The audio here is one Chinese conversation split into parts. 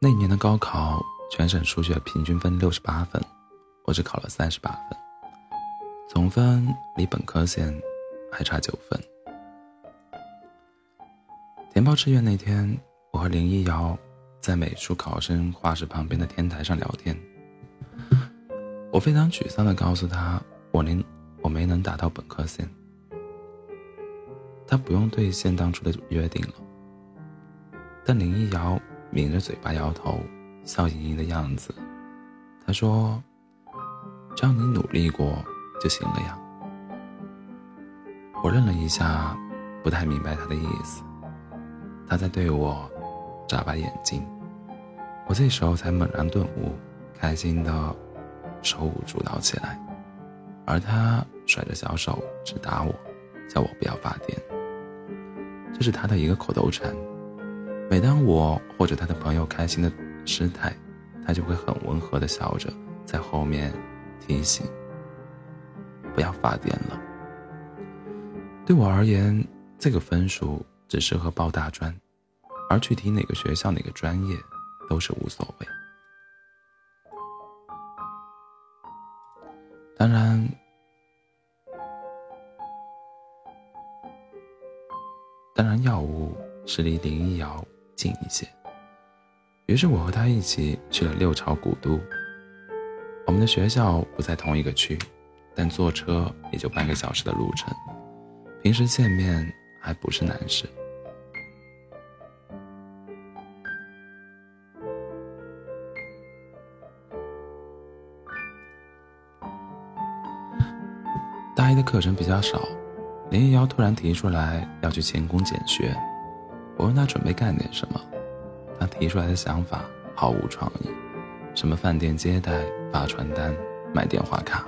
那年的高考，全省数学平均分六十八分，我只考了三十八分，总分离本科线还差九分。填报志愿那天，我和林一瑶在美术考生画室旁边的天台上聊天。我非常沮丧地告诉他，我连我没能达到本科线。他不用兑现当初的约定了，但林一瑶。抿着嘴巴摇头，笑盈盈的样子。他说：“只要你努力过就行了呀。”我愣了一下，不太明白他的意思。他在对我眨巴眼睛。我这时候才猛然顿悟，开心的手舞足蹈起来。而他甩着小手直打我，叫我不要发癫。这是他的一个口头禅。每当我或者他的朋友开心的失态，他就会很温和的笑着，在后面提醒：“不要发癫了。”对我而言，这个分数只适合报大专，而具体哪个学校、哪个专业都是无所谓。当然，当然，药物是离林一瑶。近一些。于是我和他一起去了六朝古都。我们的学校不在同一个区，但坐车也就半个小时的路程。平时见面还不是难事。大一的课程比较少，林一瑶突然提出来要去勤工俭学。我问他准备干点什么，他提出来的想法毫无创意，什么饭店接待、发传单、买电话卡。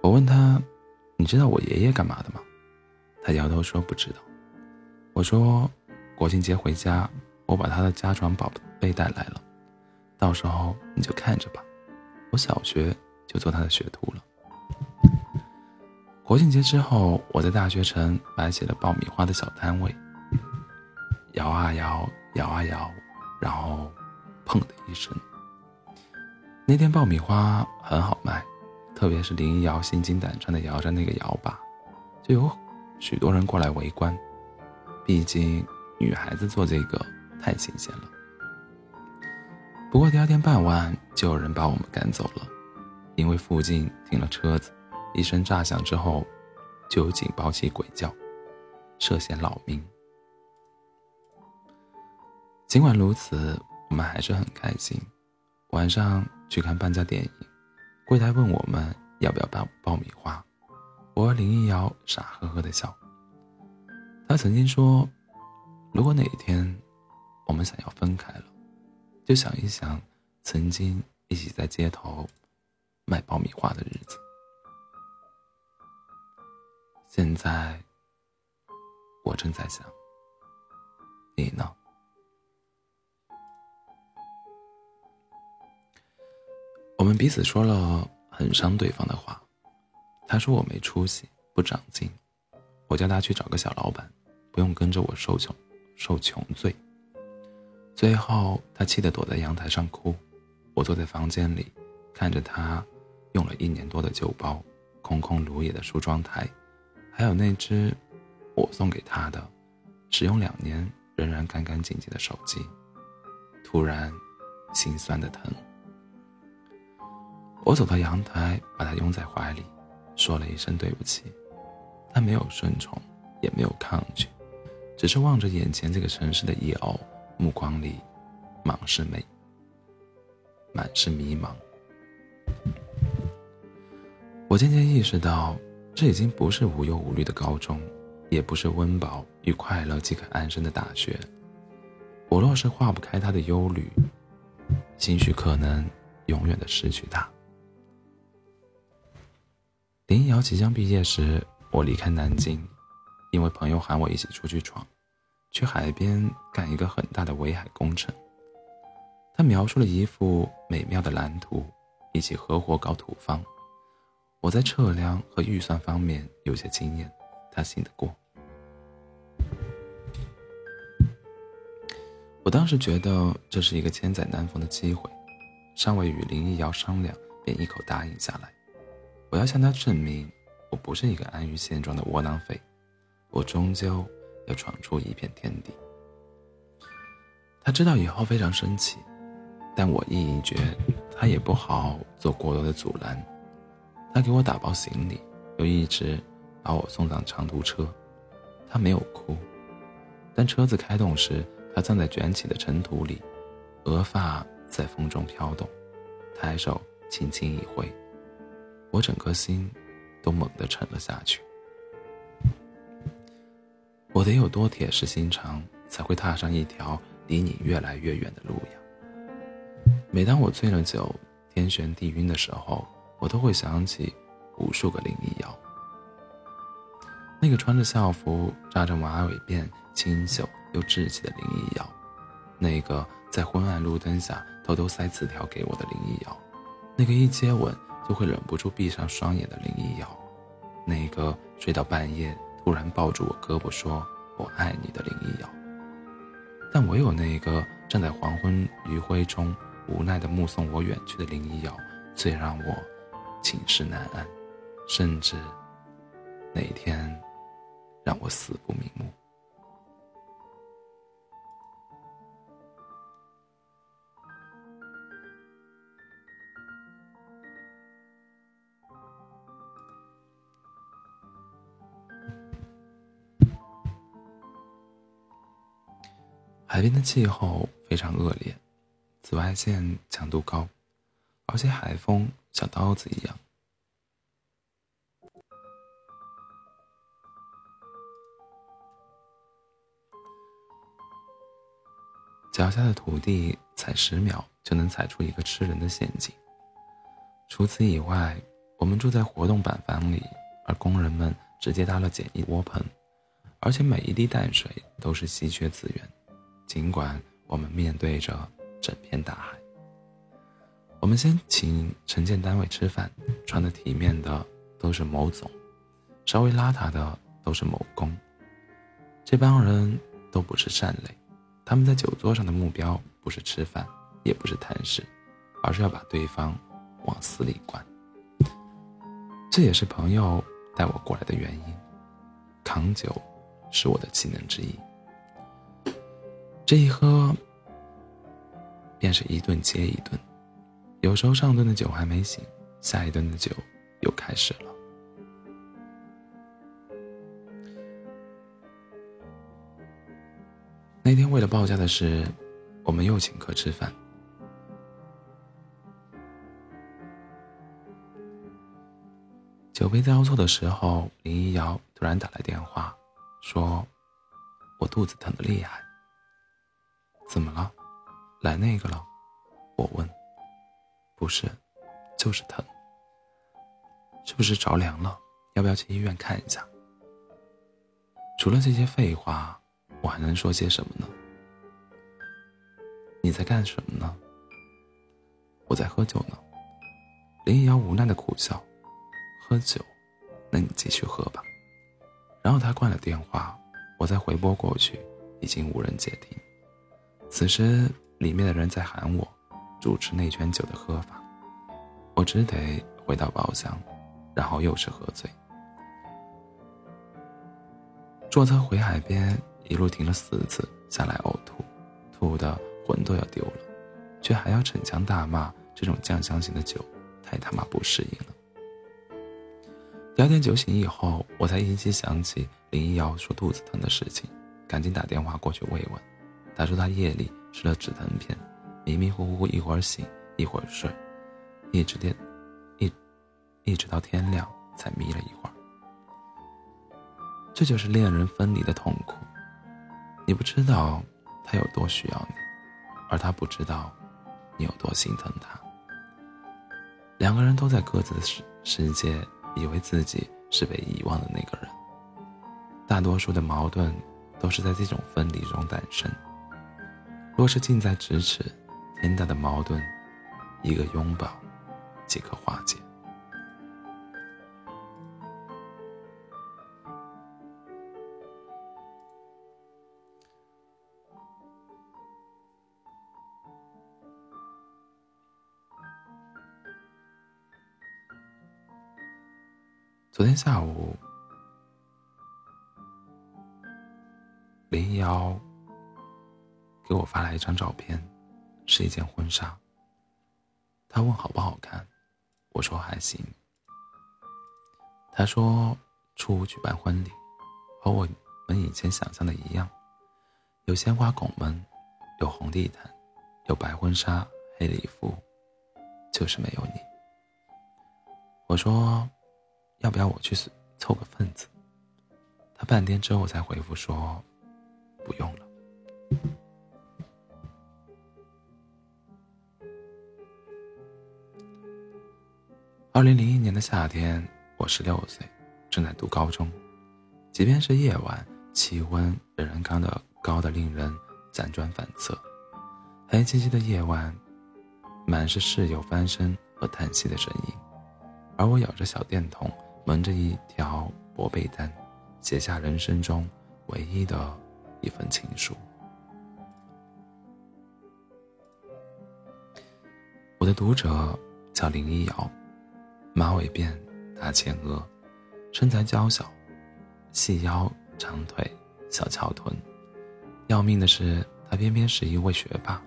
我问他：“你知道我爷爷干嘛的吗？”他摇头说：“不知道。”我说：“国庆节回家，我把他的家传宝贝带来了，到时候你就看着吧。我小学就做他的学徒了。”国庆节之后，我在大学城摆起了爆米花的小摊位，摇啊摇，摇啊摇，然后，砰的一声。那天爆米花很好卖，特别是林一瑶心惊胆战的摇着那个摇把，就有许多人过来围观。毕竟女孩子做这个太新鲜了。不过第二天傍晚就有人把我们赶走了，因为附近停了车子。一声炸响之后，就有警报器鬼叫，涉嫌扰民。尽管如此，我们还是很开心。晚上去看半价电影，柜台问我们要不要爆爆米花，我和林一瑶傻呵呵的笑。他曾经说，如果哪一天我们想要分开了，就想一想曾经一起在街头卖爆米花的日子。现在，我正在想，你呢？我们彼此说了很伤对方的话。他说我没出息，不长进。我叫他去找个小老板，不用跟着我受穷，受穷罪。最后，他气得躲在阳台上哭。我坐在房间里，看着他用了一年多的旧包，空空如也的梳妆台。还有那只我送给他的、使用两年仍然干干净净的手机，突然心酸的疼。我走到阳台，把他拥在怀里，说了一声对不起。他没有顺从，也没有抗拒，只是望着眼前这个城市的夜偶，目光里满是美，满是迷茫。我渐渐意识到。这已经不是无忧无虑的高中，也不是温饱与快乐即可安身的大学。我若是化不开他的忧虑，兴许可能永远的失去他。林瑶即将毕业时，我离开南京，因为朋友喊我一起出去闯，去海边干一个很大的围海工程。他描述了一幅美妙的蓝图，一起合伙搞土方。我在测量和预算方面有些经验，他信得过。我当时觉得这是一个千载难逢的机会，尚未与林一瑶商量，便一口答应下来。我要向他证明，我不是一个安于现状的窝囊废，我终究要闯出一片天地。他知道以后非常生气，但我意已决，他也不好做过多的阻拦。他给我打包行李，又一直把我送上长途车。他没有哭，但车子开动时，他站在卷起的尘土里，额发在风中飘动，抬手轻轻一挥。我整颗心都猛地沉了下去。我得有多铁石心肠，才会踏上一条离你越来越远的路呀？每当我醉了酒、天旋地晕的时候，我都会想起无数个林一瑶，那个穿着校服、扎着马尾辫、清秀又稚气的林一瑶，那个在昏暗路灯下偷偷塞字条给我的林一瑶，那个一接吻。就会忍不住闭上双眼的林一瑶，那个睡到半夜突然抱住我胳膊说“我爱你”的林一瑶。但唯有那个站在黄昏余晖中无奈地目送我远去的林一瑶，最让我寝食难安，甚至那天让我死不瞑目。海边的气候非常恶劣，紫外线强度高，而且海风像刀子一样。脚下的土地踩十秒就能踩出一个吃人的陷阱。除此以外，我们住在活动板房里，而工人们直接搭了简易窝棚，而且每一滴淡水都是稀缺资源。尽管我们面对着整片大海，我们先请承建单位吃饭，穿的体面的都是某总，稍微邋遢的都是某工。这帮人都不是善类，他们在酒桌上的目标不是吃饭，也不是谈事，而是要把对方往死里灌。这也是朋友带我过来的原因，扛酒是我的技能之一。这一喝，便是一顿接一顿。有时候上顿的酒还没醒，下一顿的酒又开始了。那天为了报价的事，我们又请客吃饭。酒杯交错的时候，林一瑶突然打来电话，说：“我肚子疼的厉害。”怎么了？来那个了？我问。不是，就是疼。是不是着凉了？要不要去医院看一下？除了这些废话，我还能说些什么呢？你在干什么呢？我在喝酒呢。林一瑶无奈的苦笑。喝酒？那你继续喝吧。然后他挂了电话，我再回拨过去，已经无人接听。此时，里面的人在喊我主持那圈酒的喝法，我只得回到包厢，然后又是喝醉。坐车回海边，一路停了四次，下来呕吐，吐的魂都要丢了，却还要逞强大骂这种酱香型的酒太他妈不适应了。第二天酒醒以后，我才依稀想起林一瑶说肚子疼的事情，赶紧打电话过去慰问。他说他夜里吃了止疼片，迷迷糊糊，一会儿醒一会儿睡，一直天一一直到天亮才眯了一会儿。这就是恋人分离的痛苦，你不知道他有多需要你，而他不知道你有多心疼他。两个人都在各自的世世界，以为自己是被遗忘的那个人。大多数的矛盾都是在这种分离中诞生。若是近在咫尺，天大的矛盾一个拥抱即可化解。昨天下午林瑶给我发来一张照片是一件婚纱。他问好不好看，我说还行。他说初五举办婚礼，和我们以前想象的一样，有鲜花拱门，有红地毯，有白婚纱黑礼服，就是没有你。我说。要不要我去凑个份子？他半天之后才回复说：“不用了。”二零零一年的夏天，我十六岁，正在读高中。即便是夜晚，气温仍然高的高的令人辗转反侧。黑漆漆的夜晚，满是室友翻身和叹息的声音，而我咬着小电筒。蒙着一条薄被单，写下人生中唯一的一份情书。我的读者叫林一瑶，马尾辫，大前额，身材娇小，细腰长腿，小翘臀。要命的是，她偏偏是一位学霸，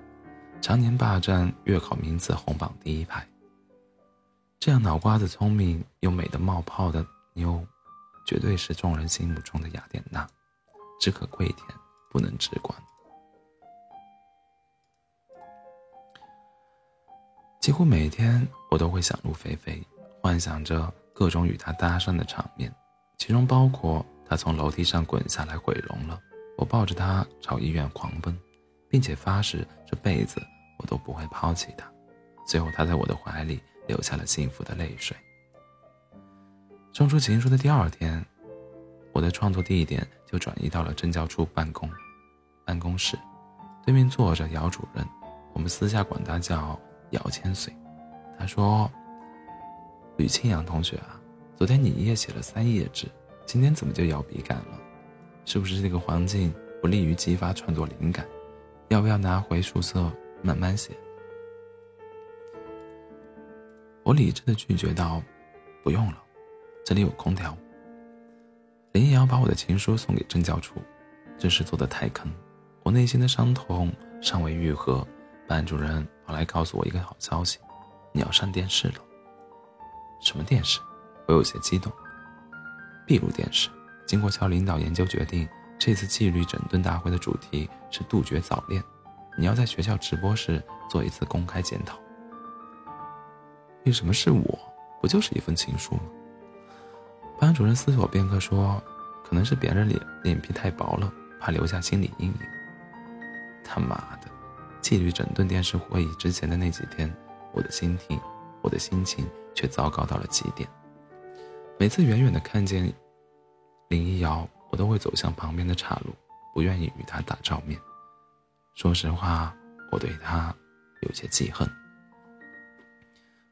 常年霸占月考名次红榜第一排。这样脑瓜子聪明又美的冒泡的妞，绝对是众人心目中的雅典娜，只可跪舔，不能直观。几乎每天我都会想入非非，幻想着各种与他搭讪的场面，其中包括他从楼梯上滚下来毁容了，我抱着他朝医院狂奔，并且发誓这辈子我都不会抛弃他，最后他在我的怀里。流下了幸福的泪水。送出情书的第二天，我的创作地点就转移到了政教处办公办公室，对面坐着姚主任，我们私下管他叫姚千岁。他说：“吕清扬同学啊，昨天你一夜写了三页纸，今天怎么就摇笔杆了？是不是这个环境不利于激发创作灵感？要不要拿回宿舍慢慢写？”我理智的拒绝道：“不用了，这里有空调。”林瑶把我的情书送给政教处，这事做的太坑，我内心的伤痛尚未愈合，班主任跑来告诉我一个好消息：你要上电视了。什么电视？我有些激动。闭路电视。经过校领导研究决定，这次纪律整顿大会的主题是杜绝早恋，你要在学校直播室做一次公开检讨。为什么是我？不就是一份情书吗？班主任思索片刻说：“可能是别人脸脸皮太薄了，怕留下心理阴影。”他妈的！纪律整顿电视会议之前的那几天，我的心情，我的心情却糟糕到了极点。每次远远的看见林一瑶，我都会走向旁边的岔路，不愿意与她打照面。说实话，我对她有些记恨。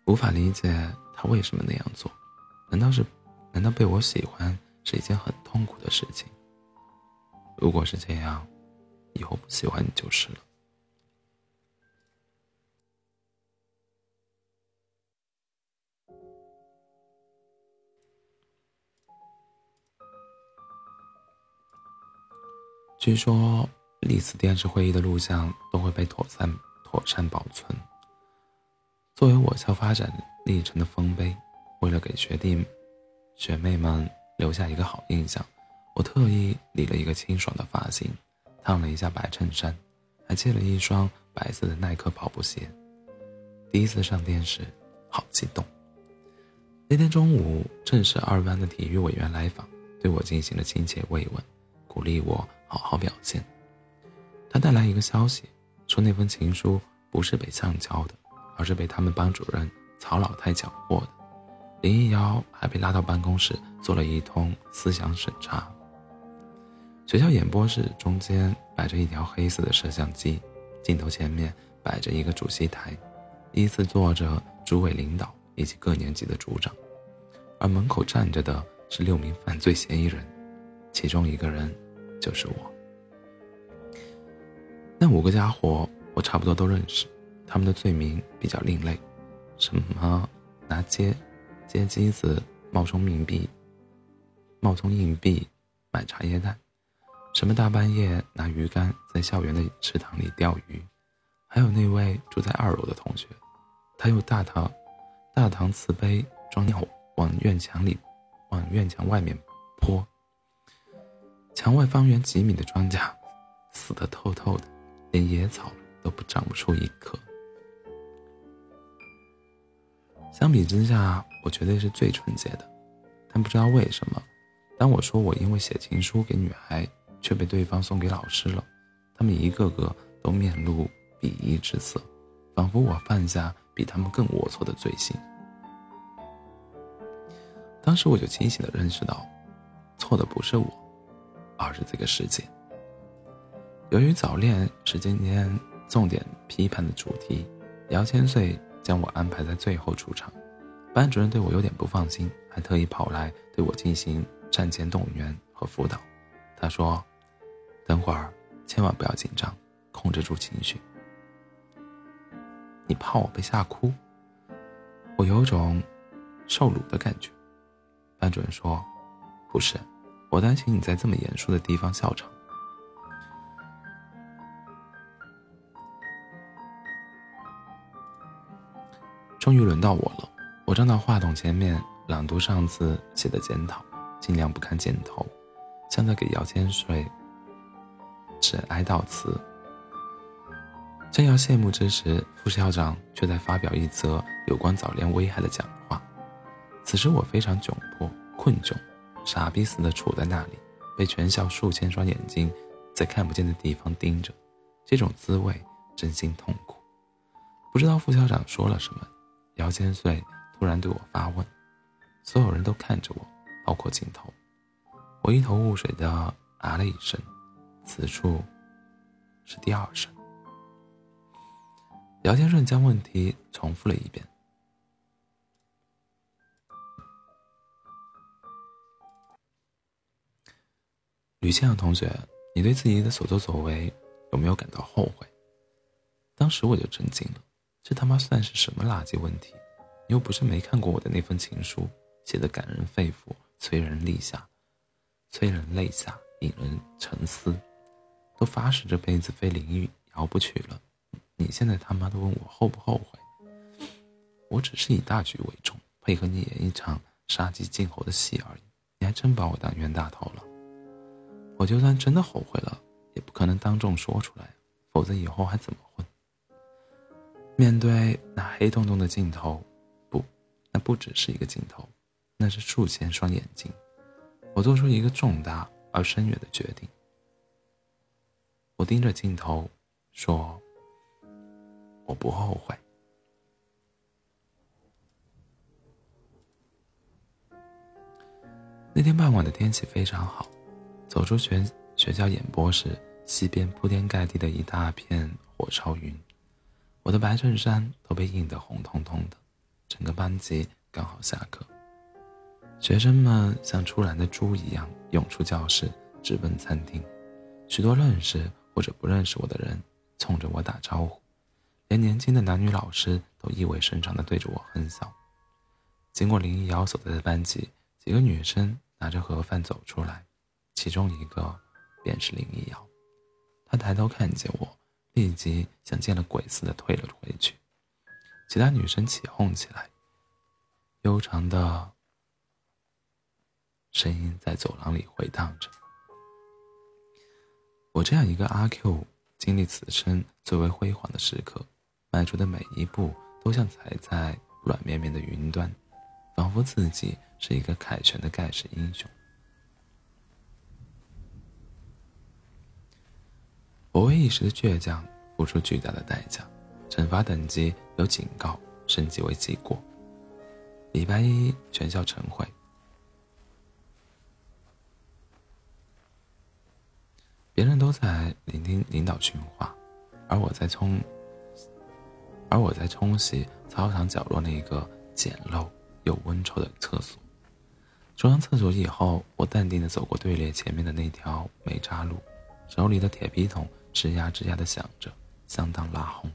无法理解他为什么那样做，难道是，难道被我喜欢是一件很痛苦的事情？如果是这样，以后不喜欢你就是了。据说历次电视会议的录像都会被妥善妥善保存。作为我校发展历程的丰碑，为了给学弟学妹们留下一个好印象，我特意理了一个清爽的发型，烫了一下白衬衫，还借了一双白色的耐克跑步鞋。第一次上电视，好激动。那天中午，正是二班的体育委员来访，对我进行了亲切慰问，鼓励我好好表现。他带来一个消息，说那封情书不是被橡胶的。而是被他们班主任曹老太缴获的，林一瑶还被拉到办公室做了一通思想审查。学校演播室中间摆着一条黑色的摄像机，镜头前面摆着一个主席台，依次坐着诸位领导以及各年级的组长，而门口站着的是六名犯罪嫌疑人，其中一个人就是我。那五个家伙我差不多都认识。他们的罪名比较另类，什么拿接接机子冒充冥币冒充硬币买茶叶蛋，什么大半夜拿鱼竿在校园的池塘里钓鱼，还有那位住在二楼的同学，他用大堂大堂瓷杯装尿往院墙里往院墙外面泼，墙外方圆几米的庄稼死得透透的，连野草都不长不出一棵。相比之下，我绝对是最纯洁的，但不知道为什么，当我说我因为写情书给女孩，却被对方送给老师了，他们一个个都面露鄙夷之色，仿佛我犯下比他们更龌龊的罪行。当时我就清醒的认识到，错的不是我，而是这个世界。由于早恋是今天重点批判的主题，姚千岁。将我安排在最后出场，班主任对我有点不放心，还特意跑来对我进行战前动员和辅导。他说：“等会儿千万不要紧张，控制住情绪。”你怕我被吓哭？我有种受辱的感觉。班主任说：“不是，我担心你在这么严肃的地方笑场。”终于轮到我了，我站到话筒前面朗读上次写的检讨，尽量不看镜头，像在给姚千岁致哀悼词。正要谢幕之时，副校长却在发表一则有关早恋危害的讲话。此时我非常窘迫、困窘，傻逼似的杵在那里，被全校数千双眼睛在看不见的地方盯着，这种滋味真心痛苦。不知道副校长说了什么。姚千岁突然对我发问，所有人都看着我，包括镜头。我一头雾水的啊了一声，此处是第二声。姚千顺将问题重复了一遍。吕倩阳同学，你对自己的所作所为有没有感到后悔？当时我就震惊了。这他妈算是什么垃圾问题？你又不是没看过我的那封情书，写的感人肺腑，催人泪下，催人泪下，引人沉思，都发誓这辈子非林玉瑶不娶了。你现在他妈的问我后不后悔？我只是以大局为重，配合你演一场杀鸡儆猴的戏而已。你还真把我当冤大头了？我就算真的后悔了，也不可能当众说出来，否则以后还怎么混？面对那黑洞洞的镜头，不，那不只是一个镜头，那是数千双眼睛。我做出一个重大而深远的决定。我盯着镜头，说：“我不后悔。”那天傍晚的天气非常好，走出学学校演播室，西边铺天盖地的一大片火烧云。我的白衬衫都被映得红彤彤的，整个班级刚好下课，学生们像出栏的猪一样涌出教室，直奔餐厅。许多认识或者不认识我的人冲着我打招呼，连年轻的男女老师都意味深长地对着我哼笑。经过林一瑶所在的班级，几个女生拿着盒饭走出来，其中一个便是林一瑶。她抬头看见我。立即像见了鬼似的退了回去，其他女生起哄起来，悠长的声音在走廊里回荡着。我这样一个阿 Q，经历此生最为辉煌的时刻，迈出的每一步都像踩在软绵绵的云端，仿佛自己是一个凯旋的盖世英雄。我为一时的倔强付出巨大的代价，惩罚等级由警告升级为记过。礼拜一全校晨会，别人都在聆听领导训话，而我在冲，而我在冲洗操场角落那个简陋又温臭的厕所。冲完厕所以后，我淡定的走过队列前面的那条煤渣路，手里的铁皮桶。吱呀吱呀的响着，相当拉轰。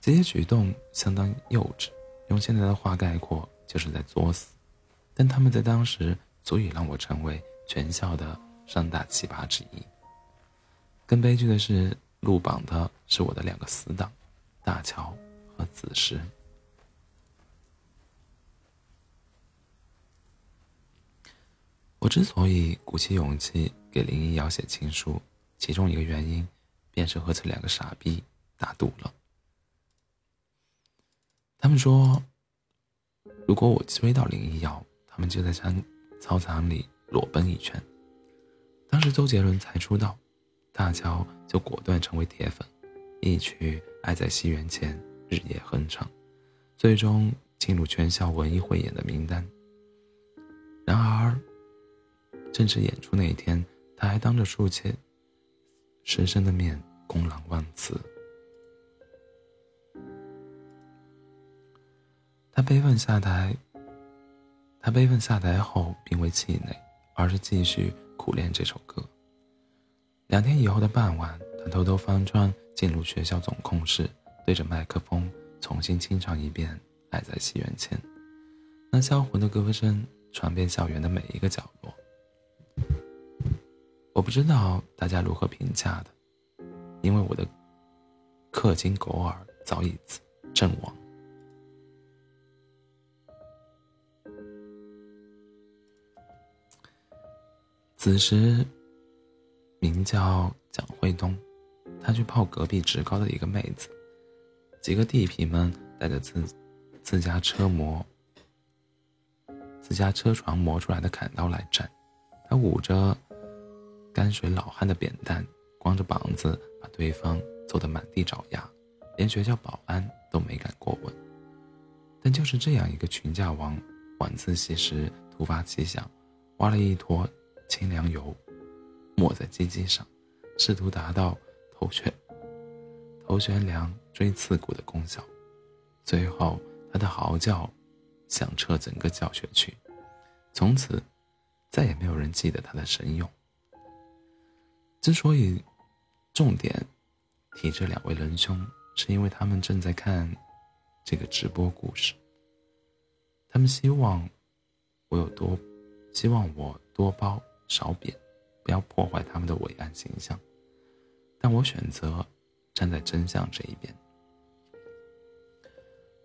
这些举动相当幼稚，用现在的话概括，就是在作死。但他们在当时足以让我成为全校的三大奇葩之一。更悲剧的是，入榜的是我的两个死党，大乔和子时。我之所以鼓起勇气给林一瑶写情书，其中一个原因，便是和这两个傻逼打赌了。他们说，如果我追到林一瑶，他们就在操操场里裸奔一圈。当时周杰伦才出道，大乔就果断成为铁粉，一曲《爱在西元前》日夜哼唱，最终进入全校文艺汇演的名单。然而。正式演出那一天，他还当着数千深深的面公朗万词。他悲愤下台，他悲愤下台后并未气馁，而是继续苦练这首歌。两天以后的傍晚，他偷偷翻窗进入学校总控室，对着麦克风重新清唱一遍《爱在西元前》，那销魂的歌声传遍校园的每一个角落。我不知道大家如何评价的，因为我的氪金狗耳早已阵亡。此时，名叫蒋慧东，他去泡隔壁职高的一个妹子，几个地痞们带着自自家车模、自家车床磨出来的砍刀来战，他捂着。泔水老汉的扁担，光着膀子把对方揍得满地找牙，连学校保安都没敢过问。但就是这样一个群架王，晚自习时突发奇想，挖了一坨清凉油，抹在鸡鸡上，试图达到头悬头悬梁锥刺股的功效。最后，他的嚎叫响彻整个教学区，从此再也没有人记得他的神勇。之所以重点提这两位仁兄，是因为他们正在看这个直播故事。他们希望我有多，希望我多包少贬，不要破坏他们的伟岸形象。但我选择站在真相这一边。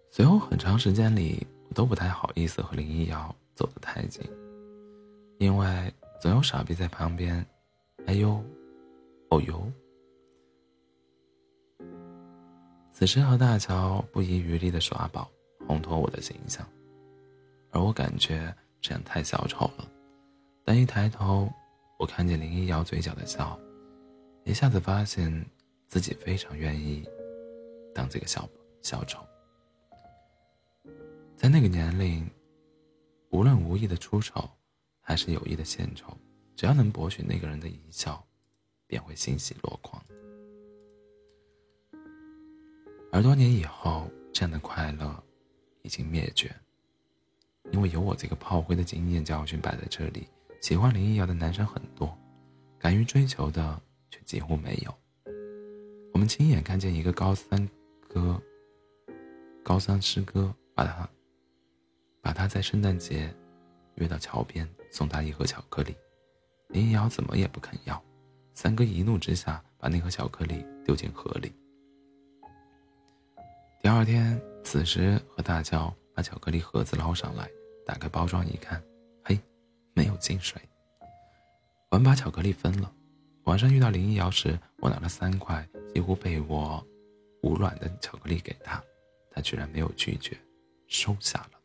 随后很长时间里，我都不太好意思和林一瑶走得太近，因为总有傻逼在旁边。哎呦！哦哟！此时和大乔不遗余力的耍宝，烘托我的形象，而我感觉这样太小丑了。但一抬头，我看见林一瑶嘴角的笑，一下子发现自己非常愿意当这个小小丑。在那个年龄，无论无意的出丑，还是有意的献丑，只要能博取那个人的一笑。便会欣喜若狂，而多年以后，这样的快乐已经灭绝，因为有我这个炮灰的经验教训摆在这里。喜欢林一瑶的男生很多，敢于追求的却几乎没有。我们亲眼看见一个高三哥，高三师哥把他，把他在圣诞节约到桥边，送他一盒巧克力，林一瑶怎么也不肯要。三哥一怒之下，把那盒巧克力丢进河里。第二天，此时和大乔把巧克力盒子捞上来，打开包装一看，嘿，没有进水。我们把巧克力分了。晚上遇到林一瑶时，我拿了三块几乎被我捂软的巧克力给他，他居然没有拒绝，收下了。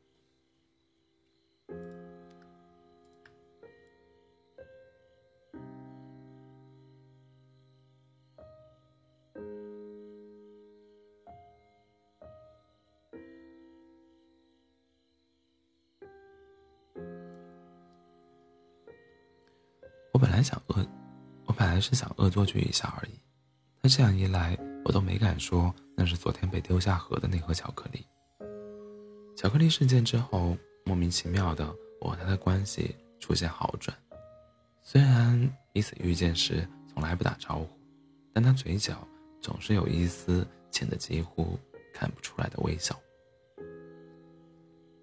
来想恶，我本来是想恶作剧一下而已，但这样一来，我都没敢说那是昨天被丢下河的那盒巧克力。巧克力事件之后，莫名其妙的，我和他的关系出现好转。虽然彼此遇见时从来不打招呼，但他嘴角总是有一丝浅的几乎看不出来的微笑。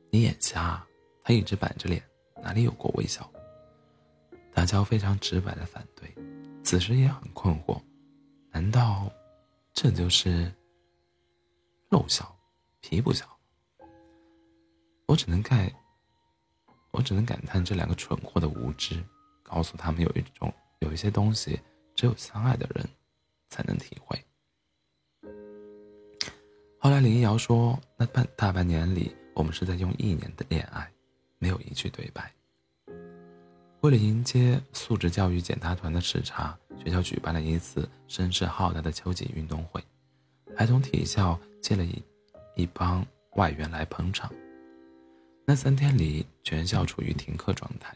你眼瞎？他一直板着脸，哪里有过微笑？大乔非常直白的反对，此时也很困惑，难道这就是肉小皮不小？我只能盖，我只能感叹这两个蠢货的无知，告诉他们有一种有一些东西，只有相爱的人才能体会。后来林一瑶说，那半大半年里，我们是在用一年的恋爱，没有一句对白。为了迎接素质教育检查团的视察，学校举办了一次声势浩大的秋季运动会，还从体校借了一一帮外援来捧场。那三天里，全校处于停课状态。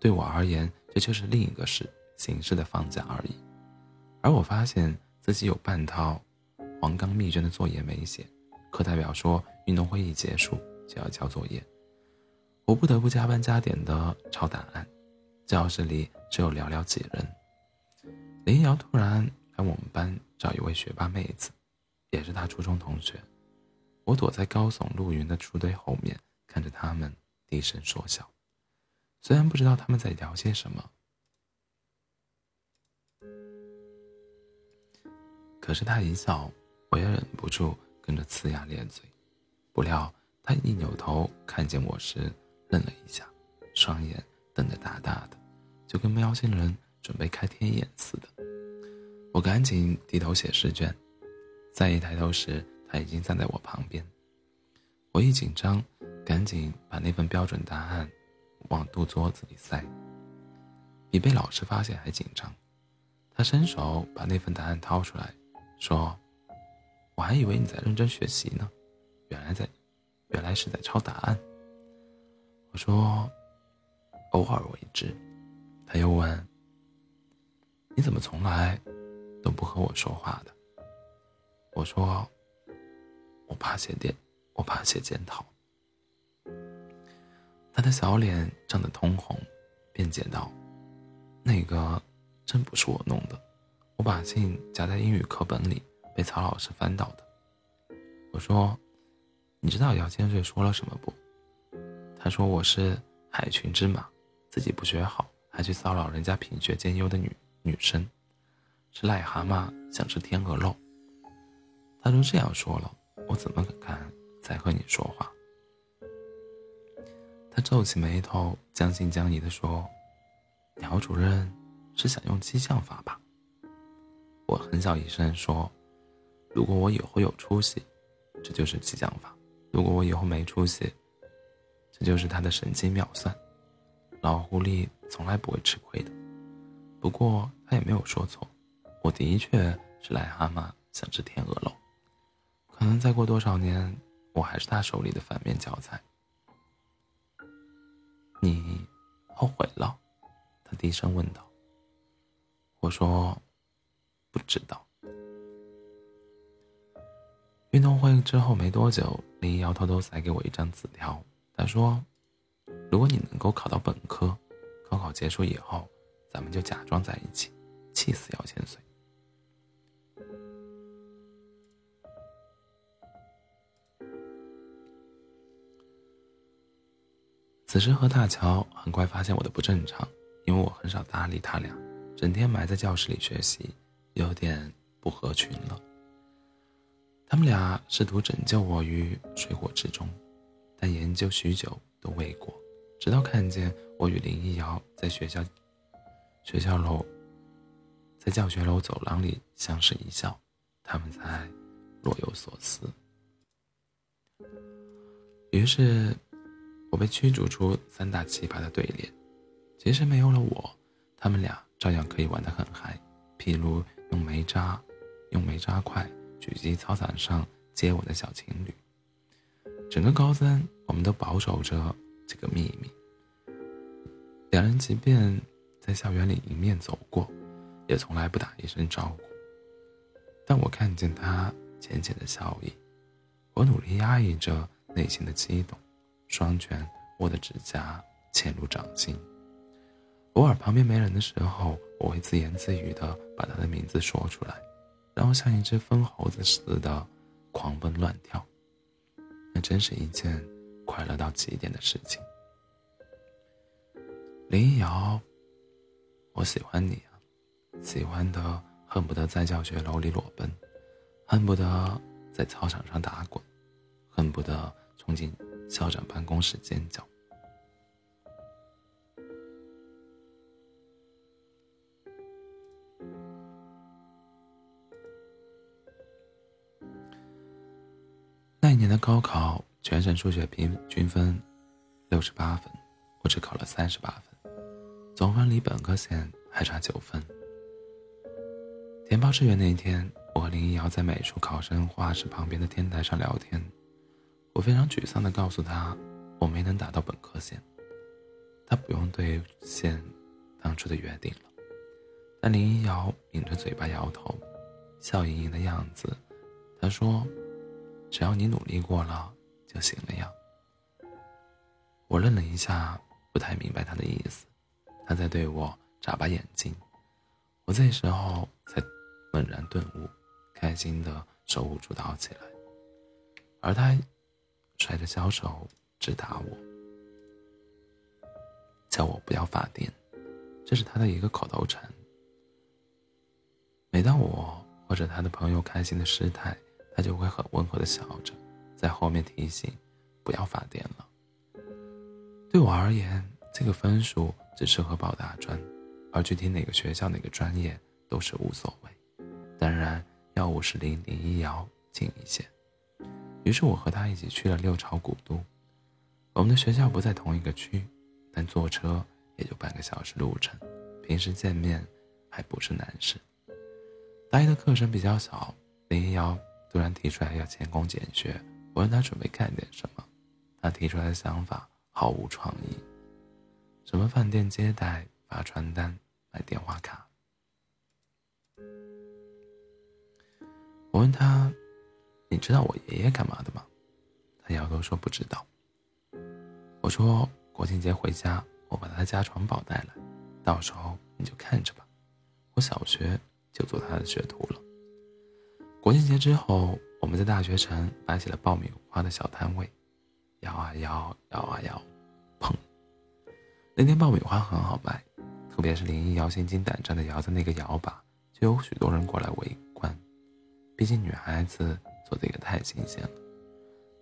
对我而言，这就是另一个式形式的放假而已。而我发现自己有半套黄冈密卷的作业没写，课代表说运动会一结束就要交作业。我不得不加班加点的抄答案，教室里只有寥寥几人。林瑶突然来我们班找一位学霸妹子，也是她初中同学。我躲在高耸入云的树堆后面，看着他们低声说笑，虽然不知道他们在聊些什么，可是他一笑，我也忍不住跟着呲牙咧嘴。不料他一扭头看见我时。愣了一下，双眼瞪得大大的，就跟喵星人准备开天眼似的。我赶紧低头写试卷，再一抬头时，他已经站在我旁边。我一紧张，赶紧把那份标准答案往肚桌子里塞，比被老师发现还紧张。他伸手把那份答案掏出来，说：“我还以为你在认真学习呢，原来在，原来是在抄答案。”我说：“偶尔为之。”他又问：“你怎么从来都不和我说话的？”我说：“我怕写检，我怕写检讨。”他的小脸涨得通红，辩解道：“那个真不是我弄的，我把信夹在英语课本里，被曹老师翻到的。”我说：“你知道姚千岁说了什么不？”他说我是海群之马，自己不学好，还去骚扰人家品学兼优的女女生，是癞蛤蟆想吃天鹅肉。他都这样说了，我怎么敢再和你说话？他皱起眉头，将信将疑地说：“姚主任是想用激将法吧？”我哼笑一声说：“如果我以后有出息，这就是激将法；如果我以后没出息，”这就是他的神机妙算，老狐狸从来不会吃亏的。不过他也没有说错，我的确是癞蛤蟆想吃天鹅肉。可能再过多少年，我还是他手里的反面教材。你后悔了？他低声问道。我说，不知道。运动会之后没多久，林瑶偷偷塞给我一张纸条。他说：“如果你能够考到本科，高考结束以后，咱们就假装在一起，气死姚千岁。”此时何大乔很快发现我的不正常，因为我很少搭理他俩，整天埋在教室里学习，有点不合群了。他们俩试图拯救我于水火之中。但研究许久都未果，直到看见我与林一瑶在学校学校楼，在教学楼走廊里相视一笑，他们才若有所思。于是，我被驱逐出三大奇葩的队列。即使没有了我，他们俩照样可以玩得很嗨，譬如用煤渣用煤渣块狙击操场上接吻的小情侣。整个高三，我们都保守着这个秘密。两人即便在校园里迎面走过，也从来不打一声招呼。但我看见他浅浅的笑意，我努力压抑着内心的激动，双拳握的指甲嵌入掌心。偶尔旁边没人的时候，我会自言自语的把他的名字说出来，然后像一只疯猴子似的狂奔乱跳。那真是一件快乐到极点的事情。林瑶我喜欢你啊，喜欢的恨不得在教学楼里裸奔，恨不得在操场上打滚，恨不得冲进校长办公室尖叫。年的高考，全省数学平均分六十八分，我只考了三十八分，总分离本科线还差九分。填报志愿那一天，我和林一瑶在美术考生画室旁边的天台上聊天，我非常沮丧地告诉他，我没能达到本科线，他不用兑现当初的约定了。但林一瑶抿着嘴巴摇头，笑盈盈的样子，他说。只要你努力过了就行了呀。我愣了一下，不太明白他的意思。他在对我眨巴眼睛，我这时候才猛然顿悟，开心的手舞足蹈起来。而他甩着小手直打我，叫我不要发癫，这是他的一个口头禅。每当我或者他的朋友开心的失态。他就会很温和的笑着，在后面提醒，不要发癫了。对我而言，这个分数只适合报大专，而具体哪个学校、哪个专业都是无所谓。当然，要五十零零一幺近一些。于是我和他一起去了六朝古都。我们的学校不在同一个区，但坐车也就半个小时路程，平时见面还不是难事。大一的课程比较少，零一幺。突然提出来要勤工俭学，我问他准备干点什么，他提出来的想法毫无创意，什么饭店接待、发传单、买电话卡。我问他：“你知道我爷爷干嘛的吗？”他摇头说不知道。我说：“国庆节回家，我把他家传宝带来，到时候你就看着吧。我小学就做他的学徒了。”国庆节之后，我们在大学城摆起了爆米花的小摊位，摇啊摇，摇啊摇，砰！那天爆米花很好卖，特别是林一瑶心惊胆战的摇着那个摇把，就有许多人过来围观。毕竟女孩子做这个太新鲜了。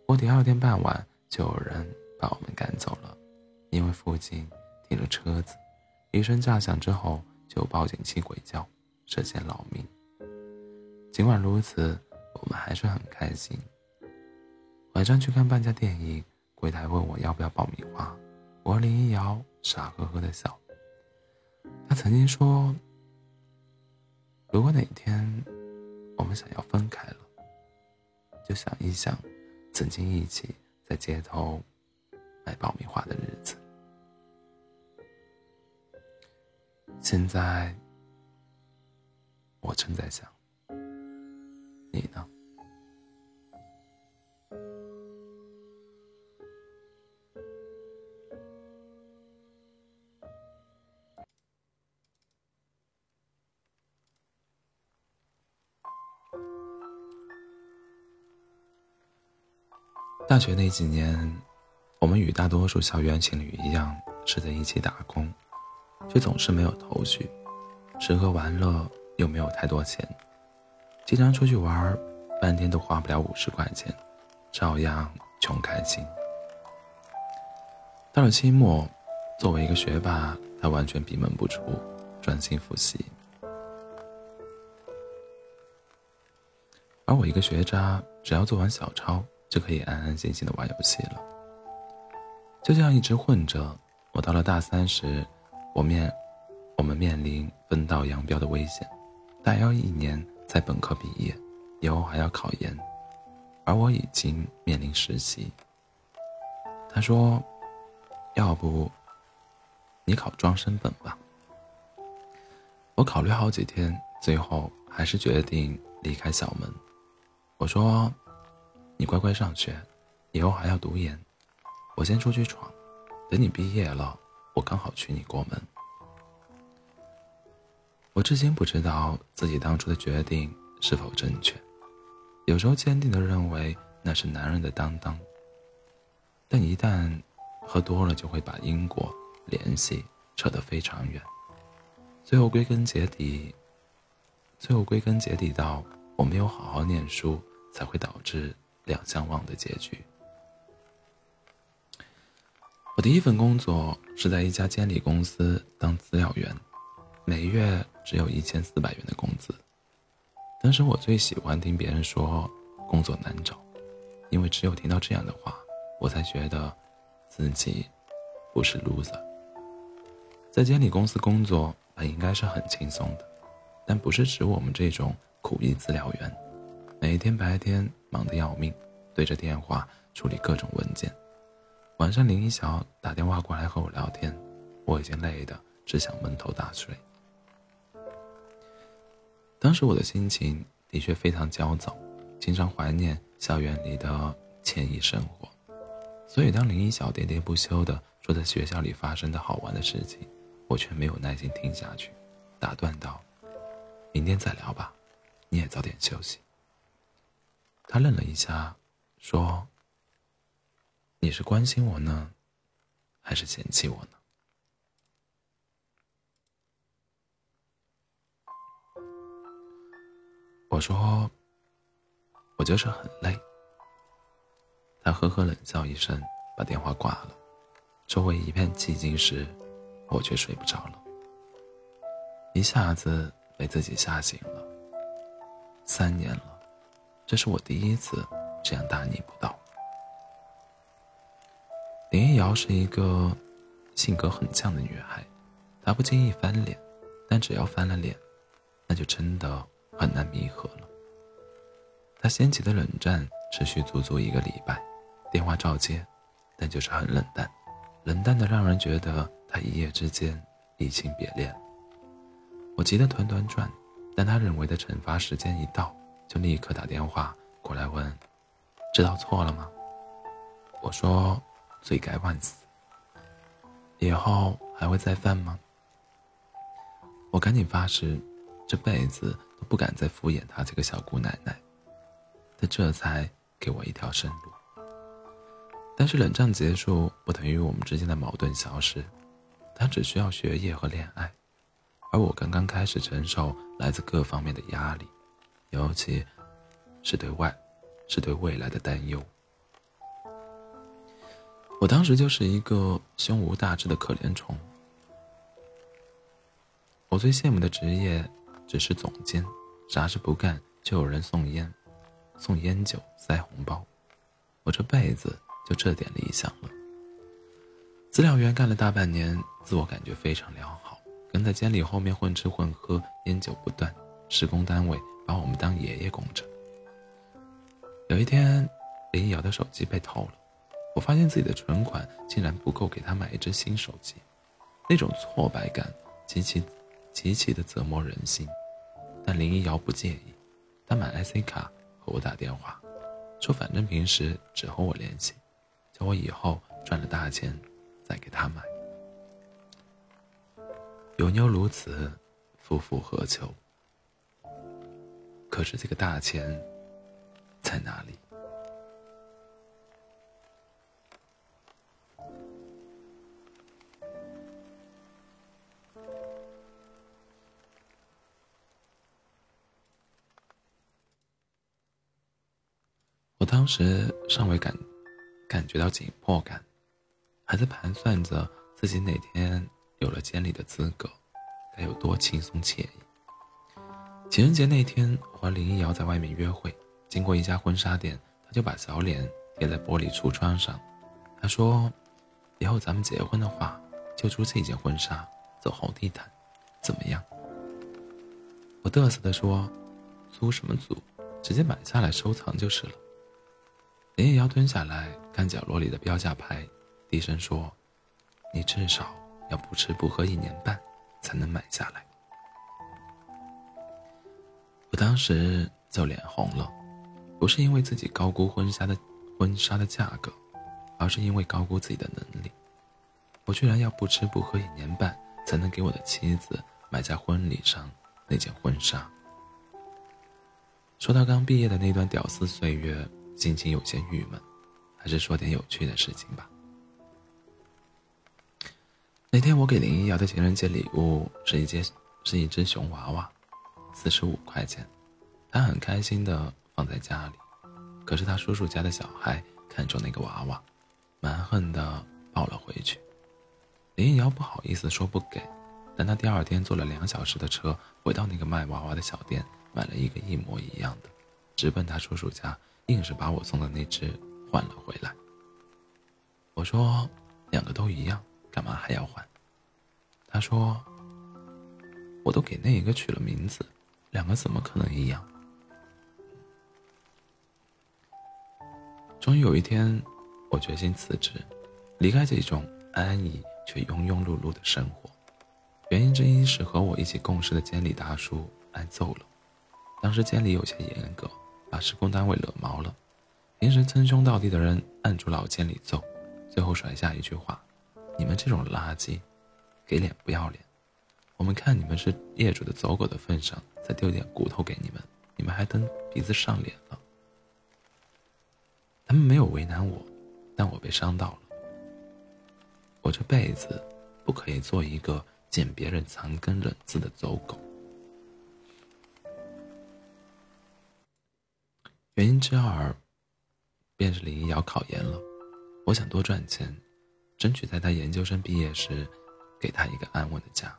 过第二天傍晚，就有人把我们赶走了，因为附近停了车子，一声炸响之后，就有报警器鬼叫，涉嫌扰民。尽管如此，我们还是很开心。晚上去看半价电影，柜台问我要不要爆米花，我和林一瑶傻呵呵的笑。他曾经说，如果哪天我们想要分开了，就想一想曾经一起在街头买爆米花的日子。现在，我正在想。你呢？大学那几年，我们与大多数校园情侣一样，是在一起打工，却总是没有头绪，吃喝玩乐又没有太多钱。经常出去玩，半天都花不了五十块钱，照样穷开心。到了期末，作为一个学霸，他完全闭门不出，专心复习；而我一个学渣，只要做完小抄，就可以安安心心的玩游戏了。就这样一直混着，我到了大三时，我面我们面临分道扬镳的危险，大要一年。在本科毕业，以后还要考研，而我已经面临实习。他说：“要不你考专升本吧。”我考虑好几天，最后还是决定离开校门。我说：“你乖乖上学，以后还要读研，我先出去闯，等你毕业了，我刚好娶你过门。”我至今不知道自己当初的决定是否正确，有时候坚定的认为那是男人的担当，但一旦喝多了，就会把因果联系扯得非常远。最后归根结底，最后归根结底到我没有好好念书，才会导致两相忘的结局。我第一份工作是在一家监理公司当资料员，每月只有一千四百元的工资。当时我最喜欢听别人说工作难找，因为只有听到这样的话，我才觉得自己不是 loser。在监理公司工作本应该是很轻松的，但不是指我们这种苦役资料员，每天白天忙得要命，对着电话处理各种文件。晚上林一晓打电话过来和我聊天，我已经累得只想闷头大睡。当时我的心情的确非常焦躁，经常怀念校园里的惬意生活，所以当林一晓喋喋不休地说在学校里发生的好玩的事情，我却没有耐心听下去，打断道：“明天再聊吧，你也早点休息。”他愣了一下，说。你是关心我呢，还是嫌弃我呢？我说，我就是很累。他呵呵冷笑一声，把电话挂了。周围一片寂静时，我却睡不着了，一下子被自己吓醒了。三年了，这是我第一次这样大逆不道。林一瑶是一个性格很犟的女孩，她不经意翻脸，但只要翻了脸，那就真的很难弥合了。他掀起的冷战持续足足一个礼拜，电话照接，但就是很冷淡，冷淡的让人觉得他一夜之间移情别恋。我急得团团转，但他认为的惩罚时间一到，就立刻打电话过来问：“知道错了吗？”我说。罪该万死。以后还会再犯吗？我赶紧发誓，这辈子都不敢再敷衍她这个小姑奶奶。她这才给我一条生路。但是冷战结束不等于我们之间的矛盾消失，她只需要学业和恋爱，而我刚刚开始承受来自各方面的压力，尤其是对外，是对未来的担忧。我当时就是一个胸无大志的可怜虫。我最羡慕的职业只是总监，啥事不干就有人送烟、送烟酒、塞红包。我这辈子就这点理想了。资料员干了大半年，自我感觉非常良好，跟在监理后面混吃混喝，烟酒不断。施工单位把我们当爷爷供着。有一天，林瑶的手机被偷了。我发现自己的存款竟然不够给他买一只新手机，那种挫败感极其极其的折磨人心。但林一瑶不介意，她买 IC 卡和我打电话，说反正平时只和我联系，叫我以后赚了大钱再给她买。有妞如此，夫复何求？可是这个大钱在哪里？当时尚未感感觉到紧迫感，还在盘算着自己哪天有了监理的资格，该有多轻松惬意。情人节那天，我和林一瑶在外面约会，经过一家婚纱店，他就把小脸贴在玻璃橱窗上，他说：“以后咱们结婚的话，就租这件婚纱，走红地毯，怎么样？”我嘚瑟地说：“租什么租？直接买下来收藏就是了。”林一瑶蹲下来看角落里的标价牌，低声说：“你至少要不吃不喝一年半，才能买下来。”我当时就脸红了，不是因为自己高估婚纱的婚纱的价格，而是因为高估自己的能力。我居然要不吃不喝一年半，才能给我的妻子买在婚礼上那件婚纱。说到刚毕业的那段屌丝岁月。心情有些郁闷，还是说点有趣的事情吧。那天我给林一瑶的情人节礼物是一件是一只熊娃娃，四十五块钱。他很开心的放在家里，可是他叔叔家的小孩看中那个娃娃，蛮横的抱了回去。林一瑶不好意思说不给，但他第二天坐了两小时的车回到那个卖娃娃的小店，买了一个一模一样的，直奔他叔叔家，硬是把我送的那只换了回来。我说，两个都一样，干嘛还要换？他说，我都给那一个取了名字，两个怎么可能一样？终于有一天，我决心辞职，离开这种安逸却庸庸碌碌的生活。原因之一是和我一起共事的监理大叔挨揍了。当时监理有些严格，把施工单位惹毛了，平时称兄道弟的人按住老监理揍。最后甩下一句话：“你们这种垃圾，给脸不要脸！我们看你们是业主的走狗的份上，再丢点骨头给你们，你们还蹬鼻子上脸了。”他们没有为难我，但我被伤到了。我这辈子不可以做一个捡别人残羹冷炙的走狗。原因之二，便是林一瑶考研了。我想多赚钱，争取在他研究生毕业时，给他一个安稳的家。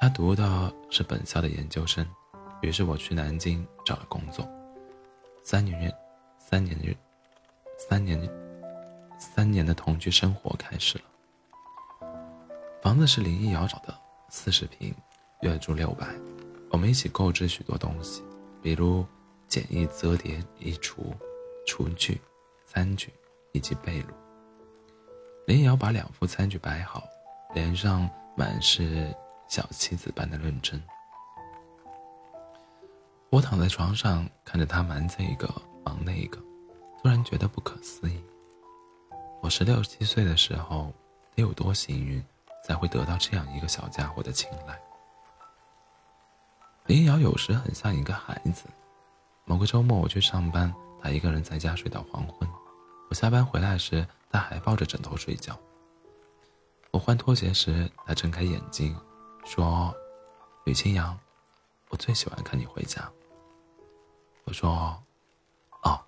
他读的是本校的研究生，于是我去南京找了工作。三年，三年，三年，三年的同居生活开始了。房子是林一瑶找的，四十平，月租六百。我们一起购置许多东西，比如简易折叠衣橱、厨具、餐具。以及被褥。林瑶把两副餐具摆好，脸上满是小妻子般的认真。我躺在床上看着他忙这个忙那个，突然觉得不可思议。我十六七岁的时候得有多幸运，才会得到这样一个小家伙的青睐？林瑶有时很像一个孩子。某个周末我去上班，他一个人在家睡到黄昏。我下班回来时，他还抱着枕头睡觉。我换拖鞋时，他睁开眼睛，说：“吕清扬，我最喜欢看你回家。”我说：“哦，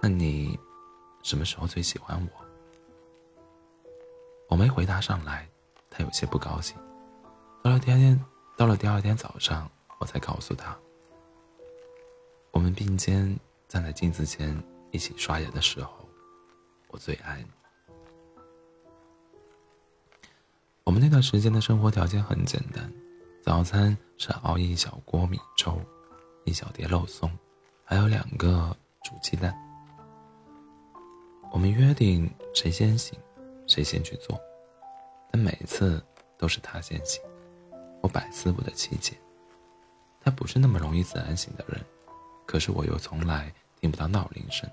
那你什么时候最喜欢我？”我没回答上来，他有些不高兴。到了第二天，到了第二天早上，我才告诉他：“我们并肩站在镜子前。”一起刷牙的时候，我最爱你。我们那段时间的生活条件很简单，早餐是熬一小锅米粥，一小碟肉松，还有两个煮鸡蛋。我们约定谁先醒，谁先去做，但每次都是他先醒，我百思不得其解。他不是那么容易自然醒的人，可是我又从来听不到闹铃声。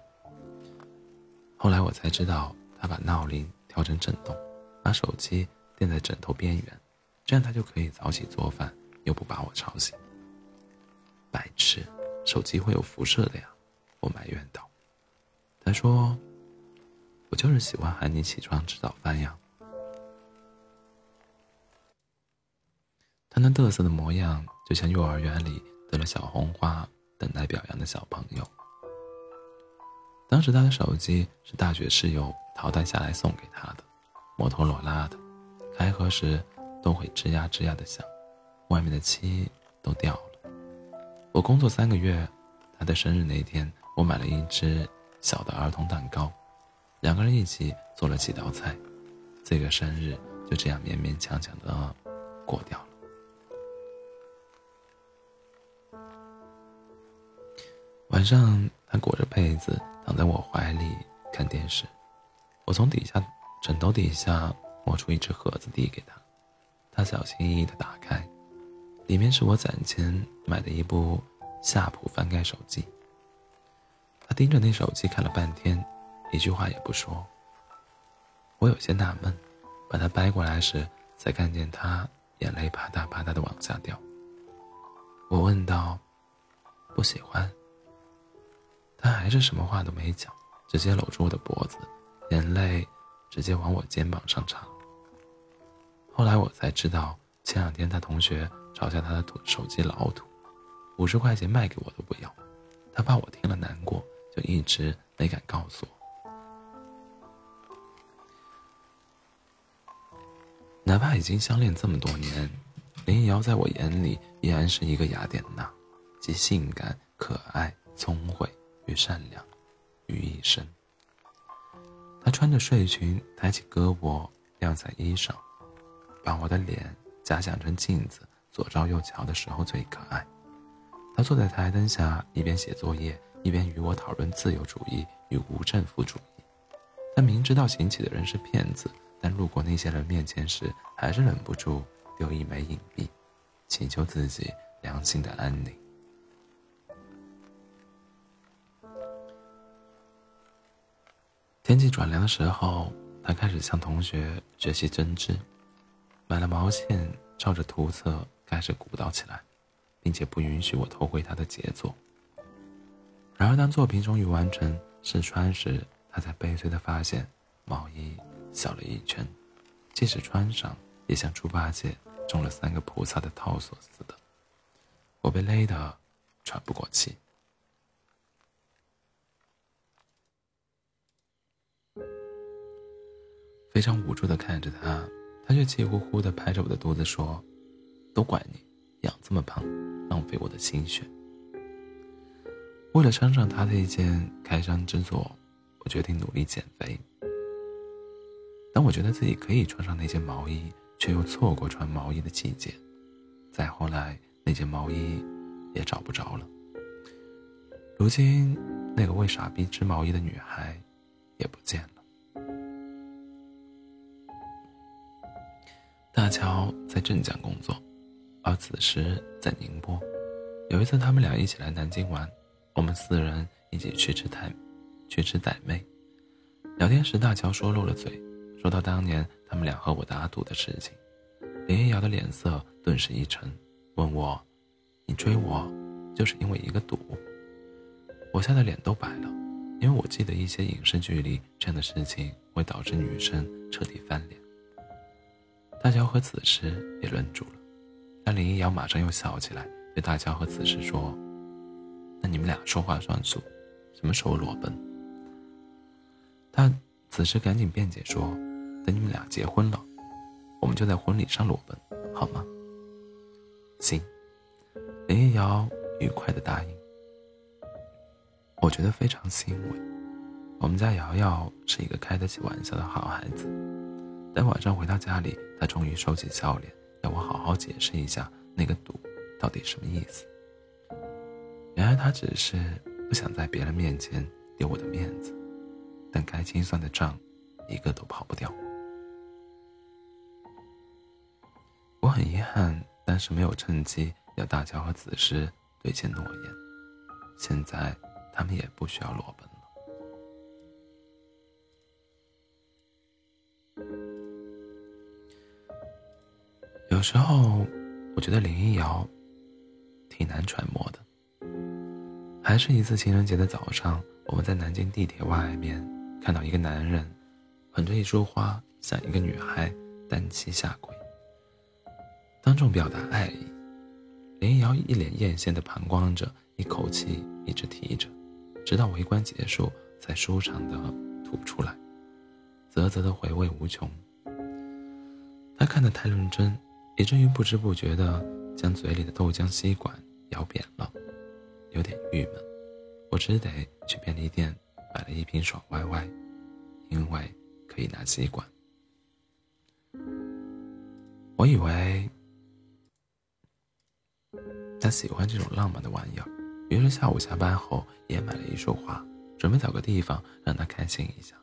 后来我才知道，他把闹铃调成震动，把手机垫在枕头边缘，这样他就可以早起做饭，又不把我吵醒。白痴，手机会有辐射的呀！我埋怨道。他说：“我就是喜欢喊你起床吃早饭呀。”他那嘚瑟的模样，就像幼儿园里得了小红花、等待表扬的小朋友。当时他的手机是大学室友淘汰下来送给他的，摩托罗拉的，开盒时都会吱呀吱呀的响，外面的漆都掉了。我工作三个月，他的生日那天，我买了一只小的儿童蛋糕，两个人一起做了几道菜，这个生日就这样勉勉强强的过掉了。晚上，他裹着被子。躺在我怀里看电视，我从底下枕头底下摸出一只盒子递给他，他小心翼翼地打开，里面是我攒钱买的一部夏普翻盖手机。他盯着那手机看了半天，一句话也不说。我有些纳闷，把它掰过来时，才看见他眼泪啪嗒啪嗒的往下掉。我问道：“不喜欢？”他还是什么话都没讲，直接搂住我的脖子，眼泪直接往我肩膀上擦。后来我才知道，前两天他同学嘲笑他的土手机老土，五十块钱卖给我都不要，他怕我听了难过，就一直没敢告诉我。哪怕已经相恋这么多年，林瑶在我眼里依然是一个雅典娜，既性感、可爱、聪慧与善良于一身。她穿着睡裙，抬起胳膊晾在衣上，把我的脸假想成镜子，左照右瞧的时候最可爱。她坐在台灯下，一边写作业，一边与我讨论自由主义与无政府主义。她明知道行乞的人是骗子。但路过那些人面前时，还是忍不住丢一枚硬币，祈求自己良心的安宁。天气转凉的时候，他开始向同学学习针织，买了毛线，照着图册开始鼓捣起来，并且不允许我偷窥他的杰作。然而，当作品终于完成试穿时，他才悲催的发现毛衣。小了一圈，即使穿上，也像猪八戒中了三个菩萨的套索似的。我被勒得喘不过气，非常无助的看着他，他却气呼呼的拍着我的肚子说：“都怪你养这么胖，浪费我的心血。”为了穿上他的一件开山之作，我决定努力减肥。当我觉得自己可以穿上那件毛衣，却又错过穿毛衣的季节。再后来，那件毛衣也找不着了。如今，那个为傻逼织毛衣的女孩也不见了。大乔在镇江工作，而此时在宁波。有一次，他们俩一起来南京玩，我们四人一起去吃傣，去吃傣妹。聊天时，大乔说漏了嘴。说到当年他们俩和我打赌的事情，林一瑶的脸色顿时一沉，问我：“你追我，就是因为一个赌？”我吓得脸都白了，因为我记得一些影视剧里这样的事情会导致女生彻底翻脸。大乔和子时也愣住了，但林一瑶马上又笑起来，对大乔和子时说：“那你们俩说话算数，什么时候裸奔？”他此时赶紧辩解说。等你们俩结婚了，我们就在婚礼上裸奔，好吗？行，林一瑶愉快的答应。我觉得非常欣慰。我们家瑶瑶是一个开得起玩笑的好孩子。等晚上回到家里，他终于收起笑脸，要我好好解释一下那个赌到底什么意思。原来他只是不想在别人面前丢我的面子，但该清算的账，一个都跑不掉。我很遗憾，但是没有趁机要大乔和子时兑现诺言。现在他们也不需要裸奔有时候，我觉得林一瑶挺难揣摩的。还是一次情人节的早上，我们在南京地铁外面看到一个男人捧着一束花向一个女孩单膝下跪。当众表达爱意，林瑶一脸艳羡的旁观着，一口气一直提着，直到围观结束才舒畅的吐出来，啧啧的回味无穷。他看得太认真，以至于不知不觉的将嘴里的豆浆吸管咬扁了，有点郁闷。我只得去便利店买了一瓶爽歪歪，因为可以拿吸管。我以为。他喜欢这种浪漫的玩意儿，于是下午下班后也买了一束花，准备找个地方让他开心一下。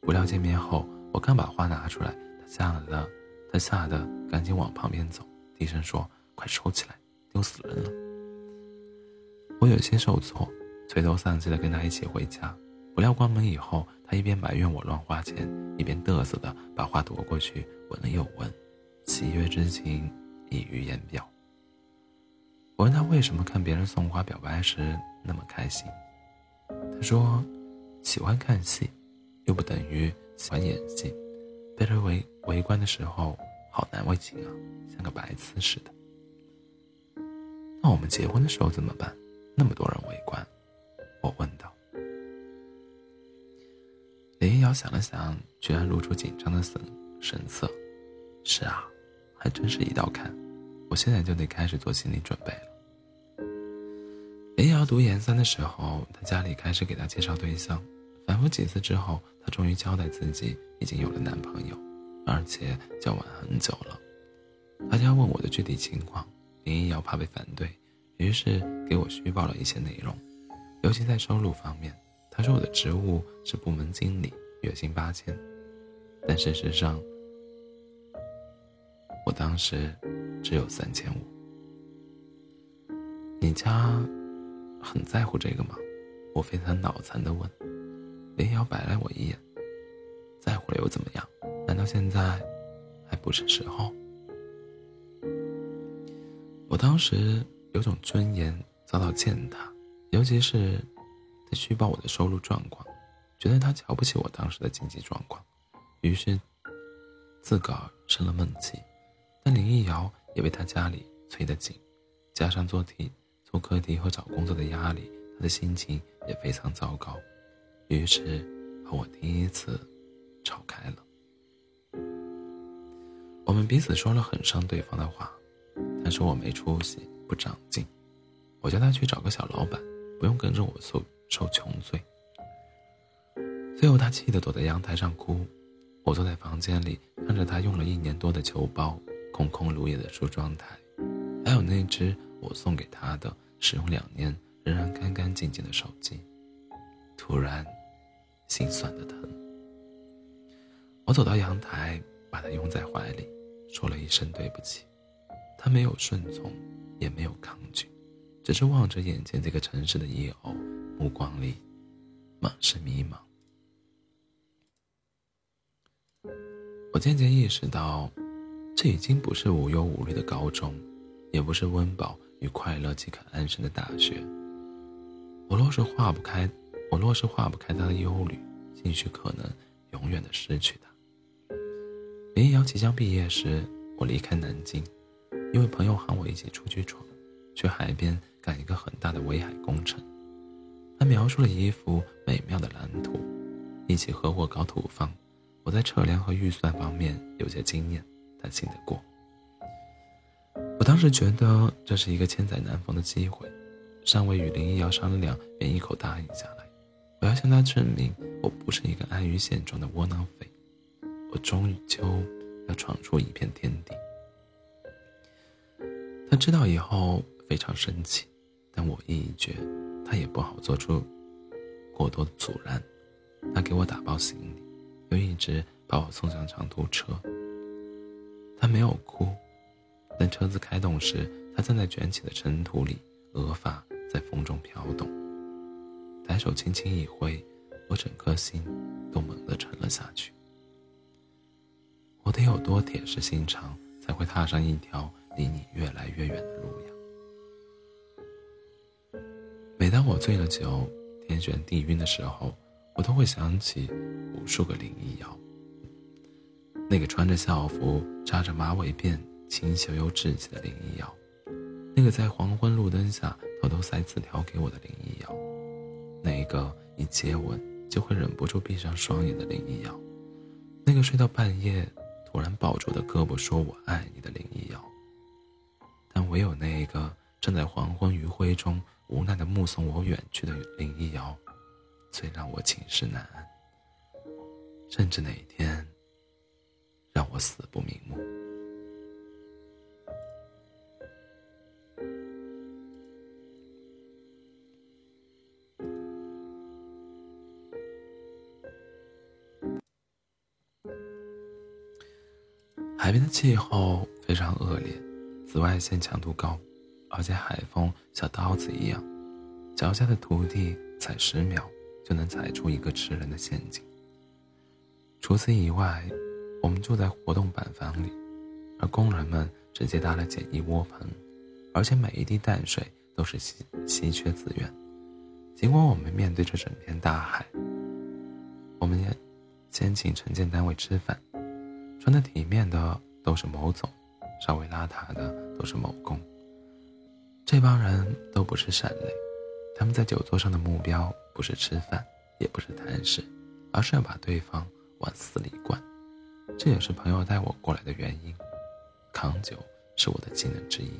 不料见面后，我刚把花拿出来，他吓了他吓得赶紧往旁边走，低声说：“快收起来，丢死人了。”我有些受挫，垂头丧气的跟他一起回家。不料关门以后，他一边埋怨我乱花钱，一边嘚瑟的把花夺过去闻了又闻，喜悦之情溢于言表。我问他为什么看别人送花表白时那么开心，他说：“喜欢看戏，又不等于喜欢演戏。被认为围观的时候，好难为情啊，像个白痴似的。那我们结婚的时候怎么办？那么多人围观。我问道。林瑶想了想，居然露出紧张的神神色。是啊，还真是一道坎。我现在就得开始做心理准备了。林瑶读研三的时候，他家里开始给他介绍对象，反复几次之后，他终于交代自己已经有了男朋友，而且交往很久了。大家问我的具体情况，林一瑶怕被反对，于是给我虚报了一些内容，尤其在收入方面。他说我的职务是部门经理，月薪八千，但事实上，我当时只有三千五。你家很在乎这个吗？我非常脑残的问。林瑶白了我一眼，在乎了又怎么样？难道现在还不是时候？我当时有种尊严遭到践踏，尤其是。他虚报我的收入状况，觉得他瞧不起我当时的经济状况，于是自个儿生了闷气。但林一瑶也被他家里催得紧，加上做题、做课题和找工作的压力，他的心情也非常糟糕。于是和我第一次吵开了。我们彼此说了很伤对方的话，他说我没出息、不长进，我叫他去找个小老板，不用跟着我受。受穷罪。最后，他气得躲在阳台上哭。我坐在房间里，看着他用了一年多的球包、空空如也的梳妆台，还有那只我送给他的、使用两年仍然干干净净的手机，突然心酸的疼。我走到阳台，把他拥在怀里，说了一声对不起。他没有顺从，也没有抗拒，只是望着眼前这个城市的夜偶。目光里满是迷茫。我渐渐意识到，这已经不是无忧无虑的高中，也不是温饱与快乐即可安身的大学。我若是化不开，我若是化不开他的忧虑，兴许可能永远的失去他。林瑶即将毕业时，我离开南京，因为朋友喊我一起出去闯，去海边干一个很大的围海工程。他描述了一幅美妙的蓝图，一起合伙搞土方。我在测量和预算方面有些经验，他信得过。我当时觉得这是一个千载难逢的机会，尚未与林一瑶商量，便一口答应下来。我要向他证明，我不是一个安于现状的窝囊废。我终究要闯出一片天地。他知道以后非常生气，但我意已决。他也不好做出过多的阻拦，他给我打包行李，又一直把我送上长途车。他没有哭，等车子开动时，他站在卷起的尘土里，额发在风中飘动。抬手轻轻一挥，我整颗心都猛地沉了下去。我得有多铁石心肠，才会踏上一条离你越来越远的路呀？每当我醉了酒，天旋地晕的时候，我都会想起无数个林一瑶。那个穿着校服、扎着马尾辫、清秀又稚气的林一瑶，那个在黄昏路灯下偷偷塞字条给我的林一瑶，那一个一接吻就会忍不住闭上双眼的林一瑶，那个睡到半夜突然抱住的胳膊说我爱你的林一瑶。但唯有那个正在黄昏余晖中。无奈的目送我远去的林一瑶，最让我寝食难安，甚至哪天让我死不瞑目。海边的气候非常恶劣，紫外线强度高。而且海风像刀子一样，脚下的土地踩十秒就能踩出一个吃人的陷阱。除此以外，我们住在活动板房里，而工人们直接搭了简易窝棚，而且每一滴淡水都是稀稀缺资源。尽管我们面对着整片大海，我们也先请承建单位吃饭，穿得体面的。都是某总，稍微邋遢的都是某公。这帮人都不是善类，他们在酒桌上的目标不是吃饭，也不是谈事，而是要把对方往死里灌。这也是朋友带我过来的原因。扛酒是我的技能之一。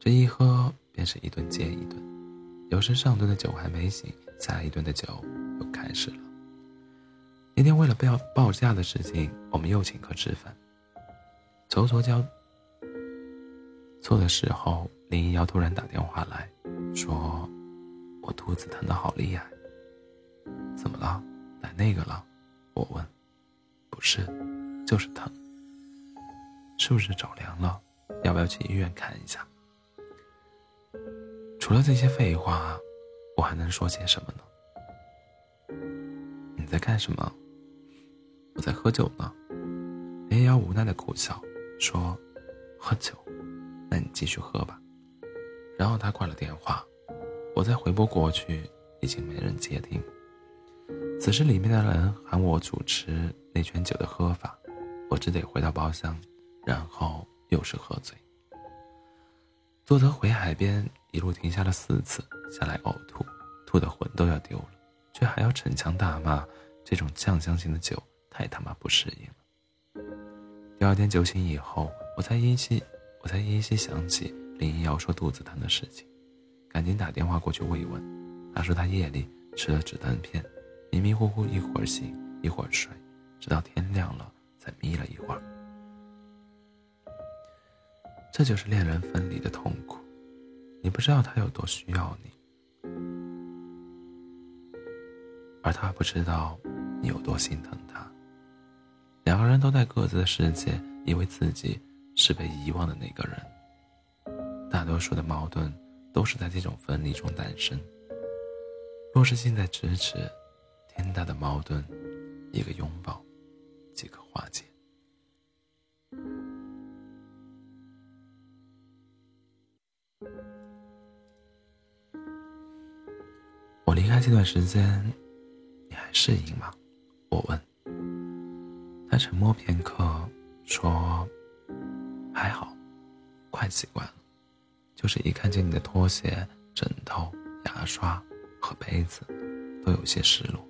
这一喝便是一顿接一顿，有时上顿的酒还没醒，下一顿的酒又开始了。那天为了报报价的事情，我们又请客吃饭。蹉跎交做的时候，林一瑶突然打电话来说：“我肚子疼的好厉害。”怎么了？来那个了？我问。不是，就是疼。是不是着凉了？要不要去医院看一下？除了这些废话，我还能说些什么呢？你在干什么？我在喝酒呢。林瑶无奈的苦笑，说：“喝酒？那你继续喝吧。”然后他挂了电话。我再回拨过去，已经没人接听。此时里面的人喊我主持那圈酒的喝法，我只得回到包厢，然后又是喝醉。坐车回海边，一路停下了四次，下来呕吐，吐的魂都要丢了，却还要逞强大骂这种酱香型的酒太他妈不适应了。第二天酒醒以后，我才依稀我才依稀想起林一瑶说肚子疼的事情，赶紧打电话过去慰问。他说他夜里吃了止疼片。迷迷糊糊，一会儿醒，一会儿睡，直到天亮了才眯了一会儿。这就是恋人分离的痛苦，你不知道他有多需要你，而他不知道你有多心疼。两个人都在各自的世界，以为自己是被遗忘的那个人。大多数的矛盾都是在这种分离中诞生。若是近在咫尺。天大的矛盾，一个拥抱即可化解。我离开这段时间，你还适应吗？我问。他沉默片刻，说：“还好，快习惯了。就是一看见你的拖鞋、枕头、牙刷和杯子，都有些失落。”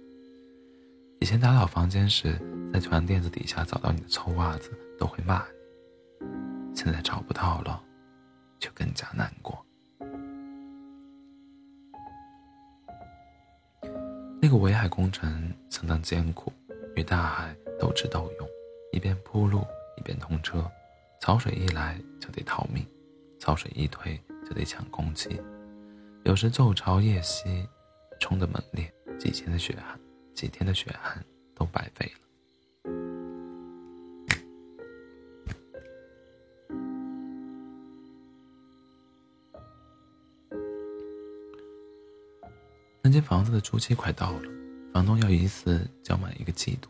以前打扫房间时，在床垫子底下找到你的臭袜子，都会骂你。现在找不到了，就更加难过。那个围海工程相当艰苦，与大海斗智斗勇，一边铺路，一边通车。潮水一来就得逃命，潮水一退就得抢工期。有时昼潮夜夕，冲得猛烈，几千的血汗。几天的血汗都白费了。那间房子的租期快到了，房东要一次交满一个季度，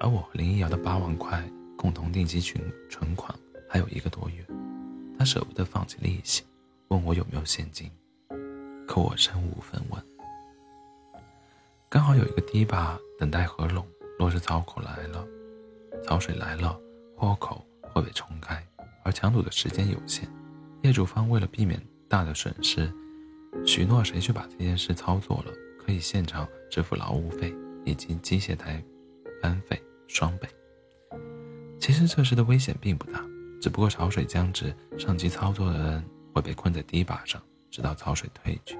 而我和林一瑶的八万块共同定期存存款还有一个多月，他舍不得放弃利息，问我有没有现金，可我身无分文。刚好有一个堤坝等待合拢，若是槽口来了，槽水来了，豁口会被冲开，而抢堵的时间有限，业主方为了避免大的损失，许诺谁去把这件事操作了，可以现场支付劳务费以及机械台班费双倍。其实这时的危险并不大，只不过潮水将至，上级操作的人会被困在堤坝上，直到潮水退去。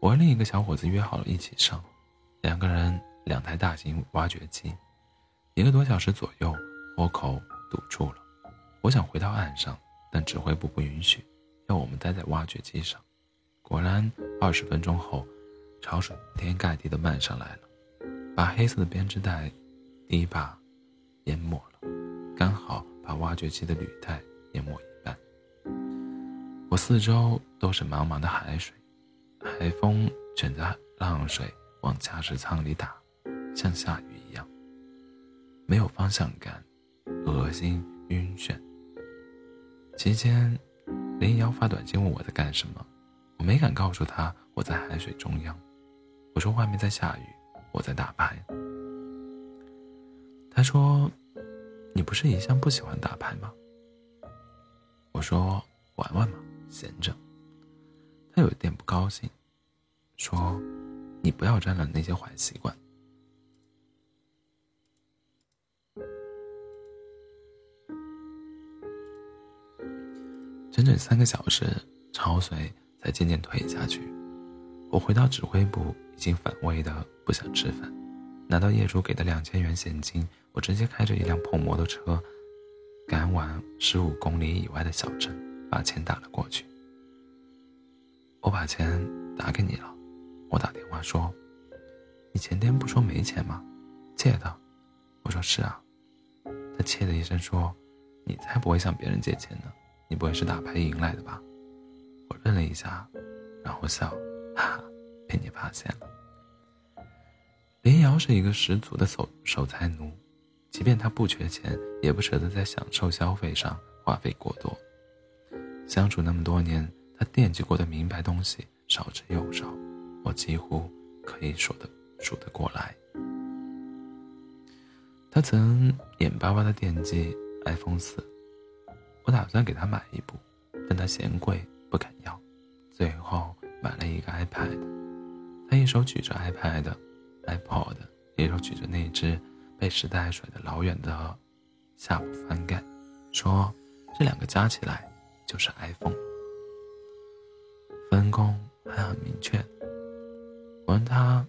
我和另一个小伙子约好了一起上。两个人，两台大型挖掘机，一个多小时左右，豁口堵住了。我想回到岸上，但指挥部不允许，要我们待在挖掘机上。果然，二十分钟后，潮水铺天盖地的漫上来了，把黑色的编织带堤坝淹没了，刚好把挖掘机的履带淹没一半。我四周都是茫茫的海水，海风卷着浪水。往驾驶舱里打，像下雨一样，没有方向感，恶心晕眩。期间，林瑶发短信问我在干什么，我没敢告诉他我在海水中央，我说外面在下雨，我在打牌。他说：“你不是一向不喜欢打牌吗？”我说：“玩玩嘛，闲着。”他有一点不高兴，说：“你不要沾染那些坏习惯。”整整三个小时，潮水才渐渐退下去。我回到指挥部，已经反胃的不想吃饭。拿到业主给的两千元现金，我直接开着一辆破摩托车，赶往十五公里以外的小镇，把钱打了过去。我把钱打给你了，我打电话说：“你前天不说没钱吗？借的。”我说：“是啊。”他切的一声说：“你才不会向别人借钱呢。”你不会是打牌赢来的吧？我愣了一下，然后笑，哈哈，被你发现了。林瑶是一个十足的守守财奴，即便他不缺钱，也不舍得在享受消费上花费过多。相处那么多年，他惦记过的名牌东西少之又少，我几乎可以数得数得过来。他曾眼巴巴的惦记 iPhone 四。我打算给他买一部，但他嫌贵不肯要，最后买了一个 iPad。他一手举着 iPad，iPod，一手举着那只被时代甩得老远的下部翻盖，说：“这两个加起来就是 iPhone。”分工还很明确。我问他：“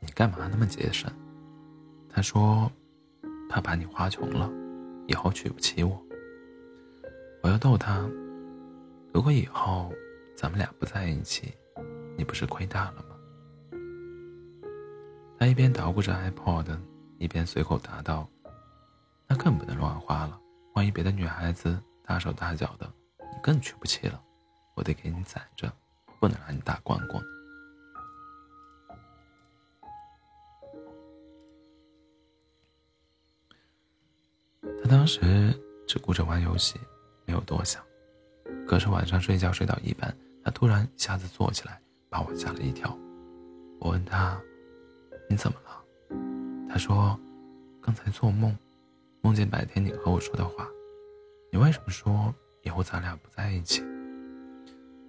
你干嘛那么节省？”他说：“怕把你花穷了。”以后娶不起我，我要逗他。如果以后咱们俩不在一起，你不是亏大了吗？他一边捣鼓着 iPod，一边随口答道：“那更不能乱花了，万一别的女孩子大手大脚的，你更娶不起了。我得给你攒着，不能让你大光光。”当时只顾着玩游戏，没有多想。可是晚上睡觉睡到一半，他突然一下子坐起来，把我吓了一跳。我问他：“你怎么了？”他说：“刚才做梦，梦见白天你和我说的话。你为什么说以后咱俩不在一起？”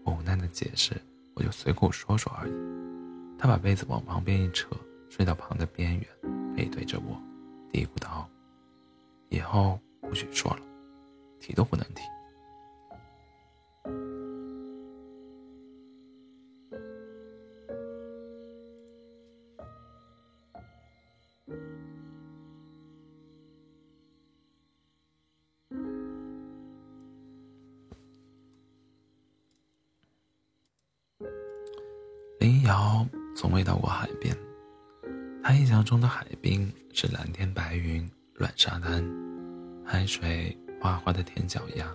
我无奈的解释：“我就随口说说而已。”他把被子往旁边一扯，睡到旁的边缘，背对着我，嘀咕道。以后不许说了，提都不能提。海水哗哗的舔脚丫，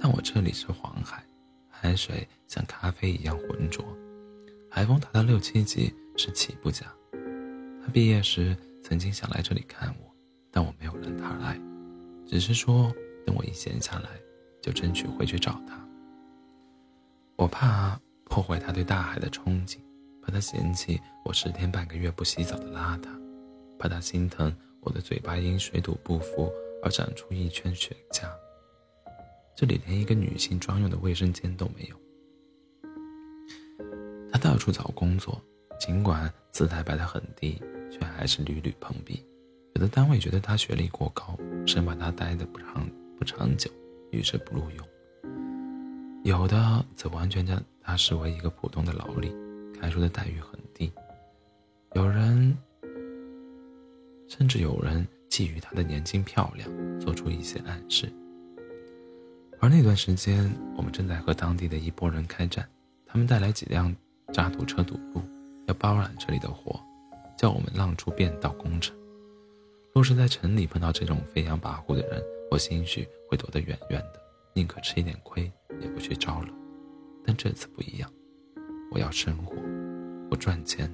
但我这里是黄海，海水像咖啡一样浑浊，海风达到六七级是起步价。他毕业时曾经想来这里看我，但我没有让他来，只是说等我一闲下来，就争取回去找他。我怕破坏他对大海的憧憬，怕他嫌弃我十天半个月不洗澡的邋遢，怕他心疼。我的嘴巴因水土不服而长出一圈雪茄。这里连一个女性专用的卫生间都没有。他到处找工作，尽管姿态摆得很低，却还是屡屡碰壁。有的单位觉得他学历过高，生怕他待得不长不长久，于是不录用；有的则完全将他视为一个普通的劳力，开出的待遇很低。有人。甚至有人觊觎她的年轻漂亮，做出一些暗示。而那段时间，我们正在和当地的一拨人开战，他们带来几辆渣土车堵路，要包揽这里的活，叫我们让出便道工程。若是在城里碰到这种飞扬跋扈的人，我兴许会躲得远远的，宁可吃一点亏，也不去招惹。但这次不一样，我要生活，我赚钱，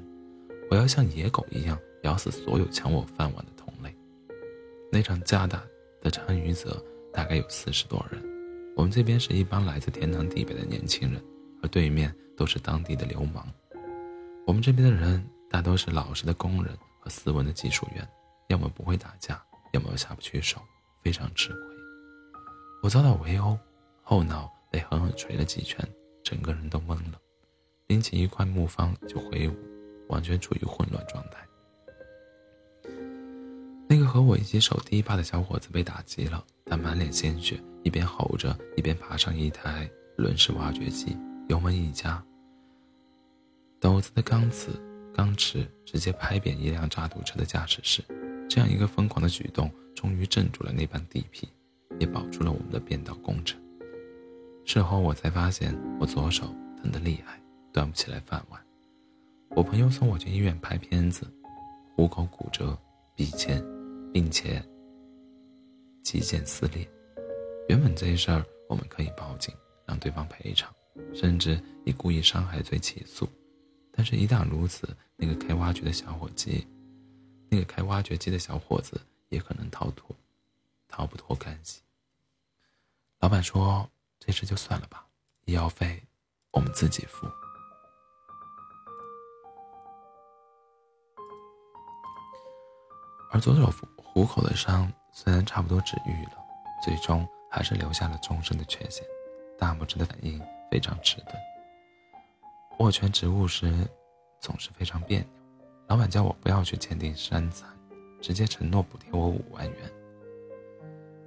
我要像野狗一样。咬死所有抢我饭碗的。那场架打的参与者大概有四十多人，我们这边是一帮来自天南地北的年轻人，而对面都是当地的流氓。我们这边的人大都是老实的工人和斯文的技术员，要么不会打架，要么下不去手，非常吃亏。我遭到围殴，后脑被狠狠捶了几拳，整个人都懵了，拎起一块木方就挥舞，完全处于混乱状态。那个和我一起守堤坝的小伙子被打击了，他满脸鲜血，一边吼着，一边爬上一台轮式挖掘机，油门一加，斗子的钢齿。钢尺直接拍扁一辆渣土车的驾驶室，这样一个疯狂的举动，终于镇住了那帮地痞，也保住了我们的变道工程。事后我才发现，我左手疼得厉害，端不起来饭碗。我朋友送我去医院拍片子，虎口骨折、鼻尖，并且肌腱撕裂。原本这事儿我们可以报警，让对方赔偿，甚至以故意伤害罪起诉。但是，一旦如此，那个开挖掘的小伙计，那个开挖掘机的小伙子也可能逃脱，逃不脱干系。老板说：“这事就算了吧，医药费我们自己付。”而左手虎口的伤虽然差不多治愈了，最终还是留下了终身的缺陷，大拇指的反应非常迟钝。握拳植物时，总是非常别扭。老板叫我不要去鉴定伤残，直接承诺补贴我五万元。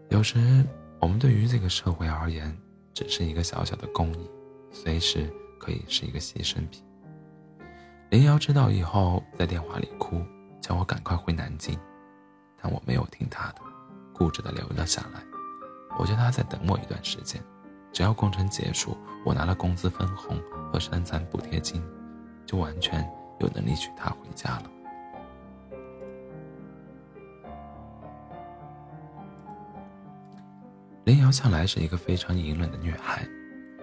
有时，我们对于这个社会而言，只是一个小小的公益，随时可以是一个牺牲品。林瑶知道以后，在电话里哭，叫我赶快回南京，但我没有听他的，固执的留了下来。我叫他再等我一段时间。只要工程结束，我拿了工资分红和伤残补贴金，就完全有能力娶她回家了。林瑶向来是一个非常隐忍的女孩，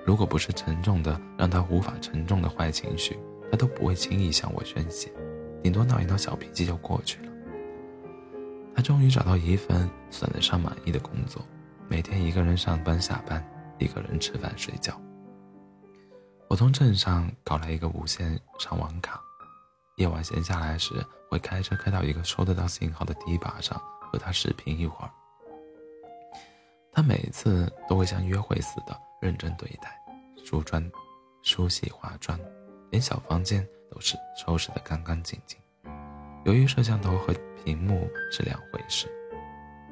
如果不是沉重的让她无法承重的坏情绪，她都不会轻易向我宣泄，顶多闹一闹小脾气就过去了。她终于找到一份算得上满意的工作，每天一个人上班下班。一个人吃饭睡觉。我从镇上搞来一个无线上网卡，夜晚闲下来时会开车开到一个收得到信号的堤坝上和他视频一会儿。他每次都会像约会似的认真对待，梳妆、梳洗、化妆，连小房间都是收拾得干干净净。由于摄像头和屏幕是两回事，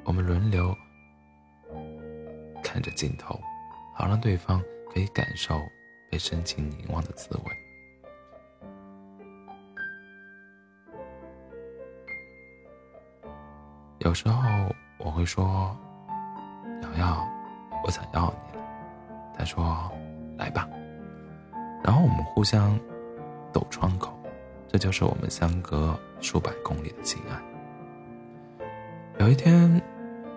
我们轮流看着镜头。好让对方可以感受被深情凝望的滋味。有时候我会说：“瑶瑶，我想要你了。”他说：“来吧。”然后我们互相抖窗口，这就是我们相隔数百公里的情爱。有一天，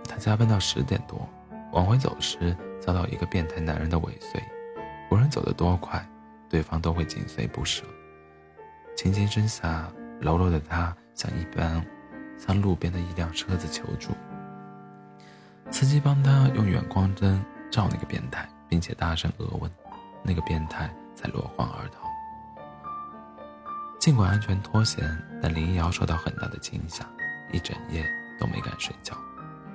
他加班到十点多，往回走时。遭到一个变态男人的尾随，无论走得多快，对方都会紧随不舍。情急之下，柔弱的他向一般向路边的一辆车子求助。司机帮他用远光灯照那个变态，并且大声恶问，那个变态才落荒而逃。尽管安全脱险，但林瑶受到很大的惊吓，一整夜都没敢睡觉。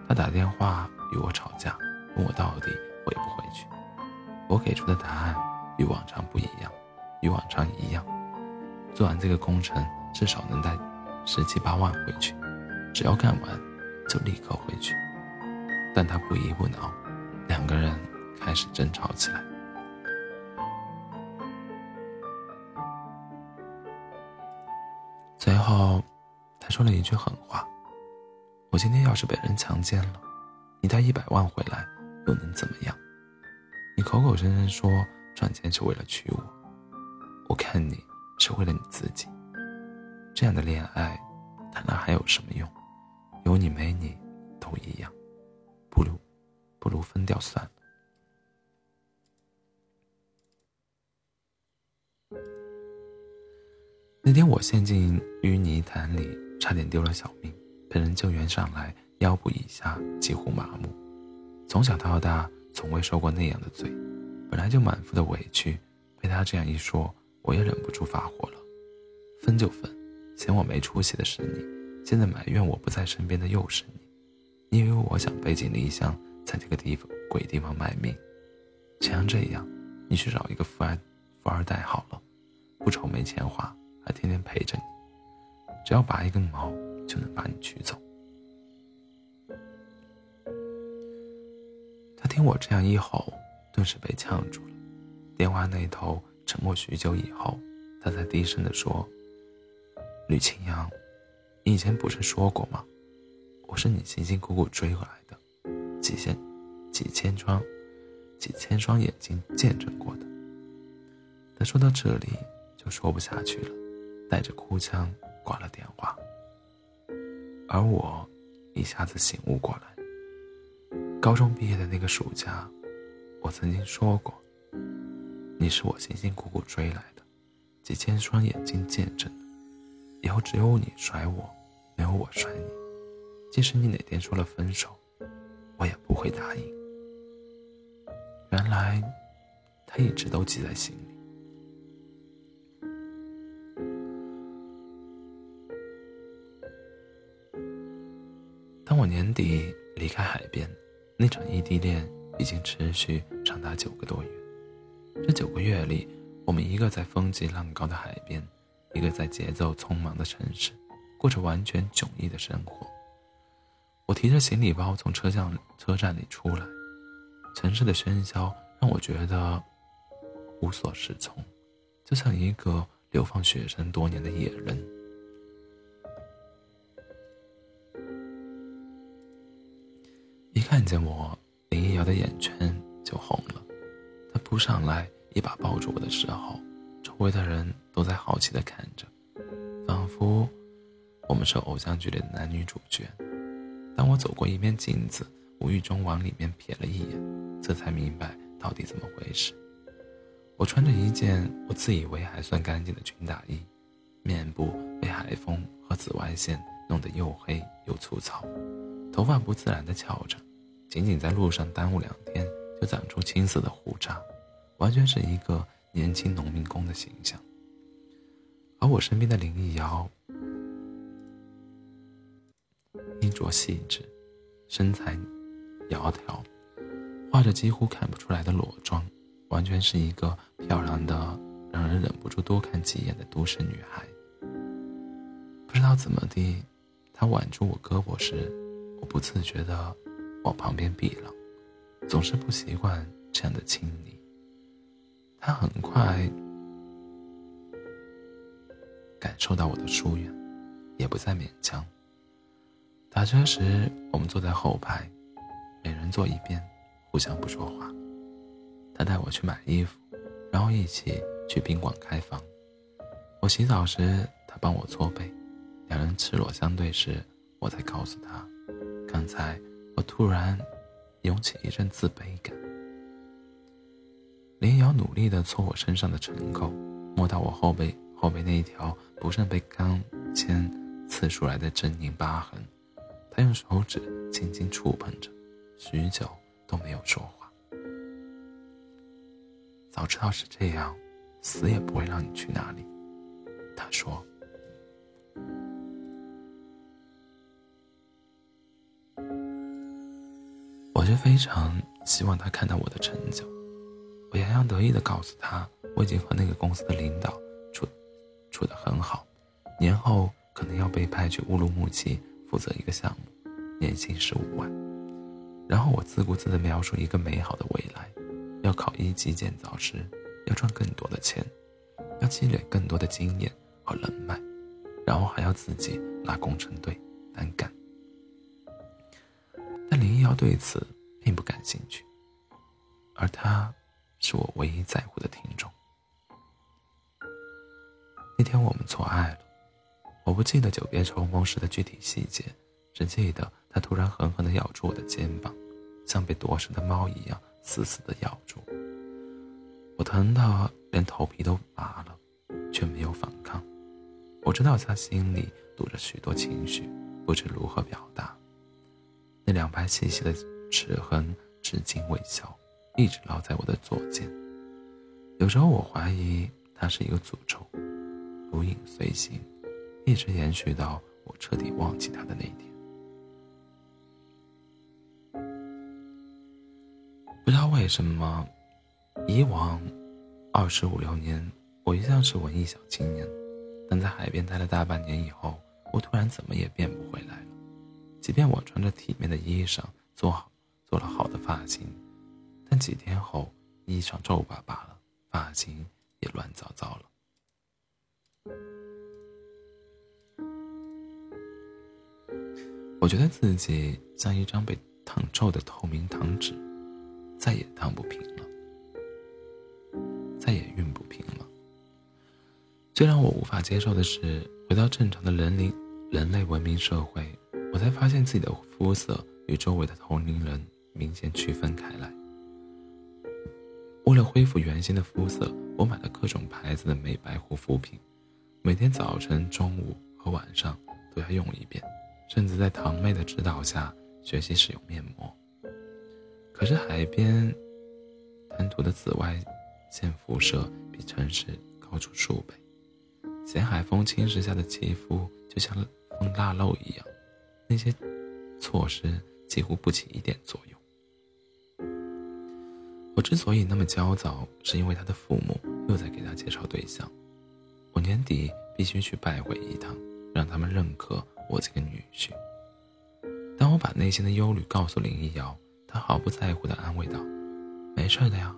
他打电话与我吵架，问我到底。回不回去？我给出的答案与往常不一样，与往常一样。做完这个工程，至少能带十七八万回去。只要干完，就立刻回去。但他不依不挠，两个人开始争吵起来。最后，他说了一句狠话：“我今天要是被人强奸了，你带一百万回来。”又能怎么样？你口口声声说赚钱是为了娶我，我看你是为了你自己。这样的恋爱谈了还有什么用？有你没你都一样，不如不如分掉算了。那天我陷进淤泥潭里，差点丢了小命，被人救援上来，腰部以下几乎麻木。从小到大，从未受过那样的罪，本来就满腹的委屈，被他这样一说，我也忍不住发火了。分就分，嫌我没出息的是你，现在埋怨我不在身边的又是你，你以为我想背井离乡，在这个地方鬼地方卖命？既然这样，你去找一个富二富二代好了，不愁没钱花，他天天陪着你，只要拔一根毛就能把你娶走。他听我这样一吼，顿时被呛住了。电话那头沉默许久以后，他才低声地说：“吕清扬，你以前不是说过吗？我是你辛辛苦苦追回来的，几千几千双几千双眼睛见证过的。”他说到这里就说不下去了，带着哭腔挂了电话。而我一下子醒悟过来。高中毕业的那个暑假，我曾经说过：“你是我辛辛苦苦追来的，几千双眼睛见证的。以后只有你甩我，没有我甩你。即使你哪天说了分手，我也不会答应。”原来，他一直都记在心里。我年底离开海边。那场异地恋已经持续长达九个多月，这九个月里，我们一个在风急浪高的海边，一个在节奏匆忙的城市，过着完全迥异的生活。我提着行李包从车厢车站里出来，城市的喧嚣让我觉得无所适从，就像一个流放雪山多年的野人。看见我，林一瑶的眼圈就红了。她扑上来，一把抱住我的时候，周围的人都在好奇地看着，仿佛我们是偶像剧里的男女主角。当我走过一面镜子，无意中往里面瞥了一眼，这才明白到底怎么回事。我穿着一件我自以为还算干净的军大衣，面部被海风和紫外线弄得又黑又粗糙，头发不自然地翘着。仅仅在路上耽误两天，就长出青色的胡渣，完全是一个年轻农民工的形象。而我身边的林忆瑶，衣着细致，身材窈窕，化着几乎看不出来的裸妆，完全是一个漂亮的让人忍不住多看几眼的都市女孩。不知道怎么地，她挽住我胳膊时，我不自觉的。往旁边避了，总是不习惯这样的亲昵。他很快感受到我的疏远，也不再勉强。打车时，我们坐在后排，每人坐一边，互相不说话。他带我去买衣服，然后一起去宾馆开房。我洗澡时，他帮我搓背。两人赤裸相对时，我才告诉他，刚才。我突然涌起一阵自卑感。林瑶努力的搓我身上的尘垢，摸到我后背后背那一条不慎被钢钎刺出来的狰狞疤痕，他用手指轻轻触碰着，许久都没有说话。早知道是这样，死也不会让你去那里。他说。我就非常希望他看到我的成就，我洋洋得意地告诉他，我已经和那个公司的领导处处得很好，年后可能要被派去乌鲁木齐负责一个项目，年薪十五万。然后我自顾自地描述一个美好的未来，要考一级建造师，要赚更多的钱，要积累更多的经验和人脉，然后还要自己拉工程队单干。但林一瑶对此并不感兴趣，而他是我唯一在乎的听众。那天我们错爱了，我不记得久别重逢时的具体细节，只记得他突然狠狠地咬住我的肩膀，像被夺食的猫一样死死地咬住。我疼得连头皮都麻了，却没有反抗。我知道他心里堵着许多情绪，不知如何表达。那两排细细的齿痕至今未消，一直烙在我的左肩。有时候我怀疑它是一个诅咒，如影随形，一直延续到我彻底忘记它的那一天。不知道为什么，以往二十五六年，我一向是文艺小青年，但在海边待了大半年以后，我突然怎么也变不回来。即便我穿着体面的衣裳，做好做了好的发型，但几天后，衣裳皱巴巴了，发型也乱糟糟了。我觉得自己像一张被烫皱的透明糖纸，再也烫不平了，再也熨不平了。最让我无法接受的是，回到正常的人类人类文明社会，我才发现自己的肤色与周围的同龄人明显区分开来。为了恢复原先的肤色，我买了各种牌子的美白护肤品，每天早晨、中午和晚上都要用一遍。甚至在堂妹的指导下学习使用面膜。可是海边滩涂的紫外线辐射比城市高出数倍，咸海风侵蚀下的肌肤就像风腊肉一样，那些措施几乎不起一点作用。我之所以那么焦躁，是因为他的父母又在给他介绍对象，我年底必须去拜会一趟，让他们认可。我这个女婿。当我把内心的忧虑告诉林一瑶，她毫不在乎地安慰道：“没事的呀，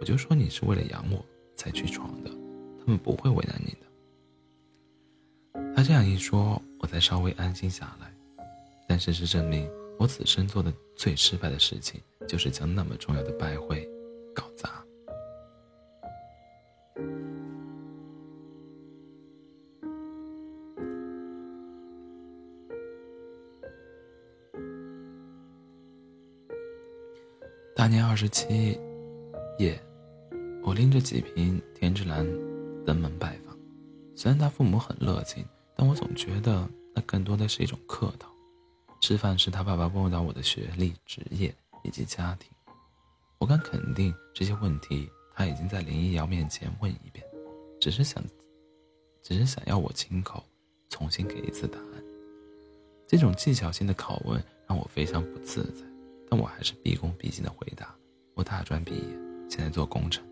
我就说你是为了养我才去闯的，他们不会为难你的。”他这样一说，我才稍微安心下来。但事实证明，我此生做的最失败的事情，就是将那么重要的拜会搞砸。大年二十七夜，我拎着几瓶天之蓝登门拜访。虽然他父母很热情，但我总觉得那更多的是一种客套。吃饭时，他爸爸问到我的学历、职业以及家庭，我敢肯定这些问题他已经在林一瑶面前问一遍，只是想，只是想要我亲口重新给一次答案。这种技巧性的拷问让我非常不自在。但我还是毕恭毕敬的回答：“我大专毕业，现在做工程，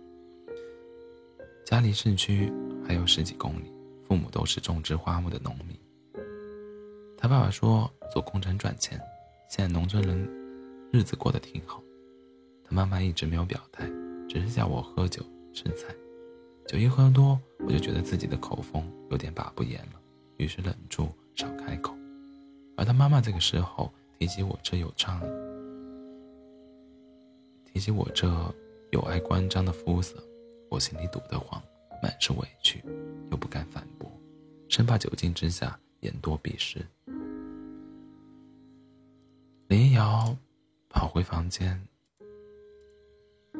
家离市区还有十几公里，父母都是种植花木的农民。他爸爸说做工程赚钱，现在农村人日子过得挺好。他妈妈一直没有表态，只是叫我喝酒吃菜，酒一喝多，我就觉得自己的口风有点把不严了，于是忍住少开口。而他妈妈这个时候提起我这有障。”提起我这有碍关张的肤色，我心里堵得慌，满是委屈，又不敢反驳，生怕酒精之下言多必失。林瑶跑回房间，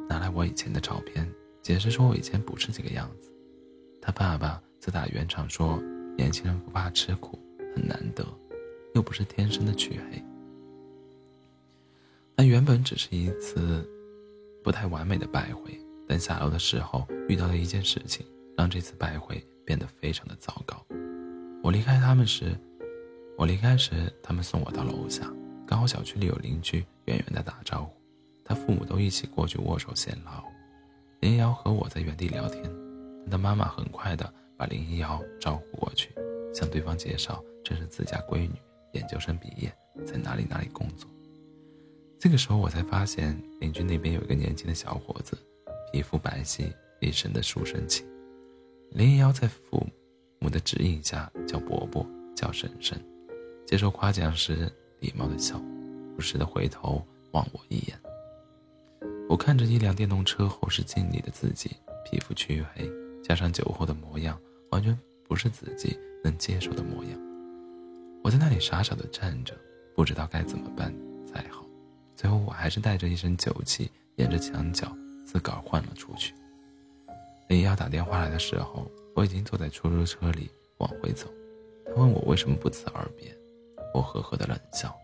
拿来我以前的照片，解释说我以前不是这个样子。他爸爸则打圆场说，年轻人不怕吃苦很难得，又不是天生的黢黑。那原本只是一次。不太完美的拜会，但下楼的时候遇到了一件事情，让这次拜会变得非常的糟糕。我离开他们时，我离开时，他们送我到楼下，刚好小区里有邻居远远的打招呼，他父母都一起过去握手闲聊。林瑶和我在原地聊天，他妈妈很快的把林瑶招呼过去，向对方介绍这是自家闺女，研究生毕业，在哪里哪里工作。这个时候我才发现，邻居那边有一个年轻的小伙子，皮肤白皙，一身的书生气。林瑶在父母我的指引下叫伯伯，叫婶婶，接受夸奖时礼貌的笑，不时的回头望我一眼。我看着一辆电动车后视镜里的自己，皮肤黢黑，加上酒后的模样，完全不是自己能接受的模样。我在那里傻傻的站着，不知道该怎么办才好。最后，我还是带着一身酒气，沿着墙角自个儿换了出去。林瑶打电话来的时候，我已经坐在出租车里往回走。他问我为什么不辞而别，我呵呵的冷笑。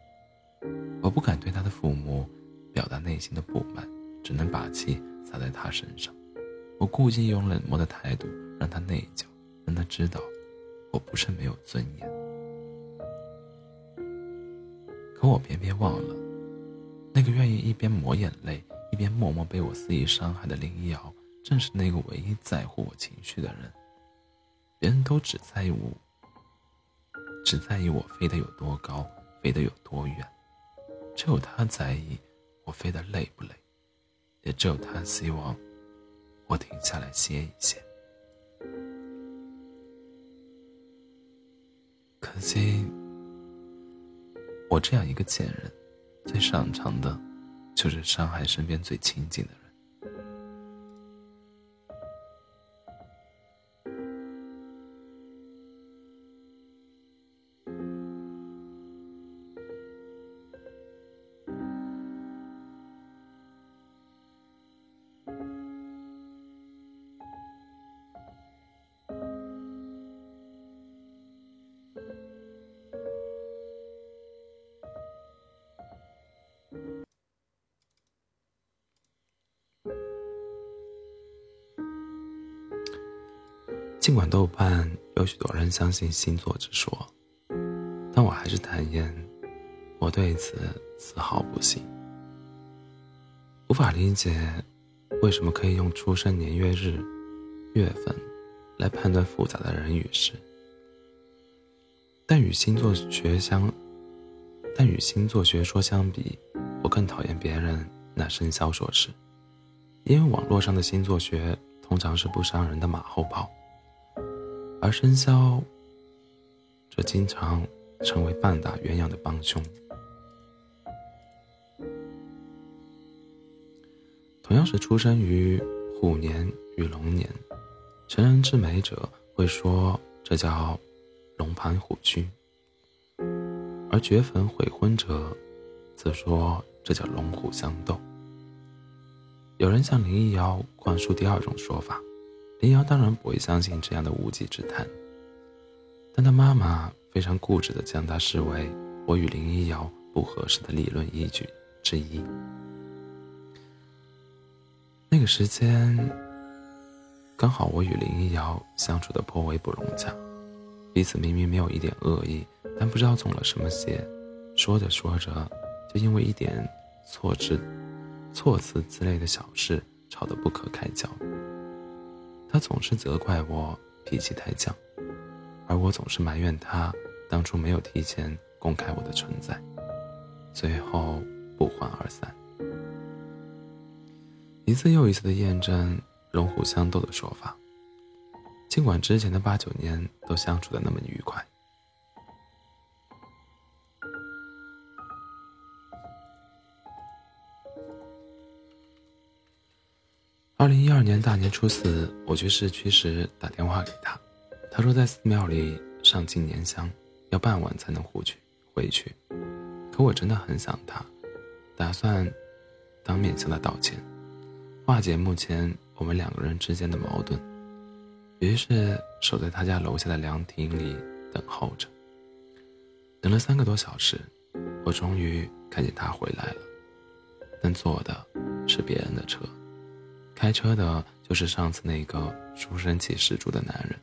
我不敢对他的父母表达内心的不满，只能把气撒在他身上。我故意用冷漠的态度让他内疚，让他知道我不是没有尊严。可我偏偏忘了。那个愿意一边抹眼泪一边默默被我肆意伤害的林一瑶，正是那个唯一在乎我情绪的人。别人都只在意我，只在意我飞得有多高，飞得有多远，只有他在意我飞得累不累，也只有他希望我停下来歇一歇。可惜，我这样一个贱人，最擅长的，就是伤害身边最亲近的人。有人相信星座之说，但我还是坦言，我对此丝毫不信。无法理解为什么可以用出生年月日、月份来判断复杂的人与事，但与星座学相，但与星座学说相比，我更讨厌别人拿生肖说事，因为网络上的星座学通常是不伤人的马后炮。而生肖，则经常成为半打鸳鸯的帮凶。同样是出生于虎年与龙年，成人之美者会说这叫龙盘虎踞，而绝坟悔婚者则说这叫龙虎相斗。有人向林一瑶灌输第二种说法。林瑶当然不会相信这样的无稽之谈，但他妈妈非常固执地将它视为我与林一瑶不合适的理论依据之一。那个时间，刚好我与林一瑶相处的颇为不融洽，彼此明明没有一点恶意，但不知道中了什么邪，说着说着，就因为一点错字、措辞之类的小事吵得不可开交。他总是责怪我脾气太犟，而我总是埋怨他当初没有提前公开我的存在，最后不欢而散。一次又一次的验证龙虎相斗的说法，尽管之前的八九年都相处的那么愉快。二零一二年大年初四，我去市区时打电话给他，他说在寺庙里上进年香，要傍晚才能回去。回去，可我真的很想他，打算当面向他道歉，化解目前我们两个人之间的矛盾。于是守在他家楼下的凉亭里等候着。等了三个多小时，我终于看见他回来了，但坐的是别人的车。开车的就是上次那个书生气十足的男人，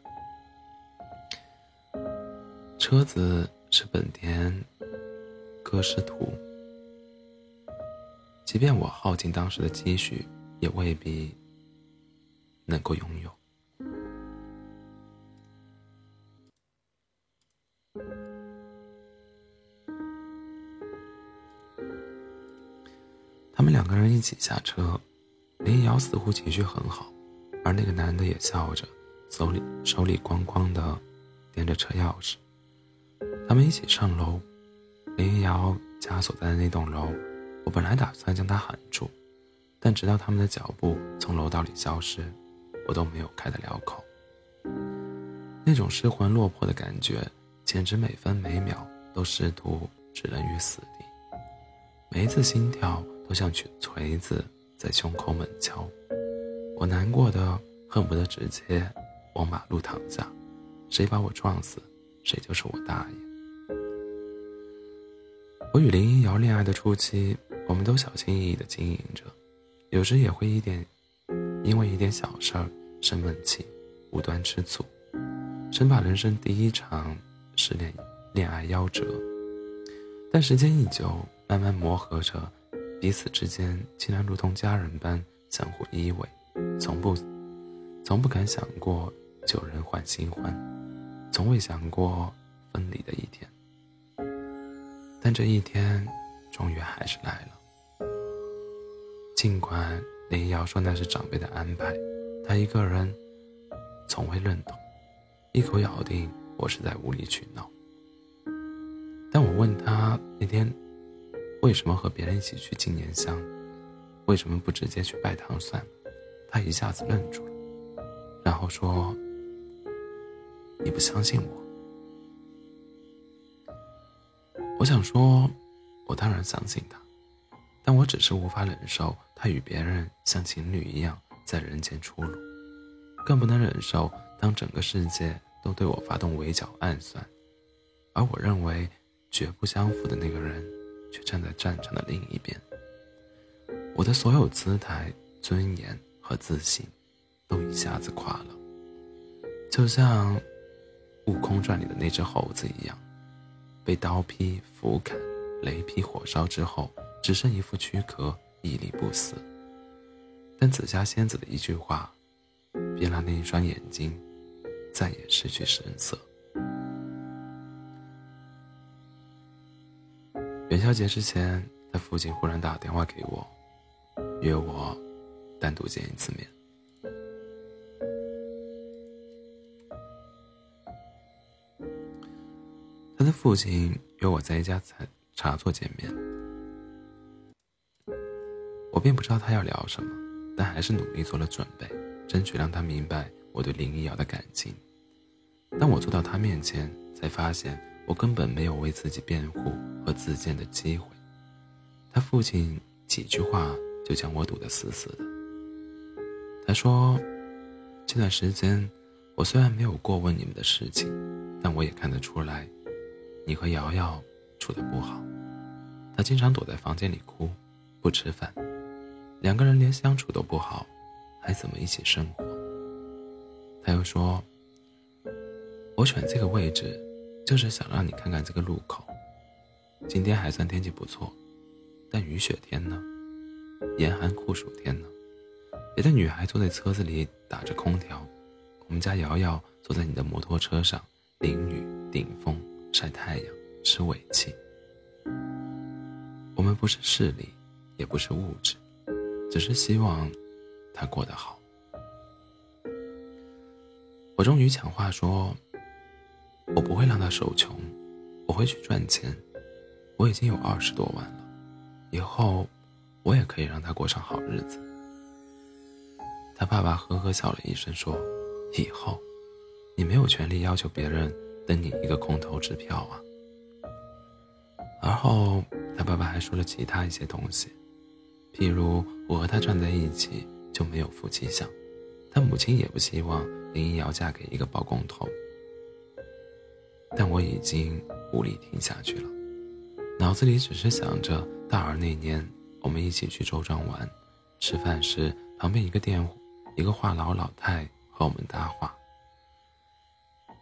车子是本田歌诗图，即便我耗尽当时的积蓄，也未必能够拥有。他们两个人一起下车。林瑶似乎情绪很好，而那个男的也笑着，手里手里光光的掂着车钥匙。他们一起上楼，林瑶家所在的那栋楼，我本来打算将他喊住，但直到他们的脚步从楼道里消失，我都没有开得了口。那种失魂落魄的感觉，简直每分每秒都试图置人于死地，每一次心跳都像锤锤子。在胸口猛敲，我难过的恨不得直接往马路躺下，谁把我撞死，谁就是我大爷。我与林一瑶恋爱的初期，我们都小心翼翼的经营着，有时也会一点，因为一点小事儿生闷气，无端吃醋，生怕人生第一场失恋恋爱夭折。但时间一久，慢慢磨合着。彼此之间竟然如同家人般相互依偎，从不，从不敢想过旧人换新欢，从未想过分离的一天。但这一天，终于还是来了。尽管林瑶说那是长辈的安排，他一个人从未认同，一口咬定我是在无理取闹。但我问他那天为什么和别人一起去纪念乡，为什么不直接去拜堂算了？他一下子愣住了，然后说：“你不相信我？”我想说，我当然相信他，但我只是无法忍受他与别人像情侣一样在人间出入，更不能忍受当整个世界都对我发动围剿暗算，而我认为。绝不相符的那个人，却站在战场的另一边。我的所有姿态、尊严和自信，都一下子垮了，就像《悟空传》里的那只猴子一样，被刀劈、斧砍、雷劈、火烧之后，只剩一副躯壳，屹立不死。但紫霞仙子的一句话，便让那一双眼睛再也失去神色。元宵节之前，他父亲忽然打电话给我，约我单独见一次面。他的父亲约我在一家茶茶座见面，我并不知道他要聊什么，但还是努力做了准备，争取让他明白我对林一瑶的感情。当我坐到他面前，才发现。我根本没有为自己辩护和自荐的机会，他父亲几句话就将我堵得死死的。他说：“这段时间，我虽然没有过问你们的事情，但我也看得出来，你和瑶瑶处得不好。他经常躲在房间里哭，不吃饭，两个人连相处都不好，还怎么一起生活？”他又说：“我选这个位置。”就是想让你看看这个路口，今天还算天气不错，但雨雪天呢？严寒酷暑天呢？别的女孩坐在车子里打着空调，我们家瑶瑶坐在你的摩托车上淋雨顶风晒太阳吃尾气。我们不是势力，也不是物质，只是希望她过得好。我终于抢话说。我不会让他受穷，我会去赚钱。我已经有二十多万了，以后我也可以让他过上好日子。他爸爸呵呵笑了一声说：“以后，你没有权利要求别人等你一个空头支票啊。”而后，他爸爸还说了其他一些东西，譬如我和他站在一起就没有夫妻相，他母亲也不希望林一瑶嫁给一个包工头。但我已经无力听下去了，脑子里只是想着大二那年我们一起去周庄玩，吃饭时旁边一个店一个话痨老太和我们搭话，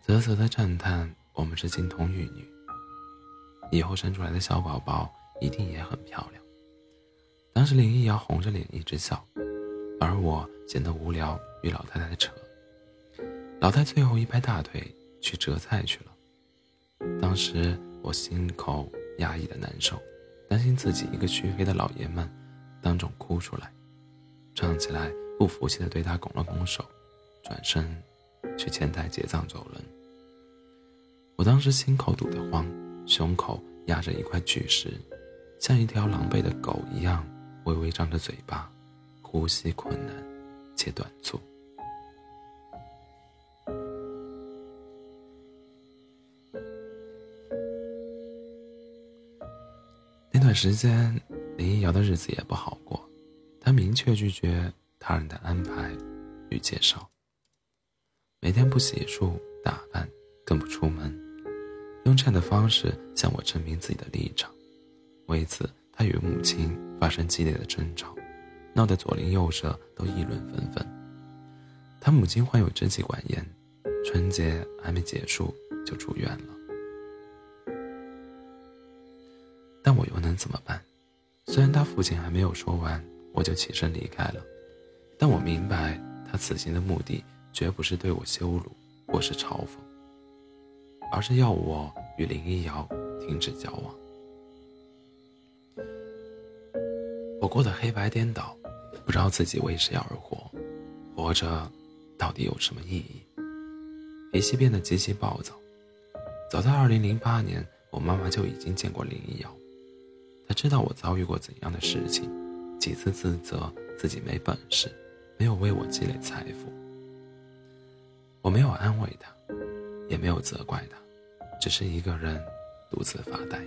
啧啧的赞叹我们是金童玉女，以后生出来的小宝宝一定也很漂亮。当时林一瑶红着脸一直笑，而我闲得无聊与老太太扯，老太最后一拍大腿去折菜去了。当时我心口压抑的难受，担心自己一个黢黑的老爷们当众哭出来，站起来不服气的对他拱了拱手，转身去前台结账走人。我当时心口堵得慌，胸口压着一块巨石，像一条狼狈的狗一样微微张着嘴巴，呼吸困难且短促。段时间，林一瑶的日子也不好过。她明确拒绝他人的安排与介绍，每天不洗漱打扮，更不出门，用这样的方式向我证明自己的立场。为此，她与母亲发生激烈的争吵，闹得左邻右舍都议论纷纷。她母亲患有支气管炎，春节还没结束就住院了。但我又能怎么办？虽然他父亲还没有说完，我就起身离开了，但我明白他此行的目的绝不是对我羞辱或是嘲讽，而是要我与林一瑶停止交往。我过得黑白颠倒，不知道自己为谁而活，活着到底有什么意义？脾气变得极其暴躁。早在2008年，我妈妈就已经见过林一瑶，知道我遭遇过怎样的事情，几次自责自己没本事，没有为我积累财富。我没有安慰她，也没有责怪她，只是一个人独自发呆。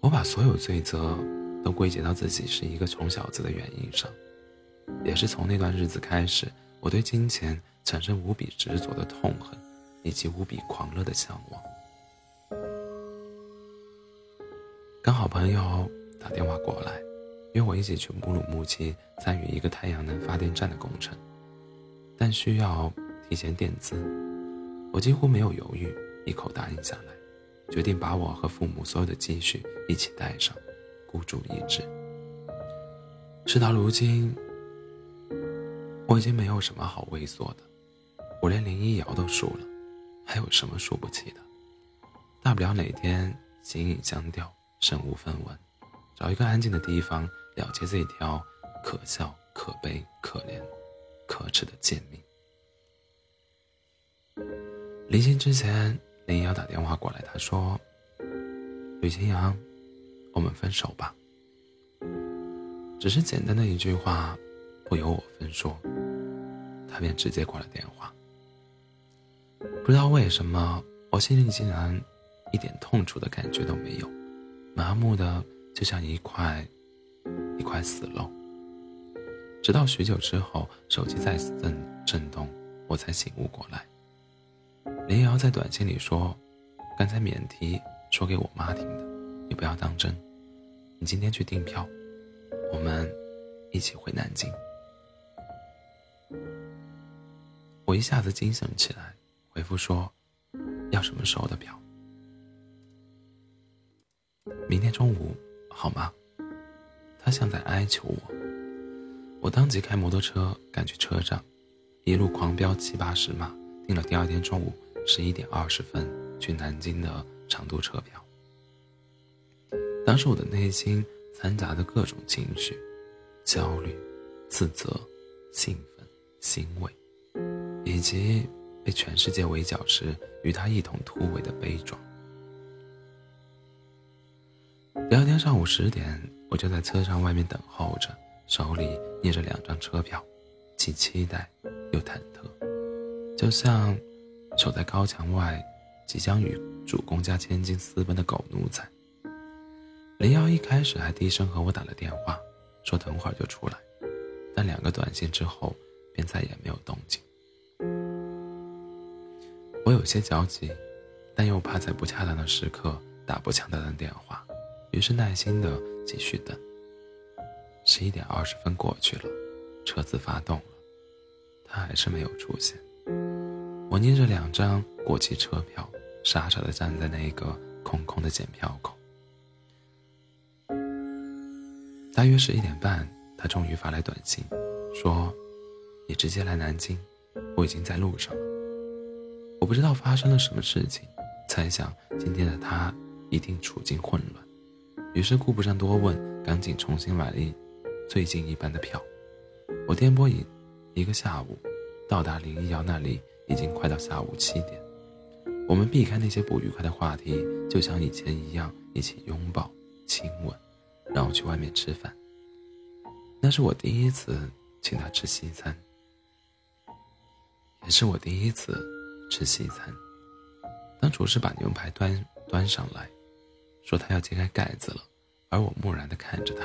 我把所有罪责都归结到自己是一个穷小子的原因上，也是从那段日子开始，我对金钱产生无比执着的痛恨，以及无比狂热的向往。刚好朋友打电话过来，约我一起去乌鲁木齐参与一个太阳能发电站的工程，但需要提前垫资，我几乎没有犹豫，一口答应下来。决定把我和父母所有的积蓄一起带上，孤注一掷。事到如今，我已经没有什么好畏缩的，我连林一瑶都输了，还有什么输不起的？大不了哪天形影相吊，身无分文，找一个安静的地方了结这一条可笑、可悲、可怜、可耻的贱命。临行之前。林瑶打电话过来，他说：“吕清扬，我们分手吧。”只是简单的一句话，不由我分说，他便直接挂了电话。不知道为什么，我心里竟然一点痛楚的感觉都没有，麻木的就像一块一块死肉。直到许久之后，手机再次震震动，我才醒悟过来。林瑶在短信里说：“刚才免提说给我妈听的，你不要当真。你今天去订票，我们一起回南京。”我一下子惊醒起来，回复说：“要什么时候的票？明天中午好吗？”他像在哀求我。我当即开摩托车赶去车站，一路狂飙七八十码，订了第二天中午。十一点二十分去南京的长途车票。当时我的内心掺杂着各种情绪：焦虑、自责、兴奋、欣慰，以及被全世界围剿时与他一同突围的悲壮。第二天上午十点，我就在车站外面等候着，手里捏着两张车票，既期待又忐忑，就像……守在高墙外，即将与主公家千金私奔的狗奴才。林瑶一开始还低声和我打了电话，说等会儿就出来，但两个短信之后便再也没有动静。我有些焦急，但又怕在不恰当的时刻打不恰当的电话，于是耐心的继续等。十一点二十分过去了，车子发动了，他还是没有出现。我捏着两张过期车票，傻傻的站在那个空空的检票口。大约十一点半，他终于发来短信，说：“你直接来南京，我已经在路上了。”我不知道发生了什么事情，猜想今天的他一定处境混乱，于是顾不上多问，赶紧重新买了一最近一班的票。我颠簸一一个下午，到达林一瑶那里。已经快到下午七点，我们避开那些不愉快的话题，就像以前一样，一起拥抱、亲吻，然后去外面吃饭。那是我第一次请他吃西餐，也是我第一次吃西餐。当厨师把牛排端端上来，说他要揭开盖子了，而我木然地看着他，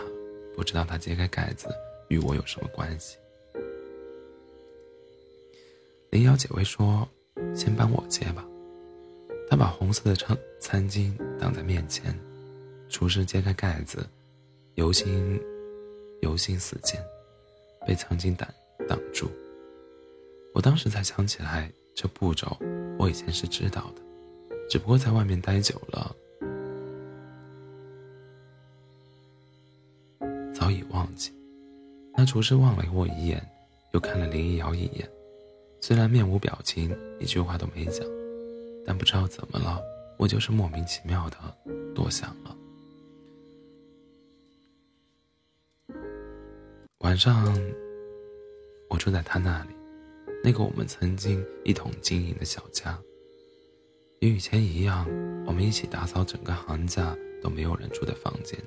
不知道他揭开盖子与我有什么关系。林瑶姐薇说：“先帮我揭吧。”她把红色的餐餐巾挡在面前，厨师揭开盖子，油星油星四溅，被餐巾挡挡住。我当时才想起来，这步骤我以前是知道的，只不过在外面待久了，早已忘记。那厨师望了我一眼，又看了林一瑶一眼，虽然面无表情，一句话都没讲，但不知道怎么了，我就是莫名其妙的多想了。晚上，我住在他那里，那个我们曾经一同经营的小家。与以前一样，我们一起打扫整个寒假都没有人住的房间，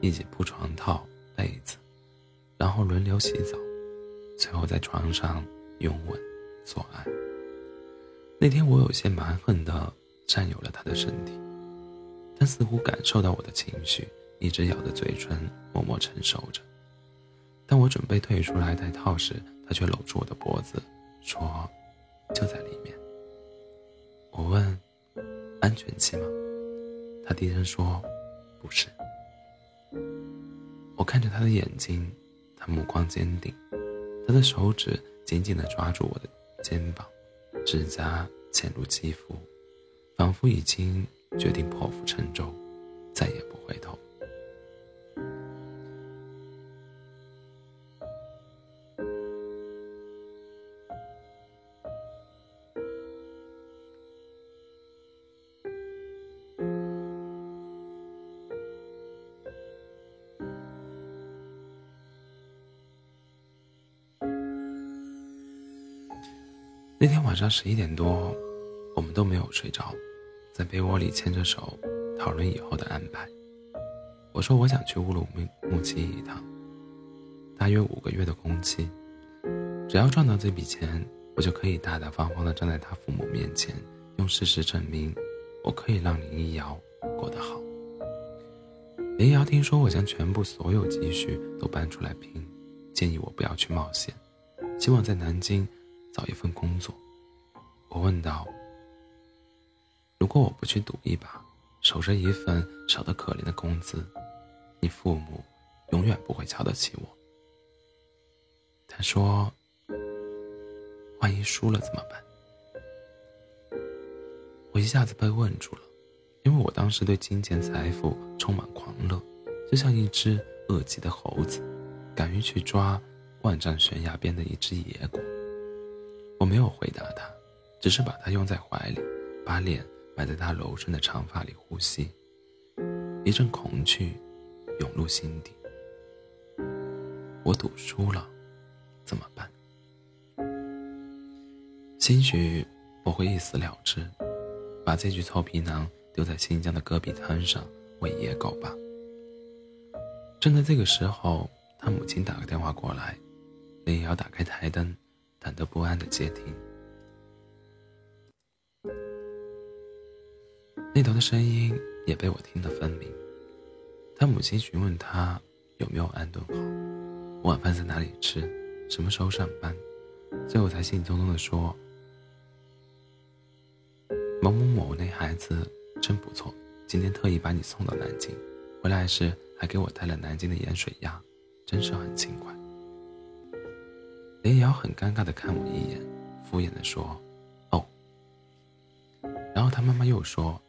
一起铺床套被子。然后轮流洗澡，最后在床上拥吻、做爱。那天我有些蛮横的占有了他的身体，他似乎感受到我的情绪，一直咬着嘴唇，默默承受着。当我准备退出来戴套时，他却搂住我的脖子，说：“就在里面。”我问：“安全期吗？”他低声说：“不是。”我看着他的眼睛。他目光坚定，他的手指紧紧地抓住我的肩膀，指甲嵌入肌肤，仿佛已经决定破釜沉舟，再也不回头。晚上十一点多，我们都没有睡着，在被窝里牵着手讨论以后的安排。我说我想去乌鲁木齐一趟，大约五个月的工期，只要赚到这笔钱，我就可以大大方方地站在他父母面前，用事实证明我可以让林一瑶过得好。林一瑶听说我将全部所有积蓄都搬出来拼，建议我不要去冒险，希望在南京。找一份工作，我问道：“如果我不去赌一把，守着一份少得可怜的工资，你父母永远不会瞧得起我。”他说：“万一输了怎么办？”我一下子被问住了，因为我当时对金钱财富充满狂热，就像一只饿极的猴子，敢于去抓万丈悬崖边的一只野果。我没有回答他，只是把他拥在怀里，把脸埋在他柔顺的长发里呼吸。一阵恐惧涌入心底。我赌输了，怎么办？兴许我会一死了之，把这具臭皮囊丢在新疆的戈壁滩上喂野狗吧。正在这个时候，他母亲打个电话过来，林瑶打开台灯。忐忑不安的接听，那头的声音也被我听得分明。他母亲询问他有没有安顿好，晚饭在哪里吃，什么时候上班，最后才兴冲冲的说：“某某某那孩子真不错，今天特意把你送到南京，回来时还给我带了南京的盐水鸭，真是很勤快。”林瑶很尴尬的看我一眼，敷衍的说：“哦。”然后他妈妈又说：“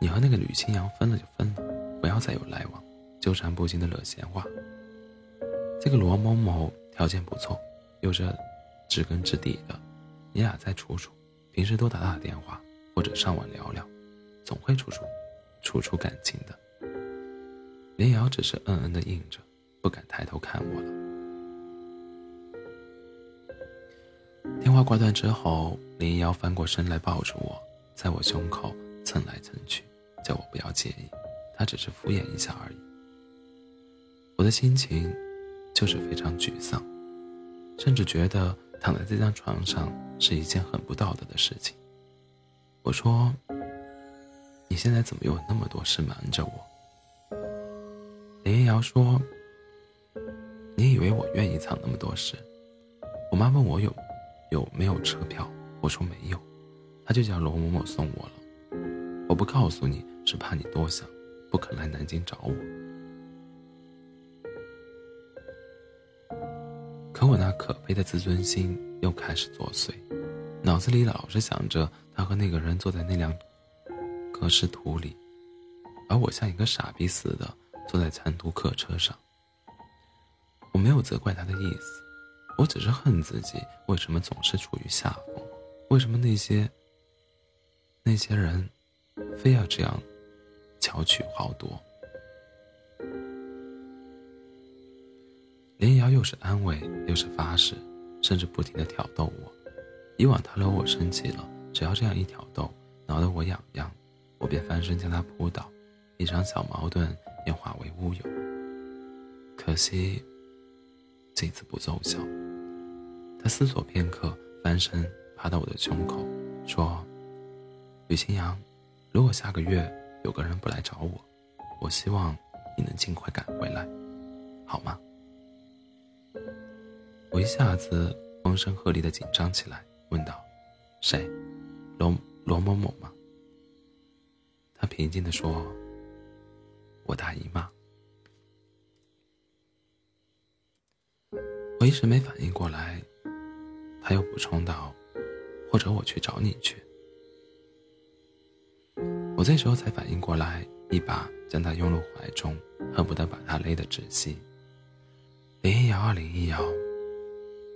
你和那个吕清扬分了就分了，不要再有来往，纠缠不清的惹闲话。这个罗某某条件不错，有着知根知底的，你俩再处处，平时多打打电话或者上网聊聊，总会处处处处感情的。”林瑶只是嗯嗯的应着，不敢抬头看我了。电话挂断之后，林瑶翻过身来抱住我，在我胸口蹭来蹭去，叫我不要介意，他只是敷衍一下而已。我的心情就是非常沮丧，甚至觉得躺在这张床上是一件很不道德的事情。我说：“你现在怎么有那么多事瞒着我？”林一瑶说：“你以为我愿意藏那么多事？”我妈问我有。有没有车票？我说没有，她就叫罗某某送我了。我不告诉你是怕你多想，不肯来南京找我。可我那可悲的自尊心又开始作祟，脑子里老是想着他和那个人坐在那辆格式图里，而我像一个傻逼似的坐在长途客车上，我没有责怪他的意思，我只是恨自己为什么总是处于下风，为什么那些那些人非要这样巧取豪夺。林瑶又是安慰又是发誓，甚至不停的挑逗我。以往他惹我生气了，只要这样一挑逗，挠得我痒痒，我便翻身将他扑倒，一场小矛盾便化为乌有。可惜。这次不奏效。他思索片刻，翻身趴到我的胸口，说：“吕清扬，如果下个月有个人不来找我，我希望你能尽快赶回来，好吗？”我一下子风声鹤唳的紧张起来，问道：“谁？罗罗某某吗？”他平静的说：“我大姨妈。”我一时没反应过来，他又补充道：“或者我去找你去。”我这时候才反应过来，一把将他拥入怀中，恨不得把他勒得窒息。林一瑶啊，林一瑶，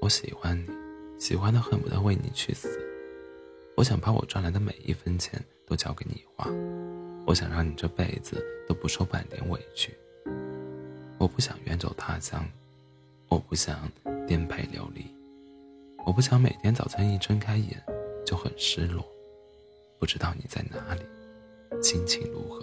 我喜欢你，喜欢的恨不得为你去死。我想把我赚来的每一分钱都交给你花，我想让你这辈子都不受半点委屈。我不想远走他乡。我不想颠沛流离，我不想每天早晨一睁开眼就很失落，不知道你在哪里，心情如何。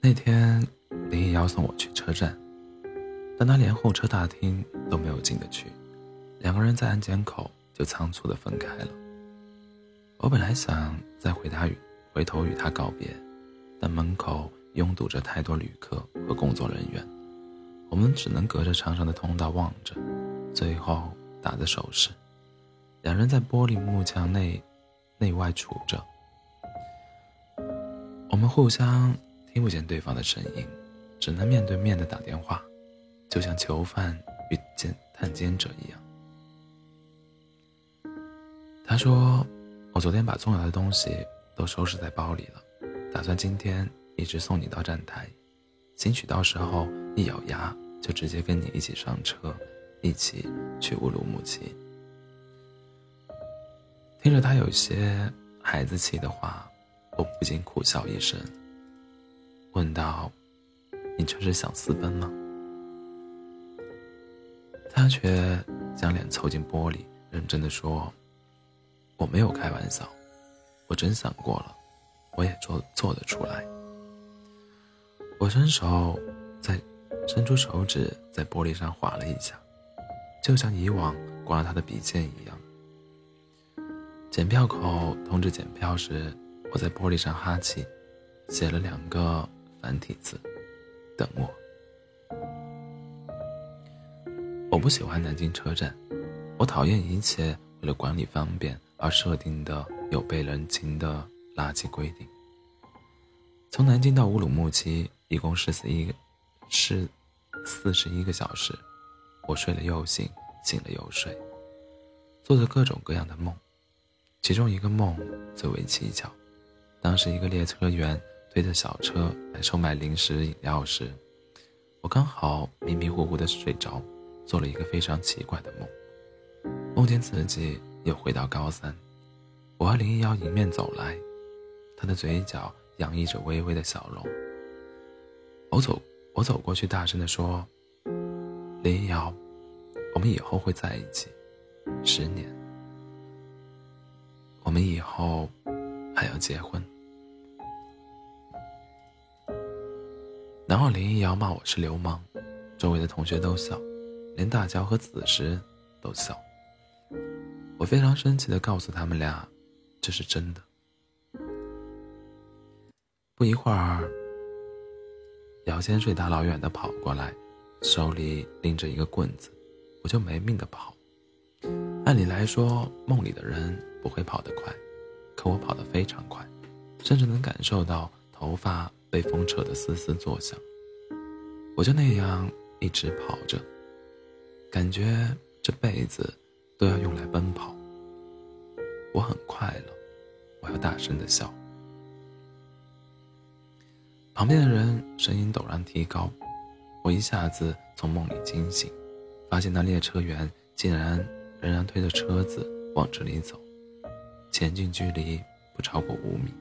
那天林毅要送我去车站，但他连候车大厅都没有进得去，两个人在安检口。就仓促的分开了。我本来想再回他与回头与他告别，但门口拥堵着太多旅客和工作人员，我们只能隔着长长的通道望着，最后打着手势，两人在玻璃幕墙内内外处着，我们互相听不见对方的声音，只能面对面的打电话，就像囚犯与监探监者一样。他说：“我昨天把重要的东西都收拾在包里了，打算今天一直送你到站台，兴许到时候一咬牙就直接跟你一起上车，一起去乌鲁木齐。”听着他有些孩子气的话，我不禁苦笑一声，问道：“你这是想私奔吗？”他却将脸凑近玻璃，认真的说。我没有开玩笑，我真想过了，我也做做得出来。我伸手在伸出手指在玻璃上划了一下，就像以往刮他的鼻尖一样。检票口通知检票时，我在玻璃上哈气，写了两个繁体字：“等我。”我不喜欢南京车站，我讨厌一切为了管理方便。而设定的有悖人情的垃圾规定。从南京到乌鲁木齐一共是四一，是四十一个小时，我睡了又醒，醒了又睡，做着各种各样的梦。其中一个梦最为蹊跷，当时一个列车员推着小车来售卖零食饮料时，我刚好迷迷糊糊的睡着，做了一个非常奇怪的梦，梦见自己。又回到高三，我和林一瑶迎面走来，他的嘴角洋溢着微微的笑容。我走，我走过去，大声地说：“林一瑶，我们以后会在一起，十年。我们以后还要结婚。”然后林一瑶骂我是流氓，周围的同学都笑，连大乔和子时都笑。我非常生气的告诉他们俩，这是真的。不一会儿，姚千岁大老远的跑过来，手里拎着一个棍子，我就没命的跑。按理来说，梦里的人不会跑得快，可我跑得非常快，甚至能感受到头发被风扯得嘶嘶作响。我就那样一直跑着，感觉这辈子。都要用来奔跑，我很快乐，我要大声的笑。旁边的人声音陡然提高，我一下子从梦里惊醒，发现那列车员竟然仍然推着车子往这里走，前进距离不超过五米。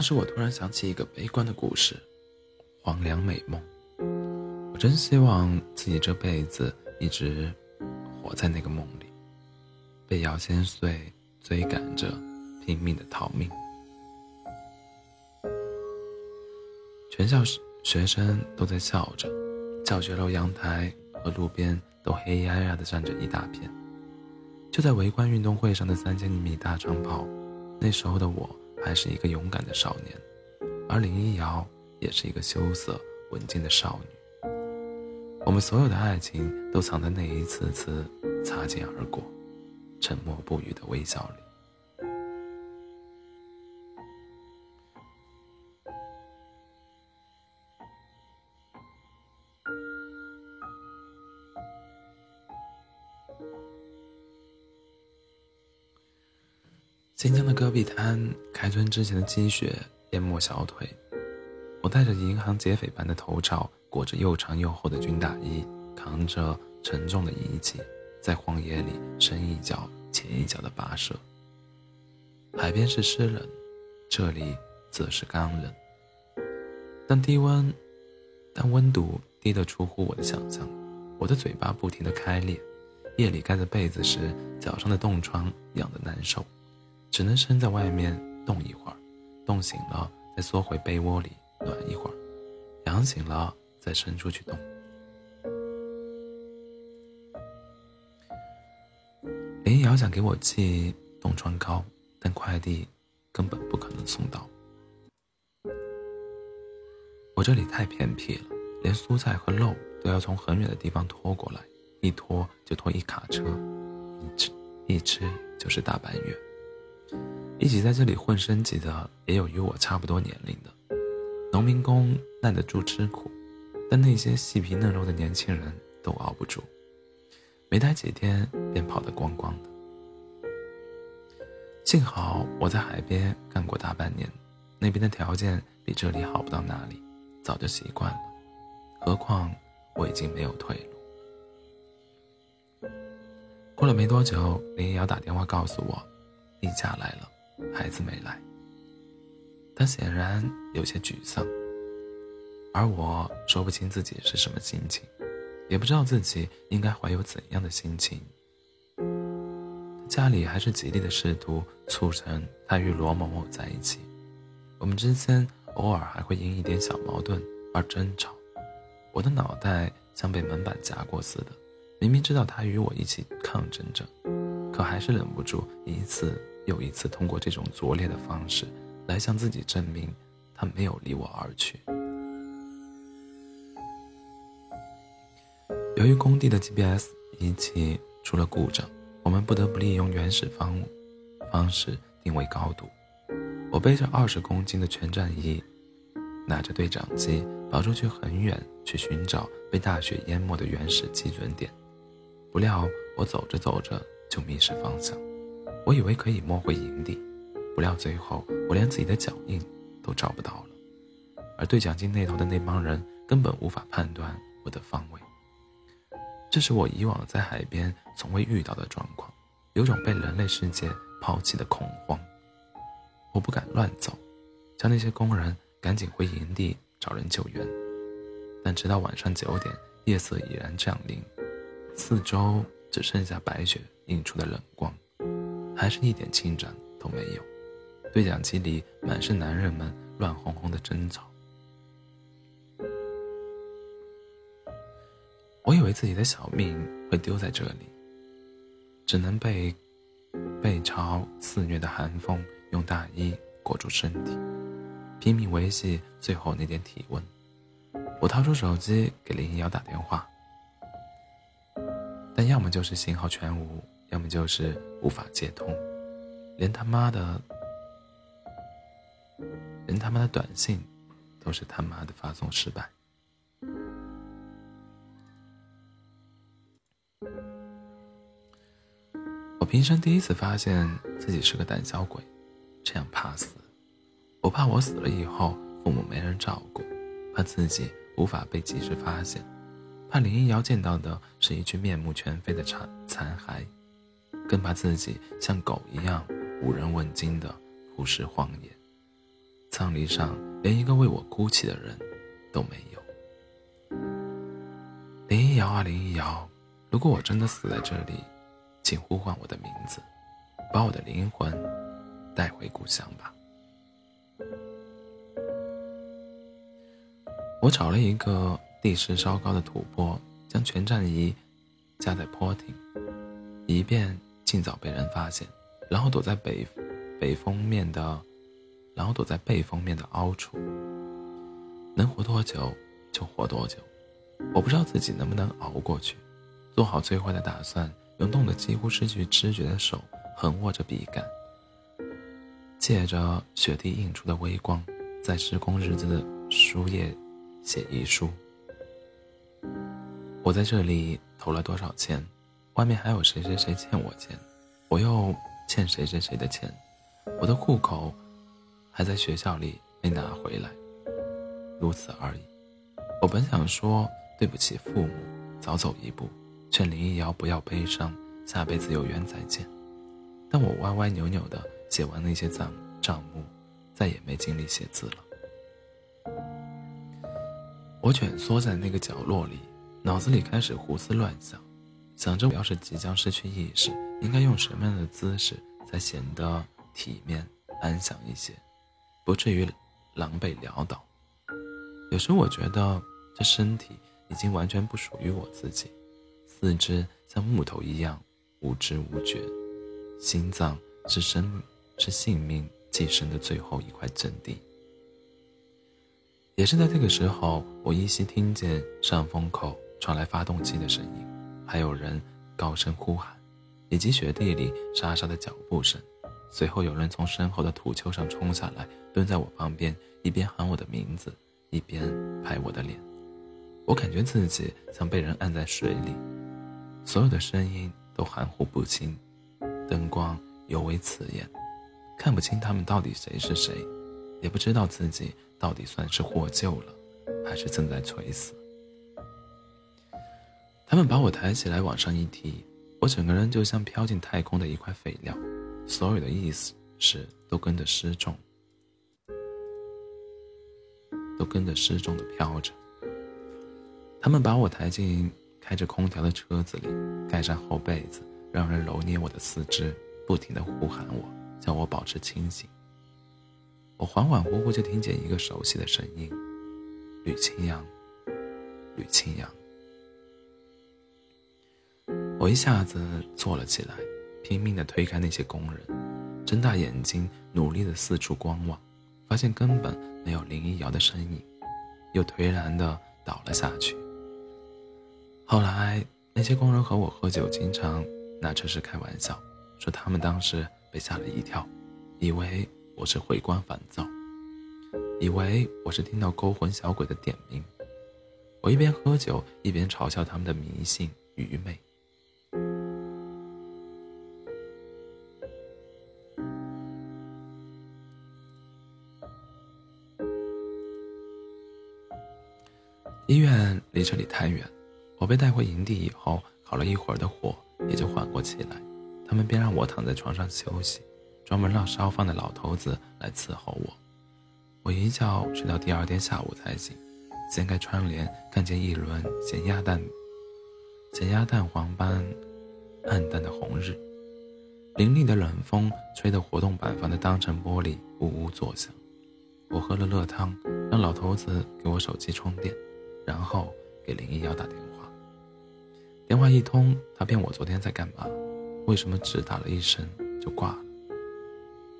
当时我突然想起一个悲观的故事，《黄粱美梦》。我真希望自己这辈子一直活在那个梦里，被姚千岁追赶着，拼命的逃命。全校学生都在笑着，教学楼阳台和路边都黑压压的站着一大片。就在围观运动会上的三千米大长跑，那时候的我。还是一个勇敢的少年，而林一瑶也是一个羞涩文静的少女。我们所有的爱情都藏在那一次次擦肩而过、沉默不语的微笑里。新疆的戈壁滩，开春之前的积雪淹没小腿。我戴着银行劫匪般的头罩，裹着又长又厚的军大衣，扛着沉重的仪器，在荒野里深一脚浅一脚的跋涉。海边是湿冷，这里则是干冷。但低温，但温度低得出乎我的想象。我的嘴巴不停地开裂，夜里盖着被子时，脚上的冻疮痒得难受。只能伸在外面冻一会儿，冻醒了再缩回被窝里暖一会儿，凉醒了再伸出去冻。林瑶想给我寄冻疮膏，但快递根本不可能送到。我这里太偏僻了，连蔬菜和肉都要从很远的地方拖过来，一拖就拖一卡车，一吃一吃就是大半月。一起在这里混升级的也有与我差不多年龄的，农民工耐得住吃苦，但那些细皮嫩肉的年轻人都熬不住，没待几天便跑得光光的。幸好我在海边干过大半年，那边的条件比这里好不到哪里，早就习惯了。何况我已经没有退路。过了没多久，林瑶打电话告诉我，例假来了。孩子没来，他显然有些沮丧，而我说不清自己是什么心情，也不知道自己应该怀有怎样的心情。家里还是极力的试图促成他与罗某某在一起，我们之间偶尔还会因一点小矛盾而争吵。我的脑袋像被门板夹过似的，明明知道他与我一起抗争着，可还是忍不住一次。又一次通过这种拙劣的方式，来向自己证明，他没有离我而去。由于工地的 GPS 仪器出了故障，我们不得不利用原始方方式定位高度。我背着二十公斤的全站仪，拿着对讲机，跑出去很远去寻找被大雪淹没的原始基准点。不料我走着走着就迷失方向。我以为可以摸回营地，不料最后我连自己的脚印都找不到了，而对讲机那头的那帮人根本无法判断我的方位。这是我以往在海边从未遇到的状况，有种被人类世界抛弃的恐慌。我不敢乱走，叫那些工人赶紧回营地找人救援。但直到晚上九点，夜色已然降临，四周只剩下白雪映出的冷光。还是一点进展都没有，对讲机里满是男人们乱哄哄的争吵。我以为自己的小命会丢在这里，只能被被朝肆虐的寒风用大衣裹住身体，拼命维系最后那点体温。我掏出手机给林瑶打电话，但要么就是信号全无，要么就是无法接通，连他妈的，连他妈的短信，都是他妈的发送失败。我平生第一次发现自己是个胆小鬼，这样怕死。我怕我死了以后父母没人照顾，怕自己无法被及时发现，怕林一瑶见到的是一具面目全非的残残骸，更怕自己像狗一样无人问津的扑尸荒野，葬礼上连一个为我哭泣的人都没有。林一瑶啊，林一瑶，如果我真的死在这里，请呼唤我的名字，把我的灵魂带回故乡吧。我找了一个地势稍高的土坡，将全站仪架在坡顶，以便尽早被人发现。然后躲在北北风面的，然后躲在背风面的凹处，能活多久就活多久。我不知道自己能不能熬过去，做好最坏的打算，用冻得几乎失去知觉的手横握着笔杆，借着雪地映出的微光，在施工日子的书页。写遗书。我在这里投了多少钱？外面还有谁谁谁欠我钱？我又欠谁谁谁的钱？我的户口还在学校里没拿回来，如此而已。我本想说对不起父母，早走一步，劝林一瑶不要悲伤，下辈子有缘再见。但我歪歪扭扭的写完那些账账目，再也没精力写字了。我蜷缩在那个角落里，脑子里开始胡思乱想，想着我要是即将失去意识，应该用什么样的姿势才显得体面安详一些，不至于狼狈潦倒。有时我觉得这身体已经完全不属于我自己，四肢像木头一样无知无觉，心脏是生是性命寄生的最后一块阵地。也是在这个时候，我依稀听见上风口传来发动机的声音，还有人高声呼喊，以及雪地里沙沙的脚步声。随后，有人从身后的土丘上冲下来，蹲在我旁边，一边喊我的名字，一边拍我的脸。我感觉自己像被人按在水里，所有的声音都含糊不清，灯光尤为刺眼，看不清他们到底谁是谁，也不知道自己。到底算是获救了，还是正在垂死？他们把我抬起来往上一提，我整个人就像飘进太空的一块废料，所有的意识都跟着失重，都跟着失重的飘着。他们把我抬进开着空调的车子里，盖上厚被子，让人揉捏我的四肢，不停的呼喊我，叫我保持清醒。我恍恍惚惚就听见一个熟悉的声音：“吕清扬，吕清扬。”我一下子坐了起来，拼命地推开那些工人，睁大眼睛努力地四处观望，发现根本没有林一瑶的身影，又颓然地倒了下去。后来那些工人和我喝酒，经常拿这事开玩笑，说他们当时被吓了一跳，以为。我是回光返照，以为我是听到勾魂小鬼的点名。我一边喝酒，一边嘲笑他们的迷信愚昧。离这里太远，我被带回营地以后，烤了一会儿的火也就缓过气来。他们便让我躺在床上休息。专门让烧饭的老头子来伺候我，我一觉睡到第二天下午才醒。掀开窗帘，看见一轮咸鸭蛋、咸鸭蛋黄般暗淡的红日，凌厉的冷风吹得活动板房的当层玻璃呜呜作响。我喝了热汤，让老头子给我手机充电，然后给林一瑶打电话。电话一通，他骗我昨天在干嘛，为什么只打了一声就挂了？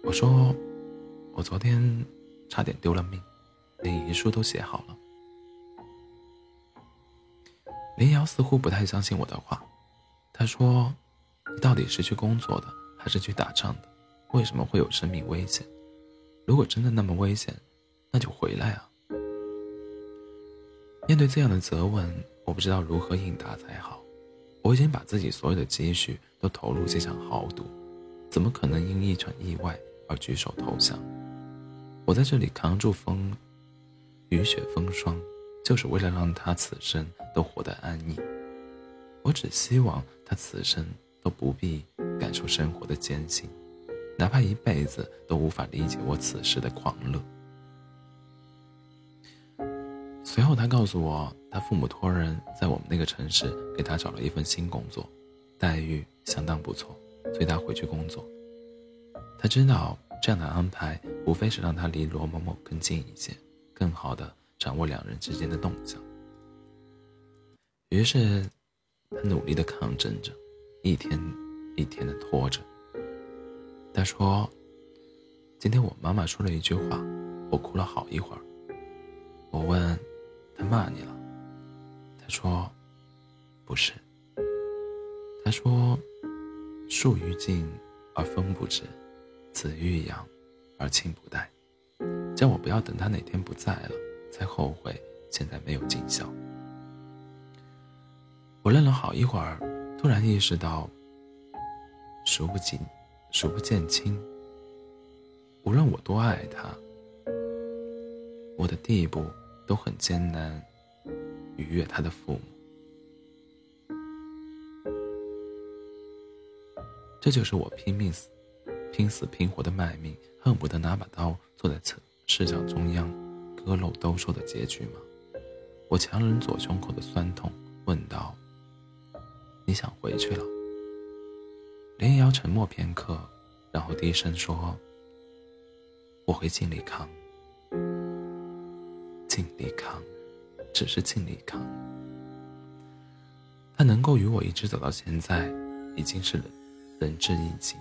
我说，我昨天差点丢了命，连遗书都写好了。林瑶似乎不太相信我的话，他说：“你到底是去工作的，还是去打仗的？为什么会有生命危险？如果真的那么危险，那就回来啊！”面对这样的责问，我不知道如何应答才好。我已经把自己所有的积蓄都投入这场豪赌，怎么可能因一场意外而举手投降？我在这里扛住风雨雪风霜，就是为了让他此生都活得安逸。我只希望他此生都不必感受生活的艰辛，哪怕一辈子都无法理解我此时的狂乐。随后，他告诉我，他父母托人在我们那个城市给他找了一份新工作，待遇相当不错，催他回去工作。他知道这样的安排无非是让他离罗某某更近一些，更好的掌握两人之间的动向。于是，他努力的抗争着，一天一天的拖着。他说：“今天我妈妈说了一句话，我哭了好一会儿。”我问。他骂你了，他说：“不是。”他说：“树欲静而风不止，子欲养而亲不待。”叫我不要等他哪天不在了，才后悔现在没有尽孝。我愣了好一会儿，突然意识到，数不尽，数不见亲。无论我多爱他，我的地步。都很艰难逾越他的父母，这就是我拼命死、拼死拼活的卖命，恨不得拿把刀坐在侧视角中央割肉兜售的结局吗？我强忍左胸口的酸痛，问道：“你想回去了？”林瑶沉默片刻，然后低声说：“我会尽力扛。”尽力扛，只是尽力扛。他能够与我一直走到现在，已经是仁至义尽。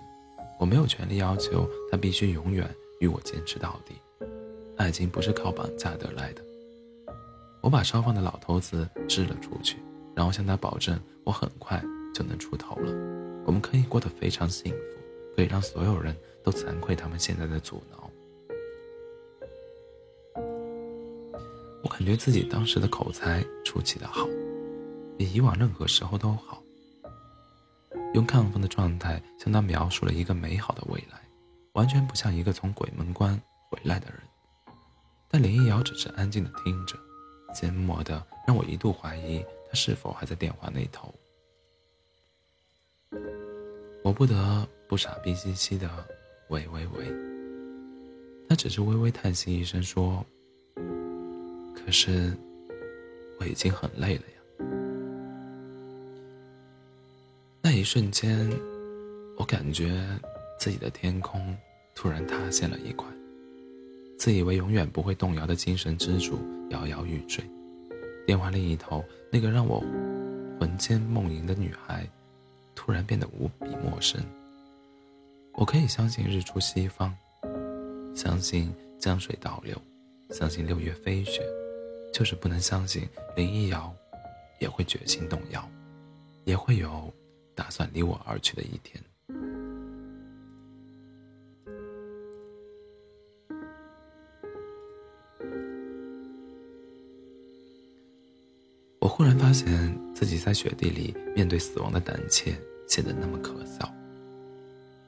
我没有权利要求他必须永远与我坚持到底。爱情不是靠绑架得来的。我把烧饭的老头子支了出去，然后向他保证，我很快就能出头了。我们可以过得非常幸福，可以让所有人都惭愧他们现在的阻挠。我感觉自己当时的口才出奇的好，比以往任何时候都好。用亢奋的状态向他描述了一个美好的未来，完全不像一个从鬼门关回来的人。但林一瑶只是安静的听着，缄默的让我一度怀疑他是否还在电话那头。我不得不傻逼兮兮的喂喂喂，他只是微微叹息一声说。可是，我已经很累了呀。那一瞬间，我感觉自己的天空突然塌陷了一块，自以为永远不会动摇的精神支柱摇摇欲坠。电话另一头那个让我魂牵梦萦的女孩，突然变得无比陌生。我可以相信日出西方，相信江水倒流，相信六月飞雪。就是不能相信林一瑶也会决心动摇，也会有打算离我而去的一天。我忽然发现自己在雪地里面对死亡的胆怯显得那么可笑。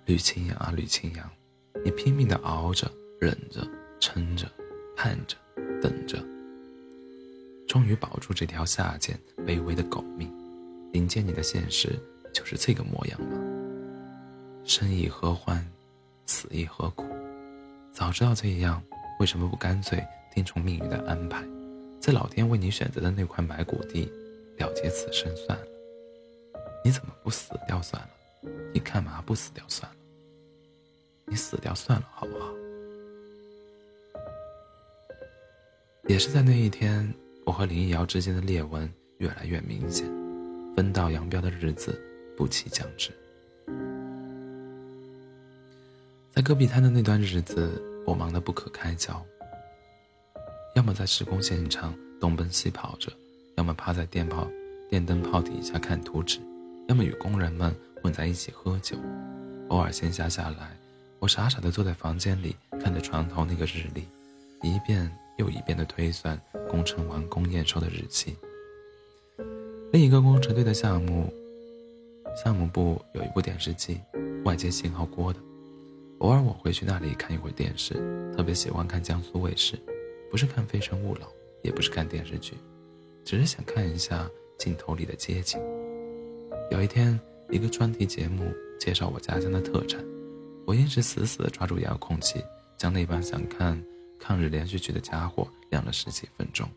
吕青阳啊，吕青阳，你拼命的熬着、忍着、撑着、盼着、等着。终于保住这条下贱卑微的狗命，迎接你的现实就是这个模样吗？生亦何欢，死亦何苦？早知道这样，为什么不干脆听从命运的安排，在老天为你选择的那块埋骨地了结此生算了？你怎么不死掉算了？你干嘛不死掉算了？你死掉算了，好不好？也是在那一天。我和林一瑶之间的裂纹越来越明显，分道扬镳的日子不期将至。在戈壁滩的那段日子，我忙得不可开交，要么在施工现场东奔西跑着，要么趴在电炮、电灯泡底下看图纸，要么与工人们混在一起喝酒。偶尔闲暇下来，我傻傻地坐在房间里，看着床头那个日历，一遍又一遍地推算工程完工验收的日期。另一个工程队的项目，项目部有一部电视机，外接信号锅的。偶尔我会去那里看一会儿电视，特别喜欢看江苏卫视，不是看《非诚勿扰》，也不是看电视剧，只是想看一下镜头里的街景。有一天，一个专题节目介绍我家乡的特产，我硬是死死地抓住遥控器，将那把想看抗日连续剧的家伙亮了十几分钟。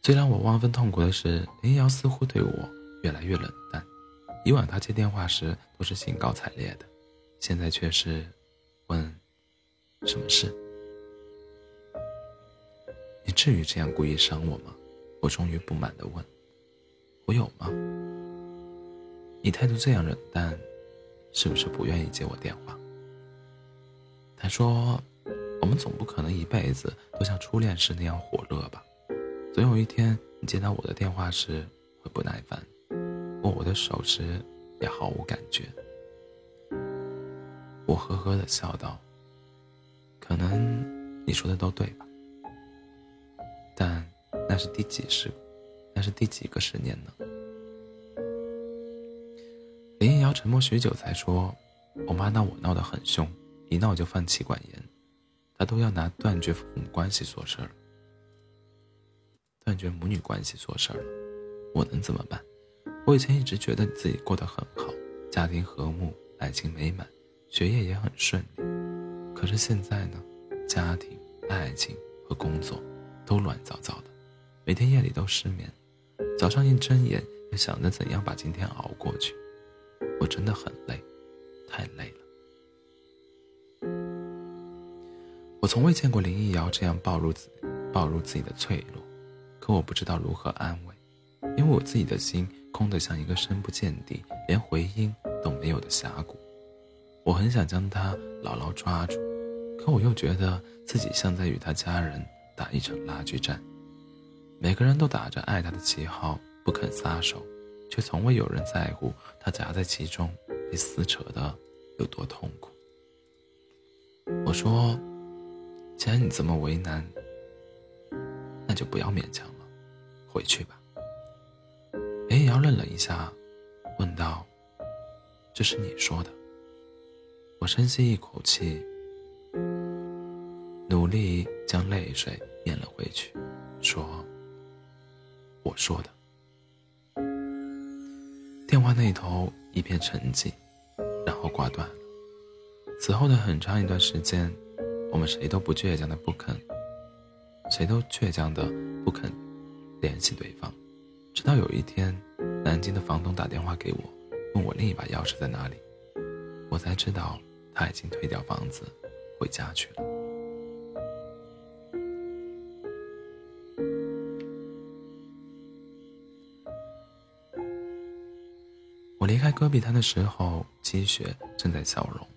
最让我万分痛苦的是，林瑶似乎对我越来越冷淡，以往他接电话时都是兴高采烈的。现在却是问什么事？你至于这样故意伤我吗？我终于不满的问。我有吗？你态度这样冷淡，是不是不愿意接我电话？他说：“我们总不可能一辈子都像初恋时那样火热吧？总有一天，你接到我的电话时会不耐烦，握我的手时也毫无感觉。”我呵呵的笑道：“可能你说的都对吧？但那是第几十，那是第几个十年呢？”林瑶沉默许久，才说：“我妈闹我闹得很凶，一闹就犯气管炎，他都要拿断绝父母关系说事儿，断绝母女关系做事儿了。我能怎么办？我以前一直觉得你自己过得很好，家庭和睦，爱情美满。”学业也很顺利，可是现在呢，家庭、爱情和工作都乱糟糟的，每天夜里都失眠，早上一睁眼又想着怎样把今天熬过去。我真的很累，太累了。我从未见过林忆瑶这样暴露自暴露自己的脆弱，可我不知道如何安慰，因为我自己的心空得像一个深不见底、连回音都没有的峡谷。我很想将他牢牢抓住，可我又觉得自己像在与他家人打一场拉锯战。每个人都打着爱他的旗号不肯撒手，却从未有人在乎他夹在其中被撕扯的有多痛苦。我说：“既然你这么为难，那就不要勉强了，回去吧。”林瑶愣了一下，问道：“这是你说的？”我深吸一口气，努力将泪水咽了回去，说：“我说的。”电话那头一片沉寂，然后挂断了。此后的很长一段时间，我们谁都不倔强的不肯，谁都倔强的不肯联系对方。直到有一天，南京的房东打电话给我，问我另一把钥匙在哪里，我才知道。他已经退掉房子，回家去了。我离开戈壁滩的时候，积雪正在消融。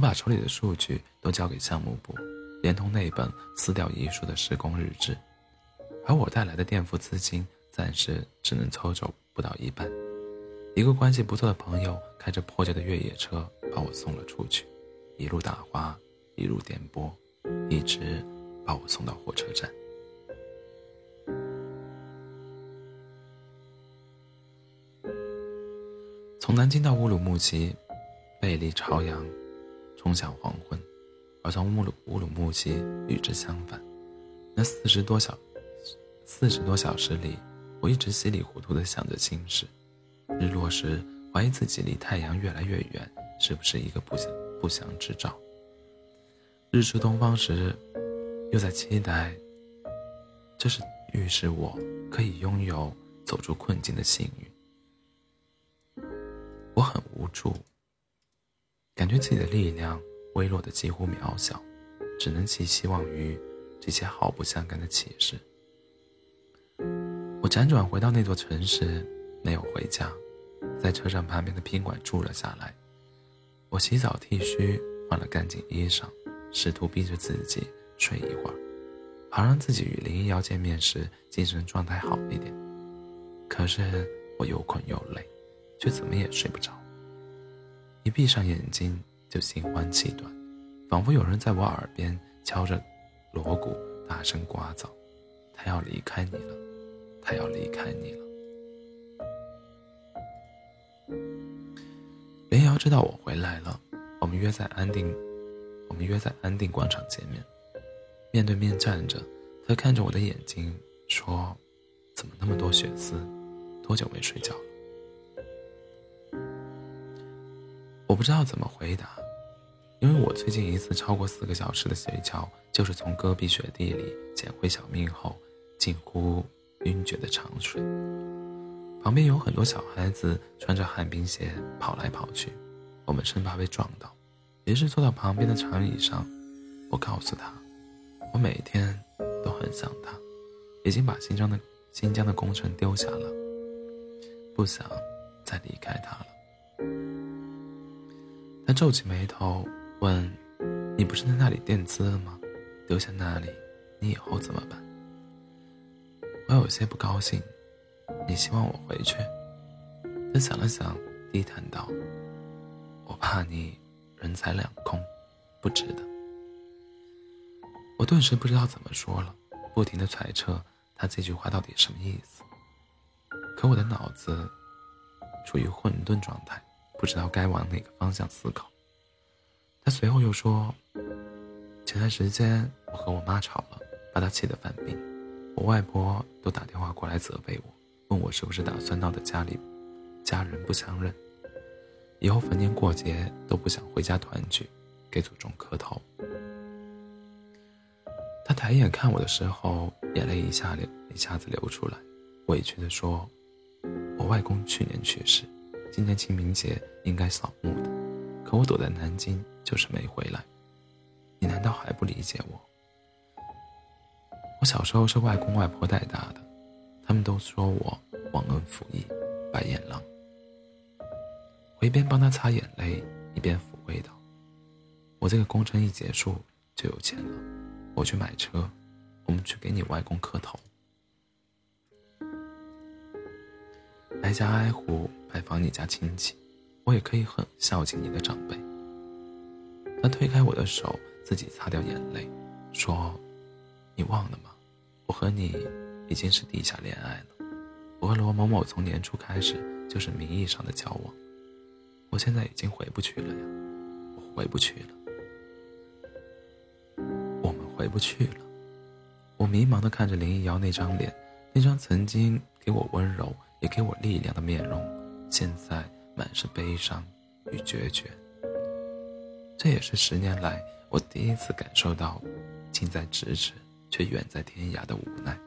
我把手里的数据都交给项目部，连同那本撕掉遗书的施工日志，而我带来的垫付资金暂时只能凑走不到一半。一个关系不错的朋友开着破旧的越野车把我送了出去，一路打滑，一路颠簸，一直把我送到火车站。从南京到乌鲁木齐，背离朝阳，冲向黄昏；而从乌鲁乌鲁木齐与之相反，那四十多小四十多小时里，我一直稀里糊涂的想着心事。日落时，怀疑自己离太阳越来越远，是不是一个不祥不祥之兆？日出东方时，又在期待，这是预示我可以拥有走出困境的幸运。我很无助，感觉自己的力量微弱的几乎渺小，只能寄希望于这些毫不相干的启示。我辗转回到那座城市。没有回家，在车站旁边的宾馆住了下来。我洗澡剃须，换了干净衣裳，试图逼着自己睡一会儿，好让自己与林一瑶见面时精神状态好一点。可是我又困又累，却怎么也睡不着。一闭上眼睛就心慌气短，仿佛有人在我耳边敲着锣鼓，大声呱噪：“他要离开你了，他要离开你了。”林瑶知道我回来了，我们约在安定，我们约在安定广场见面，面对面站着，他看着我的眼睛说：“怎么那么多血丝？多久没睡觉？”我不知道怎么回答，因为我最近一次超过四个小时的睡觉，就是从戈壁雪地里捡回小命后，近乎晕厥的长睡。旁边有很多小孩子穿着旱冰鞋跑来跑去，我们生怕被撞到，于是坐到旁边的长椅上。我告诉他，我每天都很想他，已经把新疆的新疆的工程丢下了，不想再离开他了。他皱起眉头问：“你不是在那里垫资了吗？丢下那里，你以后怎么办？”我有些不高兴。你希望我回去？他想了想，低叹道：“我怕你人财两空，不值得。”我顿时不知道怎么说了，不停的揣测他这句话到底什么意思。可我的脑子处于混沌状态，不知道该往哪个方向思考。他随后又说：“前段时间我和我妈吵了，把她气得犯病，我外婆都打电话过来责备我。”问我是不是打算闹得家里家人不相认，以后逢年过节都不想回家团聚，给祖宗磕头。他抬眼看我的时候，眼泪一下流一下子流出来，委屈地说：“我外公去年去世，今年清明节应该扫墓的，可我躲在南京，就是没回来。你难道还不理解我？我小时候是外公外婆带大的。”他们都说我忘恩负义，白眼狼。我一边帮他擦眼泪，一边抚慰道：“我这个工程一结束就有钱了，我去买车，我们去给你外公磕头，挨家挨户拜访你家亲戚，我也可以很孝敬你的长辈。”他推开我的手，自己擦掉眼泪，说：“你忘了吗？我和你……”已经是地下恋爱了。我和罗某某从年初开始就是名义上的交往，我现在已经回不去了呀，我回不去了，我们回不去了。我迷茫的看着林一瑶那张脸，那张曾经给我温柔也给我力量的面容，现在满是悲伤与决绝。这也是十年来我第一次感受到近在咫尺却远在天涯的无奈。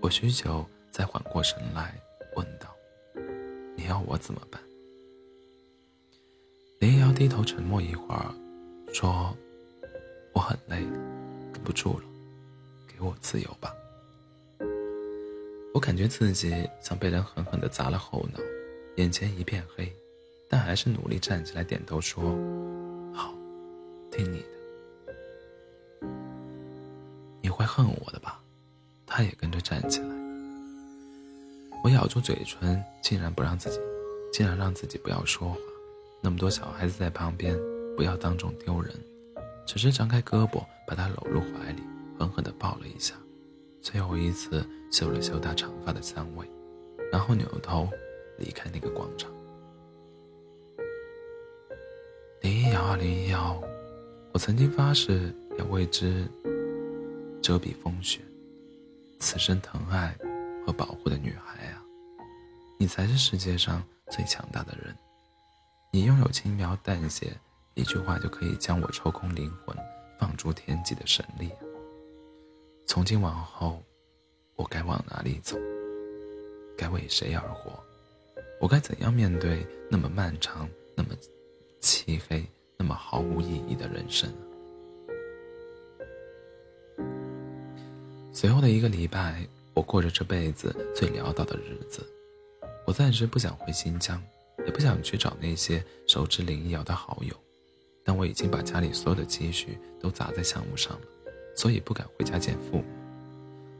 我许久才缓过神来，问道：“你要我怎么办？”林瑶低头沉默一会儿，说：“我很累了，忍不住了，给我自由吧。”我感觉自己像被人狠狠地砸了后脑，眼前一片黑，但还是努力站起来，点头说：“好，听你的。”你会恨我的吧？他也跟着站起来，我咬住嘴唇，竟然不让自己，竟然让自己不要说话。那么多小孩子在旁边，不要当众丢人。只是张开胳膊，把他搂入怀里，狠狠地抱了一下，最后一次嗅了嗅他长发的香味，然后扭头离开那个广场。林一瑶啊，林一瑶，我曾经发誓要为之遮蔽风雪。此生疼爱和保护的女孩啊，你才是世界上最强大的人。你拥有轻描淡写一句话就可以将我抽空灵魂、放逐天际的神力。从今往后，我该往哪里走？该为谁而活？我该怎样面对那么漫长、那么漆黑、那么毫无意义的人生？随后的一个礼拜，我过着这辈子最潦倒的日子。我暂时不想回新疆，也不想去找那些熟知林一瑶的好友，但我已经把家里所有的积蓄都砸在项目上了，所以不敢回家见父母。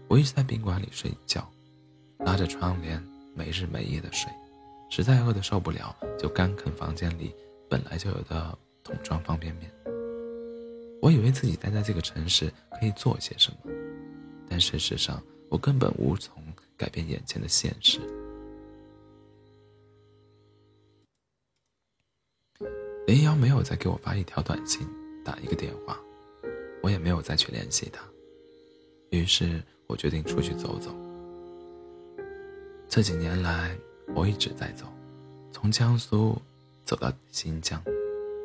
我一直在宾馆里睡觉，拉着窗帘，没日没夜的睡，实在饿得受不了，就干啃房间里本来就有的桶装方便面。我以为自己待在这个城市可以做些什么，但事实上我根本无从改变眼前的现实。林瑶没有再给我发一条短信，打一个电话，我也没有再去联系他。于是我决定出去走走。这几年来，我一直在走，从江苏走到新疆，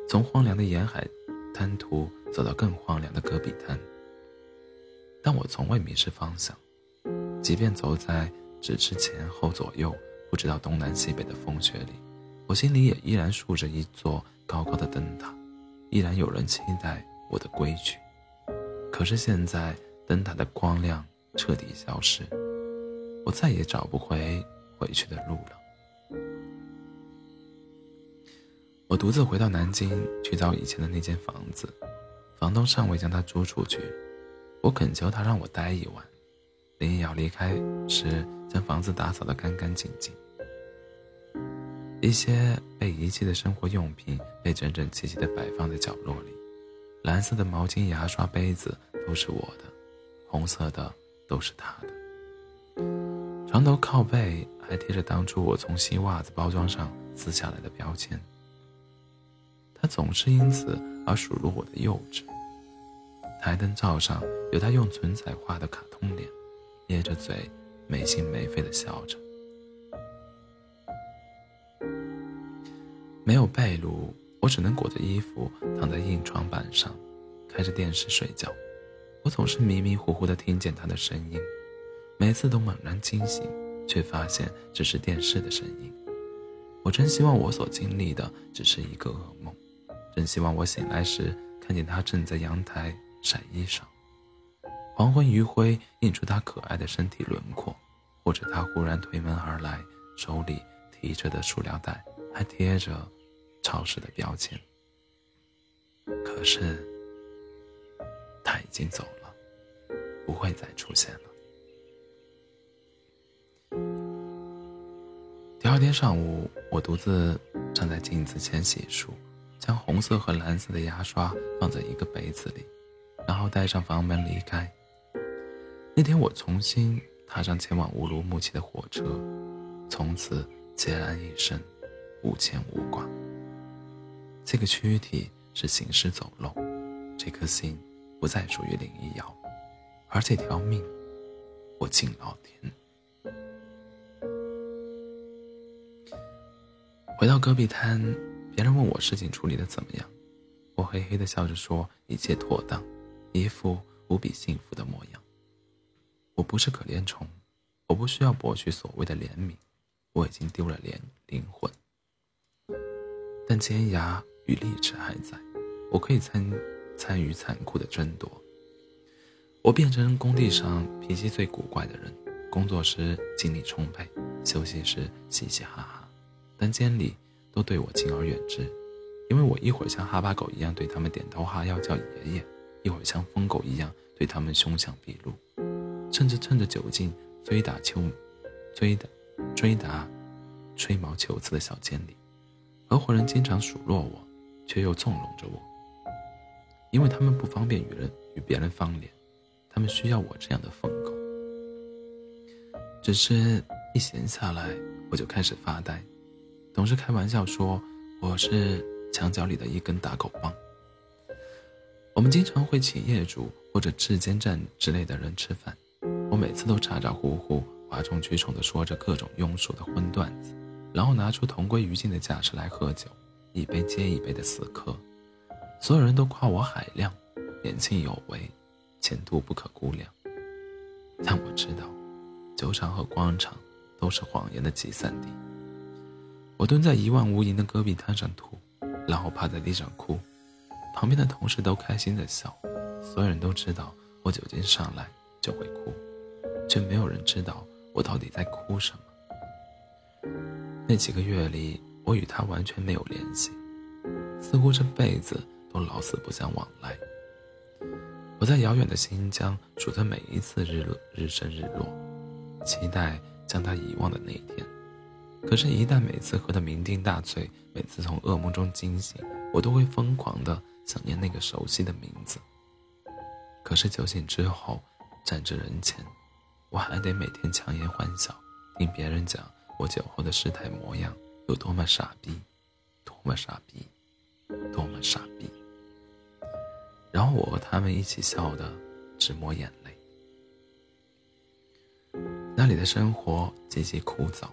从荒凉的沿海滩涂走到更荒凉的戈壁滩。但我从未迷失方向，即便走在只知前后左右、不知道东南西北的风雪里，我心里也依然竖着一座高高的灯塔，依然有人期待我的归去。可是现在，灯塔的光亮彻底消失。我再也找不回回去的路了。我独自回到南京去找以前的那间房子，房东尚未将它租出去。我恳求他让我待一晚。林一瑶离开时，将房子打扫得干干净净。一些被遗弃的生活用品被整整齐齐地摆放在角落里，蓝色的毛巾、牙刷、杯子都是我的，红色的都是他的。床头靠背还贴着当初我从新袜子包装上撕下来的标签。他总是因此而数落我的幼稚。台灯罩上有他用唇彩画的卡通脸，咧着嘴，没心没肺的笑着。没有被褥，我只能裹着衣服躺在硬床板上，开着电视睡觉。我总是迷迷糊糊的听见他的声音。每次都猛然惊醒，却发现这是电视的声音。我真希望我所经历的只是一个噩梦，真希望我醒来时看见他正在阳台晒衣裳。黄昏余晖映出他可爱的身体轮廓，或者他忽然推门而来，手里提着的塑料袋还贴着超市的标签。可是他已经走了，不会再出现了。第二天上午，我独自站在镜子前洗漱，将红色和蓝色的牙刷放在一个杯子里，然后带上房门离开。那天，我重新踏上前往乌鲁木齐的火车，从此孑然一身，无牵无挂。这个躯体是行尸走肉，这颗心不再属于林一瑶，而这条命，我敬老天。回到戈壁滩，别人问我事情处理的怎么样，我嘿嘿的笑着说一切妥当，一副无比幸福的模样。我不是可怜虫，我不需要博取所谓的怜悯，我已经丢了灵灵魂，但尖牙与利齿还在，我可以参参与残酷的争夺。我变成工地上脾气最古怪的人，工作时精力充沛，休息时嘻嘻哈哈。但监里都对我敬而远之，因为我一会儿像哈巴狗一样对他们点头哈腰叫爷爷，一会儿像疯狗一样对他们凶相毕露，甚至趁着酒劲追打秋，追打追打吹毛求疵的小监理。合伙人经常数落我，却又纵容着我，因为他们不方便与人与别人翻脸，他们需要我这样的疯狗。只是一闲下来，我就开始发呆。总是开玩笑说我是墙角里的一根打狗棒。我们经常会请业主或者质监站之类的人吃饭，我每次都咋咋呼呼、哗众取宠地说着各种庸俗的荤段子，然后拿出同归于尽的架势来喝酒，一杯接一杯的死磕。所有人都夸我海量、年轻有为、前途不可估量。但我知道，酒场和官场都是谎言的集散地。我蹲在一望无垠的戈壁滩上吐，然后趴在地上哭，旁边的同事都开心的笑，所有人都知道我酒精上来就会哭，却没有人知道我到底在哭什么。那几个月里，我与他完全没有联系，似乎这辈子都老死不相往来。我在遥远的新疆数着每一次日落、日升、日落，期待将他遗忘的那一天。可是，一旦每次喝得酩酊大醉，每次从噩梦中惊醒，我都会疯狂地想念那个熟悉的名字。可是酒醒之后，站至人前，我还得每天强颜欢笑，听别人讲我酒后的失态模样有多么傻逼，多么傻逼，多么傻逼。然后我和他们一起笑得直抹眼泪。那里的生活极其枯燥。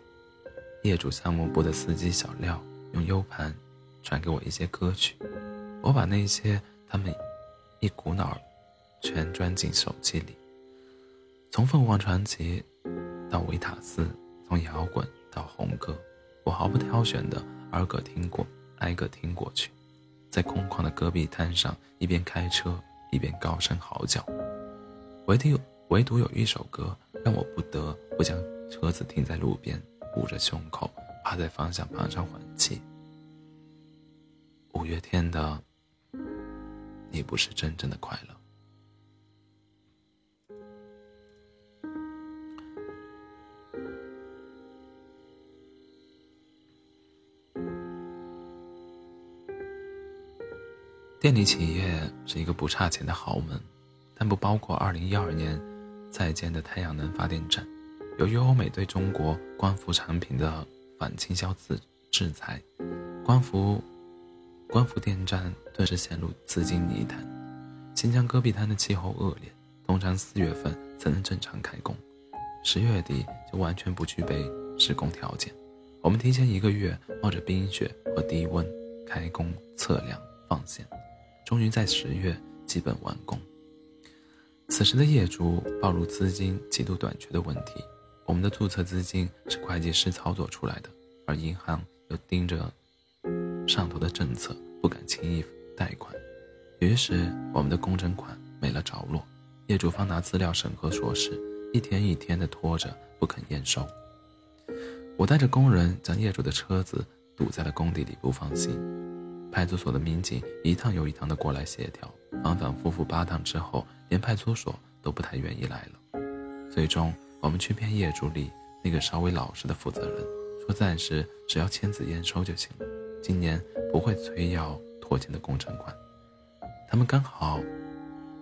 业主项目部的司机小廖用 U 盘传给我一些歌曲，我把那些他们一股脑全装进手机里。从凤凰传奇到维塔斯，从摇滚到红歌，我毫不挑选的挨个听过，挨个听过去，在空旷的戈壁滩上一边开车一边高声嚎叫。唯独唯独有一首歌让我不得不将车子停在路边。捂着胸口，趴在方向盘上缓气。五月天的《你不是真正的快乐》。电力企业是一个不差钱的豪门，但不包括二零一二年在建的太阳能发电站。由于欧美对中国光伏产品的反倾销制制裁，光伏光伏电站顿时陷入资金泥潭。新疆戈壁滩的气候恶劣，通常四月份才能正常开工，十月底就完全不具备施工条件。我们提前一个月冒着冰雪和低温开工测量放线，终于在十月基本完工。此时的业主暴露资金极度短缺的问题。我们的注册资金是会计师操作出来的，而银行又盯着上头的政策，不敢轻易贷款。于是，我们的工程款没了着落。业主方拿资料审核说是一天一天的拖着，不肯验收。我带着工人将业主的车子堵在了工地里，不放心。派出所的民警一趟又一趟的过来协调，反反复复八趟之后，连派出所都不太愿意来了。最终。我们去骗业主里那个稍微老实的负责人，说暂时只要签字验收就行了，今年不会催要拖欠的工程款。他们刚好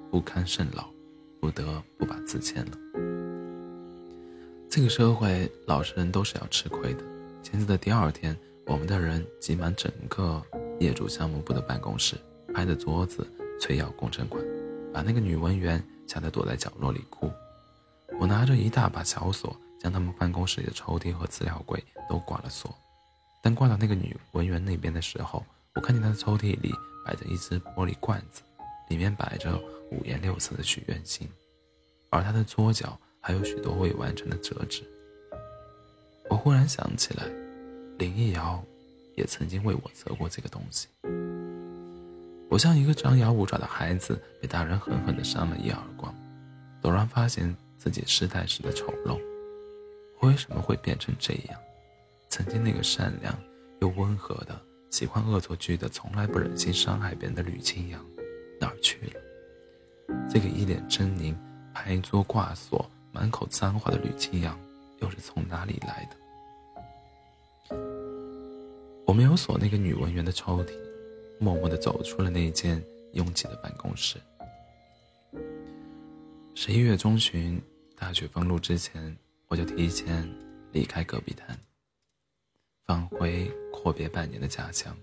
不堪甚劳，不得不把字签了。这个社会老实人都是要吃亏的。签字的第二天，我们的人挤满整个业主项目部的办公室，拍着桌子催要工程款，把那个女文员吓得躲在角落里哭。我拿着一大把小锁，将他们办公室里的抽屉和资料柜都挂了锁。但挂到那个女文员那边的时候，我看见她的抽屉里摆着一只玻璃罐子，里面摆着五颜六色的许愿星，而她的桌角还有许多未完成的折纸。我忽然想起来，林一瑶也曾经为我折过这个东西。我像一个张牙舞爪的孩子，被大人狠狠地扇了一耳光，陡然发现。自己失态时的丑陋，我为什么会变成这样？曾经那个善良又温和的、喜欢恶作剧的、从来不忍心伤害别人的吕清扬，哪儿去了？这个一脸狰狞、拍桌挂锁、满口脏话的吕清扬，又是从哪里来的？我没有锁那个女文员的抽屉，默默地走出了那间拥挤的办公室。十一月中旬。大雪封路之前，我就提前离开戈壁滩，返回阔别半年的家乡。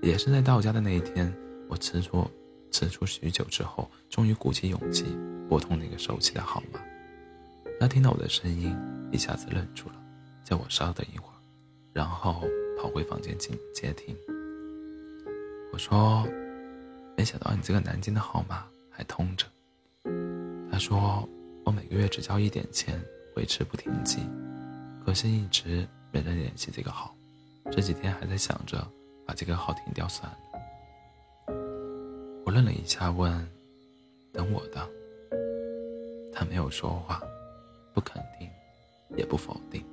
也是在到家的那一天，我吃出吃出许久之后，终于鼓起勇气拨通那个熟悉的号码。他听到我的声音，一下子愣住了，叫我稍等一会儿，然后跑回房间进接听。我说：“没想到你这个南京的号码还通着。”他说。我每个月只交一点钱维持不停机，可惜一直没人联系这个号。这几天还在想着把这个号停掉算了。我愣了一下，问：“等我的？”他没有说话，不肯定，也不否定。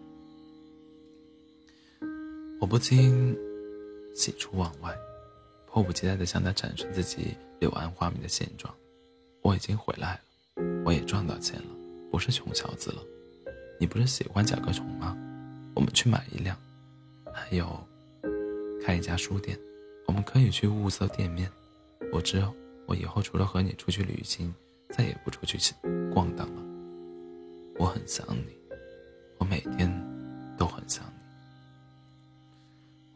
我不禁喜出望外，迫不及待地向他展示自己柳暗花明的现状。我已经回来了。我也赚到钱了，不是穷小子了。你不是喜欢甲壳虫吗？我们去买一辆。还有，开一家书店，我们可以去物色店面。我知道，我以后除了和你出去旅行，再也不出去逛荡了。我很想你，我每天都很想你。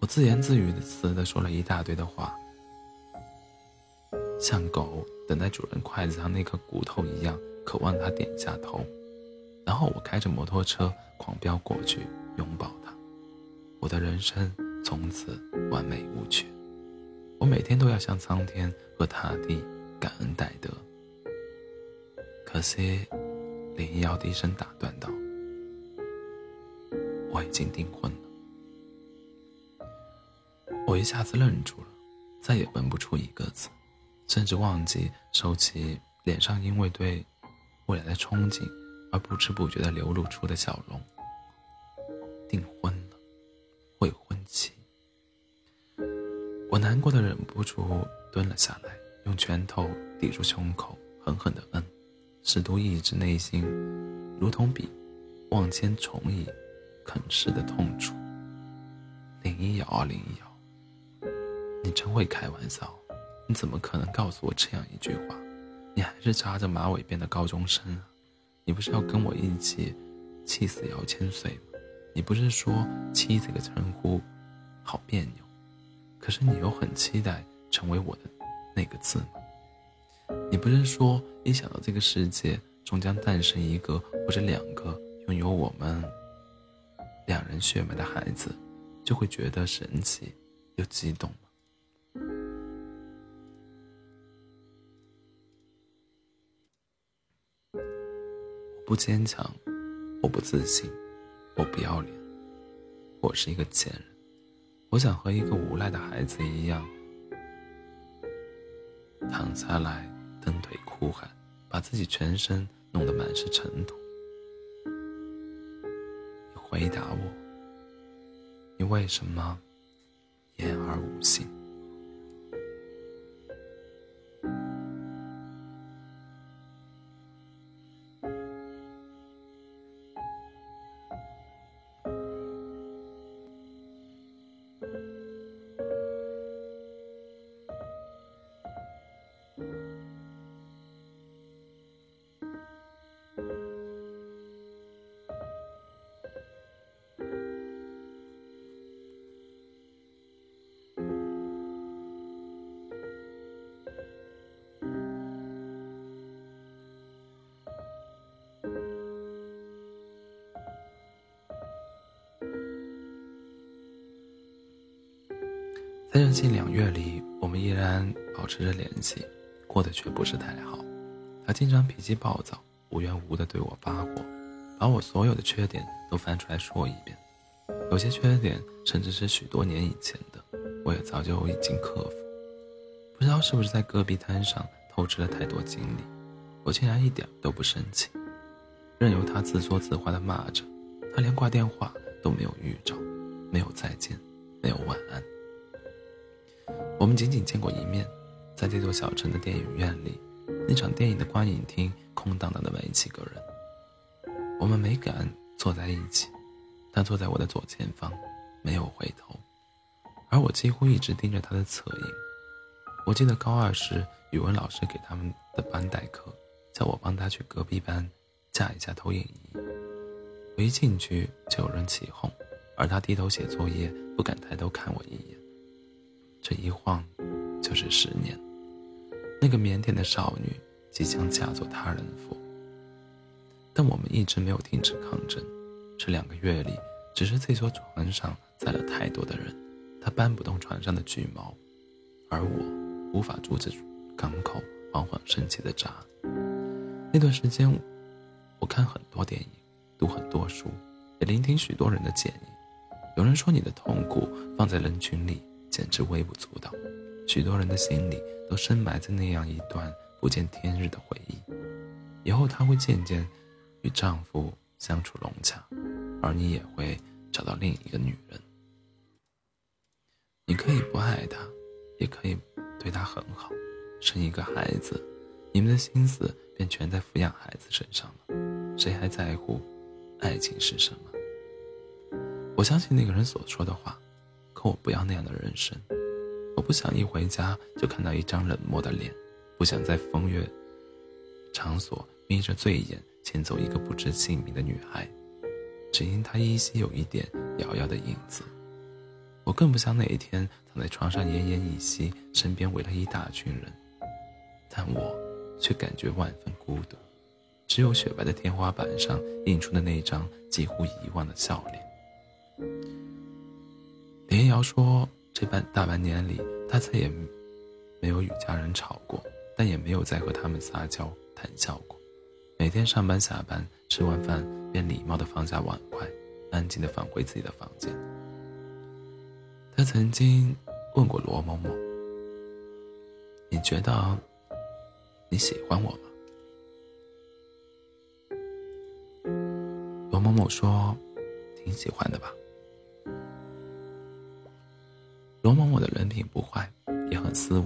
我自言自语的似的说了一大堆的话，像狗等待主人筷子上那颗骨头一样，渴望他点下头。然后我开着摩托车狂飙过去，拥抱他。我的人生从此完美无缺。我每天都要向苍天和大地感恩戴德。可惜，林一瑶低声打断道：“我已经订婚了。”我一下子愣住了，再也问不出一个字，甚至忘记收起脸上因为对未来的憧憬而不知不觉地流露出的笑容。订婚了，未婚妻。我难过的忍不住蹲了下来，用拳头抵住胸口，狠狠地摁，试图抑制内心如同比万千虫蚁啃噬的痛楚。林一瑶啊，林一瑶，你真会开玩笑！你怎么可能告诉我这样一句话？你还是扎着马尾辫的高中生啊！你不是要跟我一起气死姚千岁吗？你不是说“妻”这个称呼好别扭？可是你又很期待成为我的那个字吗？你不是说一想到这个世界终将诞生一个或者两个拥有我们两人血脉的孩子，就会觉得神奇又激动吗？不坚强，我不自信，我不要脸，我是一个贱人。我想和一个无赖的孩子一样，躺下来，蹬腿哭喊，把自己全身弄得满是尘土。你回答我，你为什么言而无信？这近两月里，我们依然保持着联系，过得却不是太好。他经常脾气暴躁，无缘无故的对我发火，把我所有的缺点都翻出来说一遍。有些缺点甚至是许多年以前的，我也早就已经克服。不知道是不是在戈壁滩上透支了太多精力，我竟然一点都不生气，任由他自说自话的骂着。他连挂电话都没有预兆，没有再见，没有晚安。我们仅仅见过一面，在这座小城的电影院里，那场电影的观影厅空荡荡的没几个人。我们没敢坐在一起，他坐在我的左前方，没有回头，而我几乎一直盯着他的侧影。我记得高二时，语文老师给他们的班代课，叫我帮他去隔壁班架一下投影仪。我一进去就有人起哄，而他低头写作业，不敢抬头看我一眼。这一晃，就是十年。那个腼腆的少女即将嫁作他人妇，但我们一直没有停止抗争。这两个月里，只是这艘船上载了太多的人，他搬不动船上的巨锚，而我无法阻止港口缓缓升起的闸。那段时间，我看很多电影，读很多书，也聆听许多人的建议。有人说，你的痛苦放在人群里。简直微不足道，许多人的心里都深埋着那样一段不见天日的回忆。以后她会渐渐与丈夫相处融洽，而你也会找到另一个女人。你可以不爱她，也可以对她很好，生一个孩子，你们的心思便全在抚养孩子身上了。谁还在乎爱情是什么？我相信那个人所说的话，可我不要那样的人生。我不想一回家就看到一张冷漠的脸，不想在风月场所眯着醉眼牵走一个不知姓名的女孩，只因她依稀有一点瑶瑶的影子。我更不想哪一天躺在床上奄奄一息，身边围了一大群人，但我却感觉万分孤独。只有雪白的天花板上映出的那张几乎遗忘的笑脸。林瑶说，这半大半年里，她再也没有与家人吵过，但也没有再和他们撒娇谈笑过。每天上班下班，吃完饭便礼貌地放下碗筷，安静地返回自己的房间。他曾经问过罗某某：“你觉得你喜欢我吗？”罗某某说：“挺喜欢的吧。”罗某某的人品不坏，也很斯文。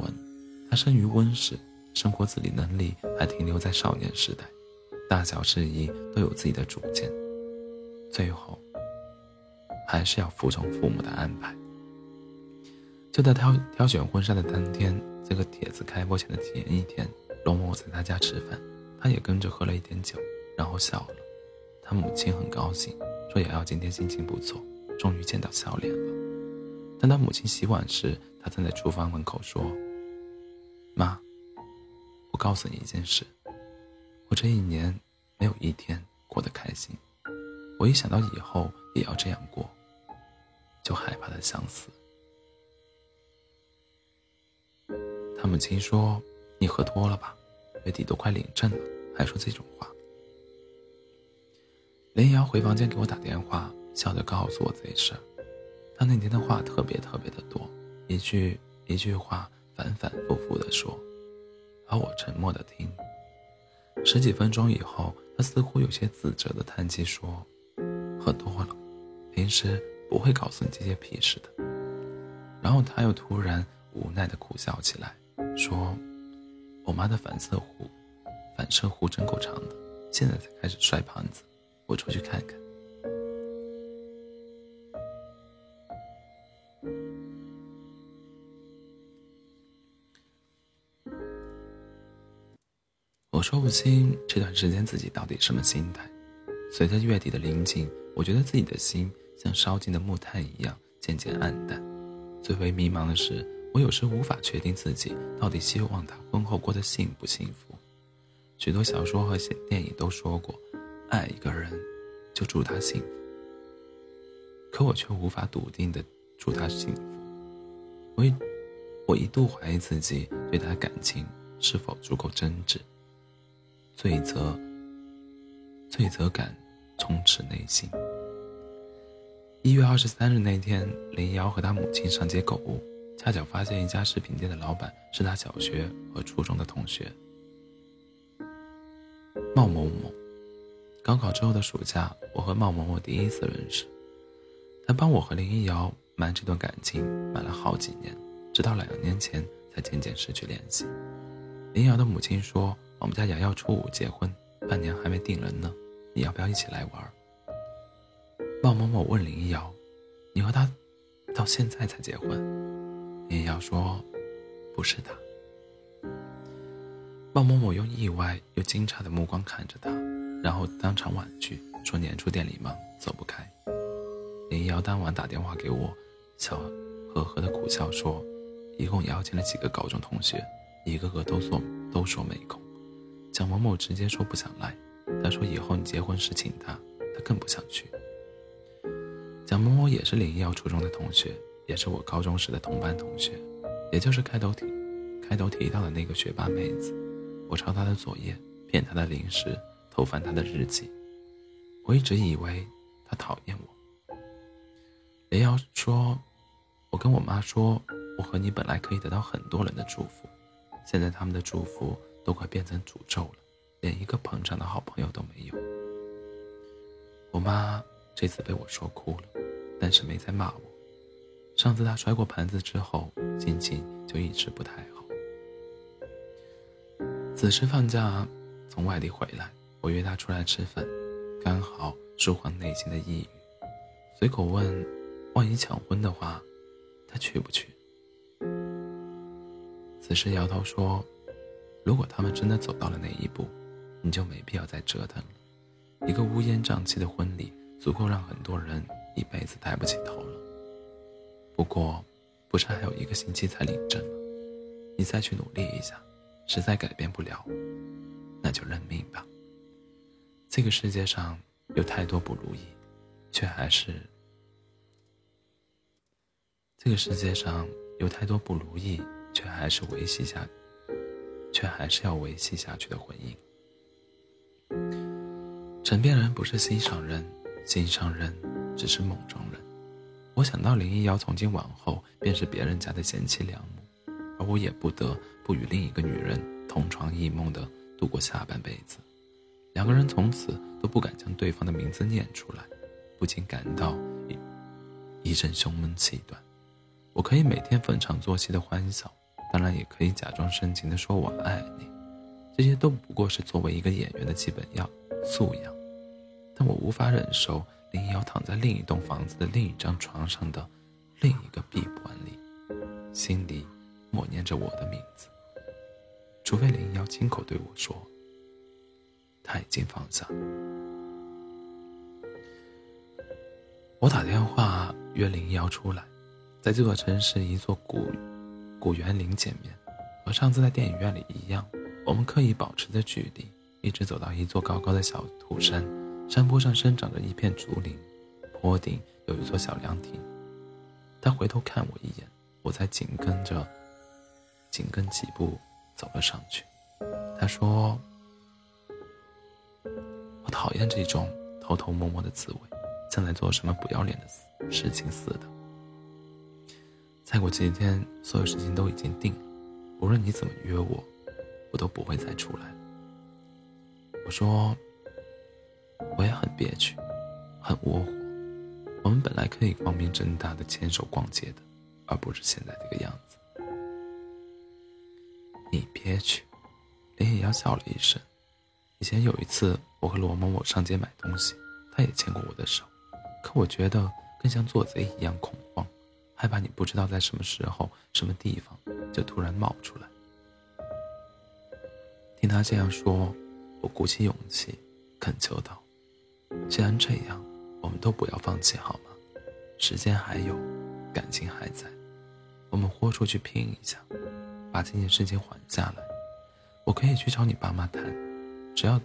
他生于温室，生活自理能力还停留在少年时代，大小事宜都有自己的主见，最后还是要服从父母的安排。就在挑挑选婚纱的当天，这个帖子开播前的前一天，罗某某在他家吃饭，他也跟着喝了一点酒，然后笑了。他母亲很高兴，说瑶瑶今天心情不错，终于见到笑脸了。当他母亲洗碗时，他站在厨房门口说：“妈，我告诉你一件事，我这一年没有一天过得开心。我一想到以后也要这样过，就害怕的想死。”他母亲说：“你喝多了吧？月底都快领证了，还说这种话。”林瑶回房间给我打电话，笑着告诉我这事。他那天的话特别特别的多，一句一句话反反复复的说，而我沉默的听。十几分钟以后，他似乎有些自责的叹气说：“喝多了，平时不会告诉你这些屁事的。”然后他又突然无奈的苦笑起来，说：“我妈的反射弧，反射弧真够长的，现在才开始摔盘子，我出去看看。”说不清这段时间自己到底什么心态。随着月底的临近，我觉得自己的心像烧尽的木炭一样渐渐暗淡。最为迷茫的是，我有时无法确定自己到底希望他婚后过得幸不幸福。许多小说和电影都说过，爱一个人就祝他幸福。可我却无法笃定的祝他幸福。我一我一度怀疑自己对他感情是否足够真挚。罪责，罪责感充斥内心。一月二十三日那天，林瑶和她母亲上街购物，恰巧发现一家饰品店的老板是她小学和初中的同学茂某某。高考之后的暑假，我和茂某某第一次认识，他帮我和林一瑶瞒这段感情瞒了好几年，直到两年前才渐渐失去联系。林瑶的母亲说。我们家瑶瑶初五结婚，半年还没定人呢，你要不要一起来玩？鲍某某问林瑶：“你和他到现在才结婚？”林瑶说：“不是的。”鲍某某用意外又惊诧的目光看着他，然后当场婉拒，说：“年初店里忙，走不开。”林瑶当晚打电话给我，笑呵呵的苦笑说：“一共邀请了几个高中同学，一个个都说都说没空。”蒋某某直接说不想来，他说以后你结婚时请他，他更不想去。蒋某某也是林一瑶初中的同学，也是我高中时的同班同学，也就是开头提开头提到的那个学霸妹子。我抄她的作业，骗她的零食，偷翻她的日记。我一直以为她讨厌我。林瑶说：“我跟我妈说，我和你本来可以得到很多人的祝福，现在他们的祝福。”都快变成诅咒了，连一个捧场的好朋友都没有。我妈这次被我说哭了，但是没再骂我。上次她摔过盘子之后，心情就一直不太好。此时放假从外地回来，我约她出来吃饭，刚好舒缓内心的抑郁。随口问：“万一抢婚的话，她去不去？”此时摇头说：“如果他们真的走到了那一步，你就没必要再折腾了。一个乌烟瘴气的婚礼，足够让很多人一辈子抬不起头了。不过，不是还有一个星期才领证吗？你再去努力一下，实在改变不了，那就认命吧。这个世界上有太多不如意，却还是……这个世界上有太多不如意。”却还是维系下去，却还是要维系下去的婚姻。枕边人不是心上人，心上人只是梦中人。我想到林一瑶从今往后便是别人家的贤妻良母，而我也不得不与另一个女人同床异梦的度过下半辈子。两个人从此都不敢将对方的名字念出来，不禁感到一一阵胸闷气短。我可以每天逢场作戏的欢笑。当然也可以假装深情地说“我爱你”，这些都不过是作为一个演员的基本要素养。但我无法忍受林瑶躺在另一栋房子的另一张床上的另一个闭关里，心里默念着我的名字。除非林瑶亲口对我说，他已经放下。我打电话约林瑶出来，在这座城市一座古。古园林见面，和上次在电影院里一样，我们刻意保持着距离，一直走到一座高高的小土山，山坡上生长着一片竹林，坡顶有一座小凉亭。他回头看我一眼，我才紧跟着，紧跟几步走了上去。他说：“我讨厌这种偷偷摸摸的滋味，像在做什么不要脸的事情似的。”再过几天，所有事情都已经定了。无论你怎么约我，我都不会再出来。我说，我也很憋屈，很窝火。我们本来可以光明正大的牵手逛街的，而不是现在这个样子。你憋屈？林野瑶笑了一声。以前有一次，我和罗某某上街买东西，他也牵过我的手，可我觉得更像做贼一样恐怖。害怕你不知道在什么时候、什么地方就突然冒出来。听他这样说，我鼓起勇气恳求道：“既然这样，我们都不要放弃好吗？时间还有，感情还在，我们豁出去拼一下，把这件事情缓下来。我可以去找你爸妈谈，只要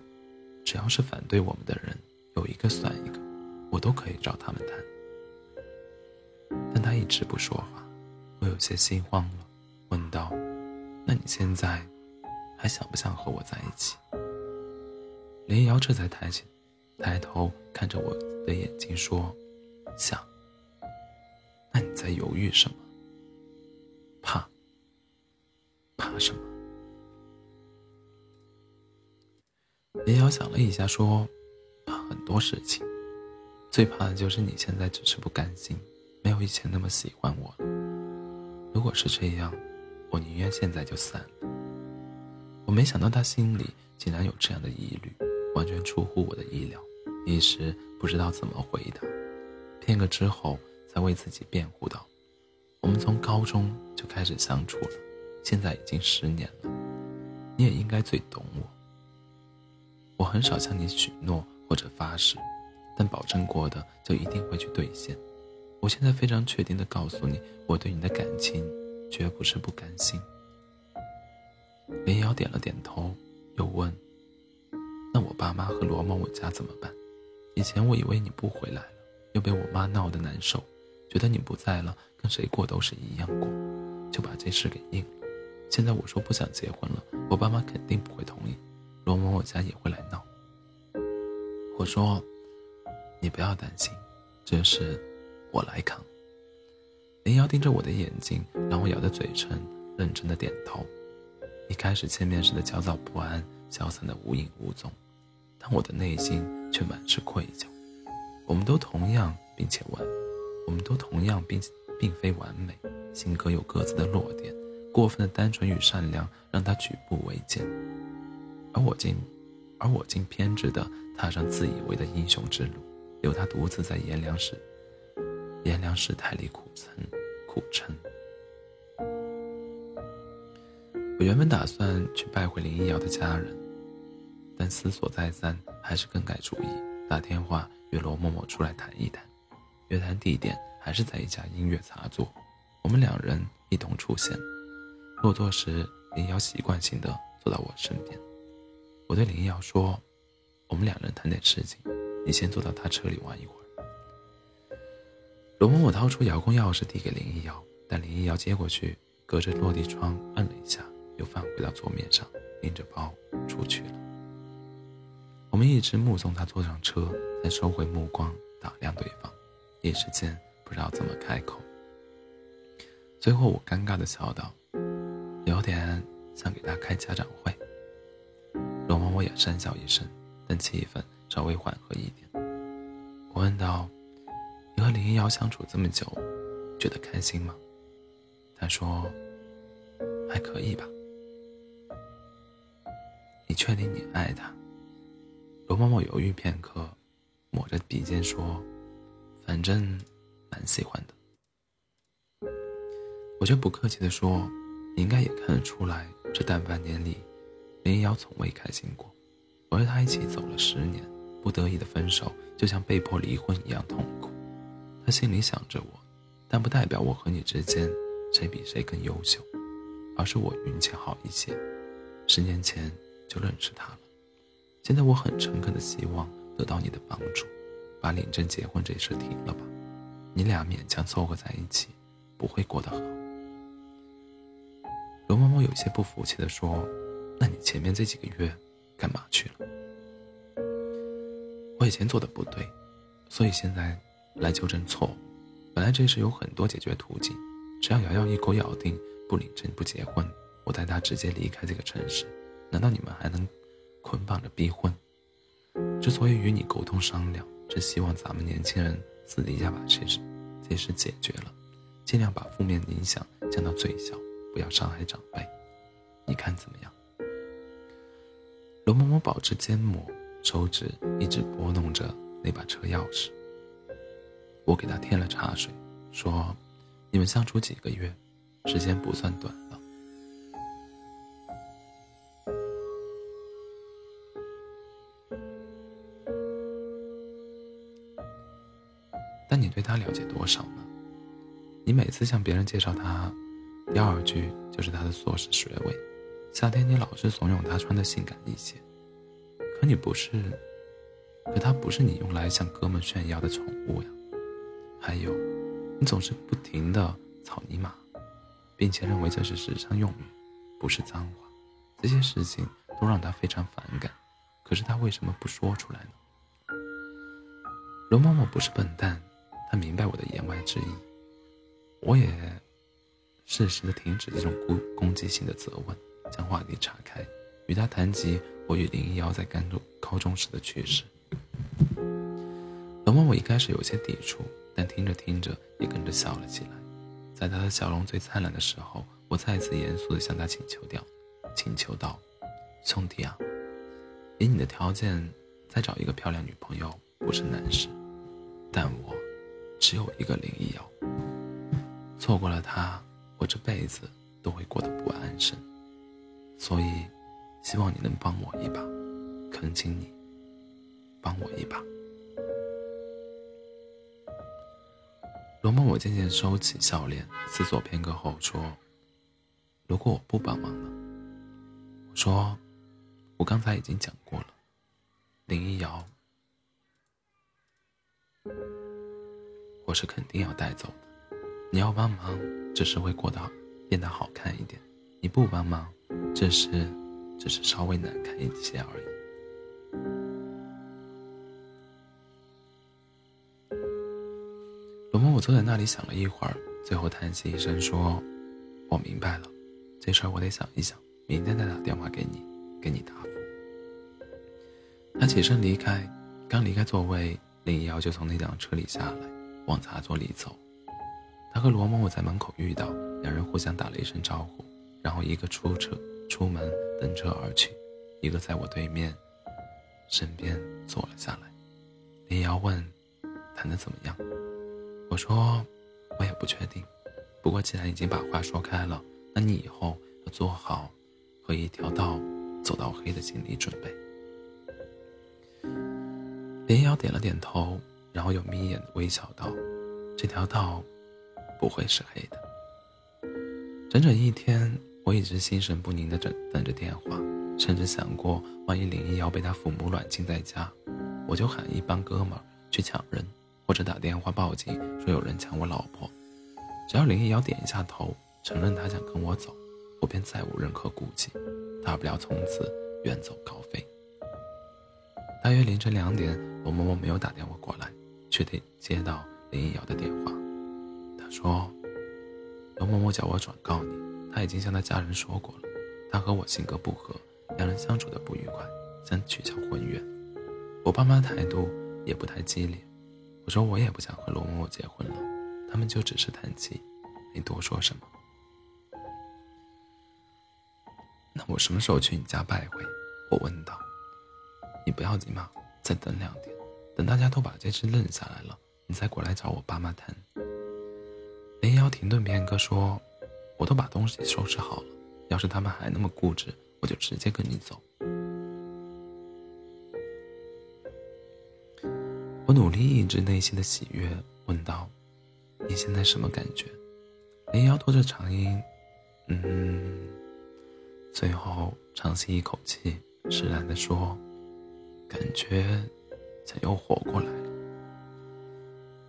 只要是反对我们的人有一个算一个，我都可以找他们谈。”但他一直不说话，我有些心慌了，问道：“那你现在还想不想和我在一起？”林瑶这才抬起，抬头看着我的眼睛说：“想。”那你在犹豫什么？怕？怕什么？林瑶想了一下说：“怕很多事情，最怕的就是你现在只是不甘心。”没有以前那么喜欢我了。如果是这样，我宁愿现在就散。我没想到他心里竟然有这样的疑虑，完全出乎我的意料，一时不知道怎么回答。片刻之后，才为自己辩护道：“我们从高中就开始相处了，现在已经十年了，你也应该最懂我。我很少向你许诺或者发誓，但保证过的就一定会去兑现。”我现在非常确定的告诉你，我对你的感情绝不是不甘心。林瑶点了点头，又问：“那我爸妈和罗某某家怎么办？以前我以为你不回来了，又被我妈闹得难受，觉得你不在了，跟谁过都是一样过，就把这事给应了。现在我说不想结婚了，我爸妈肯定不会同意，罗某某家也会来闹。我说，你不要担心，这事。”我来扛。林瑶盯着我的眼睛，让我咬着嘴唇，认真的点头。一开始见面时的焦躁不安消散的无影无踪，但我的内心却满是愧疚。我们都同样，并且完，我们都同样并并非完美，性格有各自的弱点，过分的单纯与善良让他举步维艰，而我竟，而我竟偏执的踏上自以为的英雄之路，留他独自在炎凉时。炎凉世态里苦撑，苦撑。我原本打算去拜会林一瑶的家人，但思索再三，还是更改主意，打电话约罗默默出来谈一谈。约谈地点还是在一家音乐茶座，我们两人一同出现。落座时，林瑶习惯性的坐到我身边。我对林瑶说：“我们两人谈点事情，你先坐到他车里玩一会儿。”罗某某掏出遥控钥匙递给林一瑶，但林一瑶接过去，隔着落地窗摁了一下。又放回到桌面上，拎着包出去了。我们一直目送他坐上车，再收回目光打量对方，一时间不知道怎么开口。最后我尴尬的笑道：“有点想给他开家长会。”罗某某也讪笑一声，但气氛稍微缓和一点。我问道：“你和林一瑶相处这么久，觉得开心吗？”他说：“还可以吧。”你确定你爱他？罗某某犹豫片刻，抹着鼻尖说：“反正蛮喜欢的。”我却不客气地说：“你应该也看得出来，这大半年里，林瑶从未开心过。我和他一起走了十年，不得已的分手就像被迫离婚一样痛苦。他心里想着我，但不代表我和你之间谁比谁更优秀，而是我运气好一些。十年前。”就认识他了。现在我很诚恳的希望得到你的帮助，把领证结婚这事停了吧。你俩勉强凑合在一起，不会过得好。罗某某有些不服气的说：“那你前面这几个月干嘛去了？”我以前做的不对，所以现在来纠正错误。本来这事有很多解决途径，只要瑶瑶一口咬定不领证不结婚，我带她直接离开这个城市。难道你们还能捆绑着逼婚？之所以与你沟通商量，是希望咱们年轻人私底下把这事这事解决了，尽量把负面影响降到最小，不要伤害长辈。你看怎么样？罗某某保持缄默，手指一直拨弄着那把车钥匙。我给他添了茶水，说：“你们相处几个月，时间不算短了。”但你对他了解多少呢？你每次向别人介绍他，第二句就是他的硕士学位。夏天你老是怂恿他穿的性感一些，可你不是，可他不是你用来向哥们炫耀的宠物呀。还有，你总是不停的草泥马，并且认为这是时尚用语，不是脏话。这些事情都让他非常反感，可是他为什么不说出来呢？罗某某不是笨蛋。他明白我的言外之意，我也适时的停止这种攻攻击性的责问，将话题岔开，与他谈及我与林一瑶在甘中高中时的趣事。龙某某一开始有些抵触，但听着听着也跟着笑了起来。在他的笑容最灿烂的时候，我再次严肃的向他请求掉，请求道：“兄弟啊，以你的条件，再找一个漂亮女朋友不是难事，但我……”只有一个林一瑶，错过了她，我这辈子都会过得不安生。所以，希望你能帮我一把，恳请你帮我一把。罗某，我渐渐收起笑脸，思索片刻后说：“如果我不帮忙呢？”我说：“我刚才已经讲过了，林一瑶。”我是肯定要带走的。你要帮忙，只是会过得变得好看一点；你不帮忙，只是只是稍微难看一些而已。我坐在那里想了一会儿，最后叹息一声说：“我明白了，这事儿我得想一想，明天再打电话给你，给你答复。”他起身离开，刚离开座位，林瑶就从那辆车里下来。往茶座里走，他和罗某某在门口遇到，两人互相打了一声招呼，然后一个出车出门登车而去，一个在我对面身边坐了下来。林瑶问：“谈的怎么样？”说：“我也不确定，不过既然已经把话说开了，那你以后要做好和一条道走到黑的心理准备。”林瑶点了点头，然后又眯眼微笑道：“这条道不会是黑的。”整整一天，我一直心神不宁的等等着电话，甚至想过，万一林瑶被他父母软禁在家，我就喊一帮哥们去抢人，或者打电话报警说有人抢我老婆。只要林一瑶点一下头，承认他想跟我走，我便再无任何顾忌，大不了从此远走高飞。大约凌晨两点，罗嬷嬷没有打电话过来，却得接到林一瑶的电话，她说。刘嬷嬷叫我转告你，他已经向他家人说过了，他和我性格不合，两人相处的不愉快，想取消婚约。我爸妈态度也不太激烈，我说我也不想和罗某某结婚了，他们就只是叹气，没多说什么。那我什么时候去你家拜会？我问道。你不要急嘛，再等两天，等大家都把这事认下来了，你再过来找我爸妈谈。林瑶停顿片刻说：“我都把东西收拾好了，要是他们还那么固执，我就直接跟你走。”我努力抑制内心的喜悦，问道：“你现在什么感觉？”林瑶拖着长音：“嗯。”最后长吸一口气，释然地说：“感觉像又活过来了。”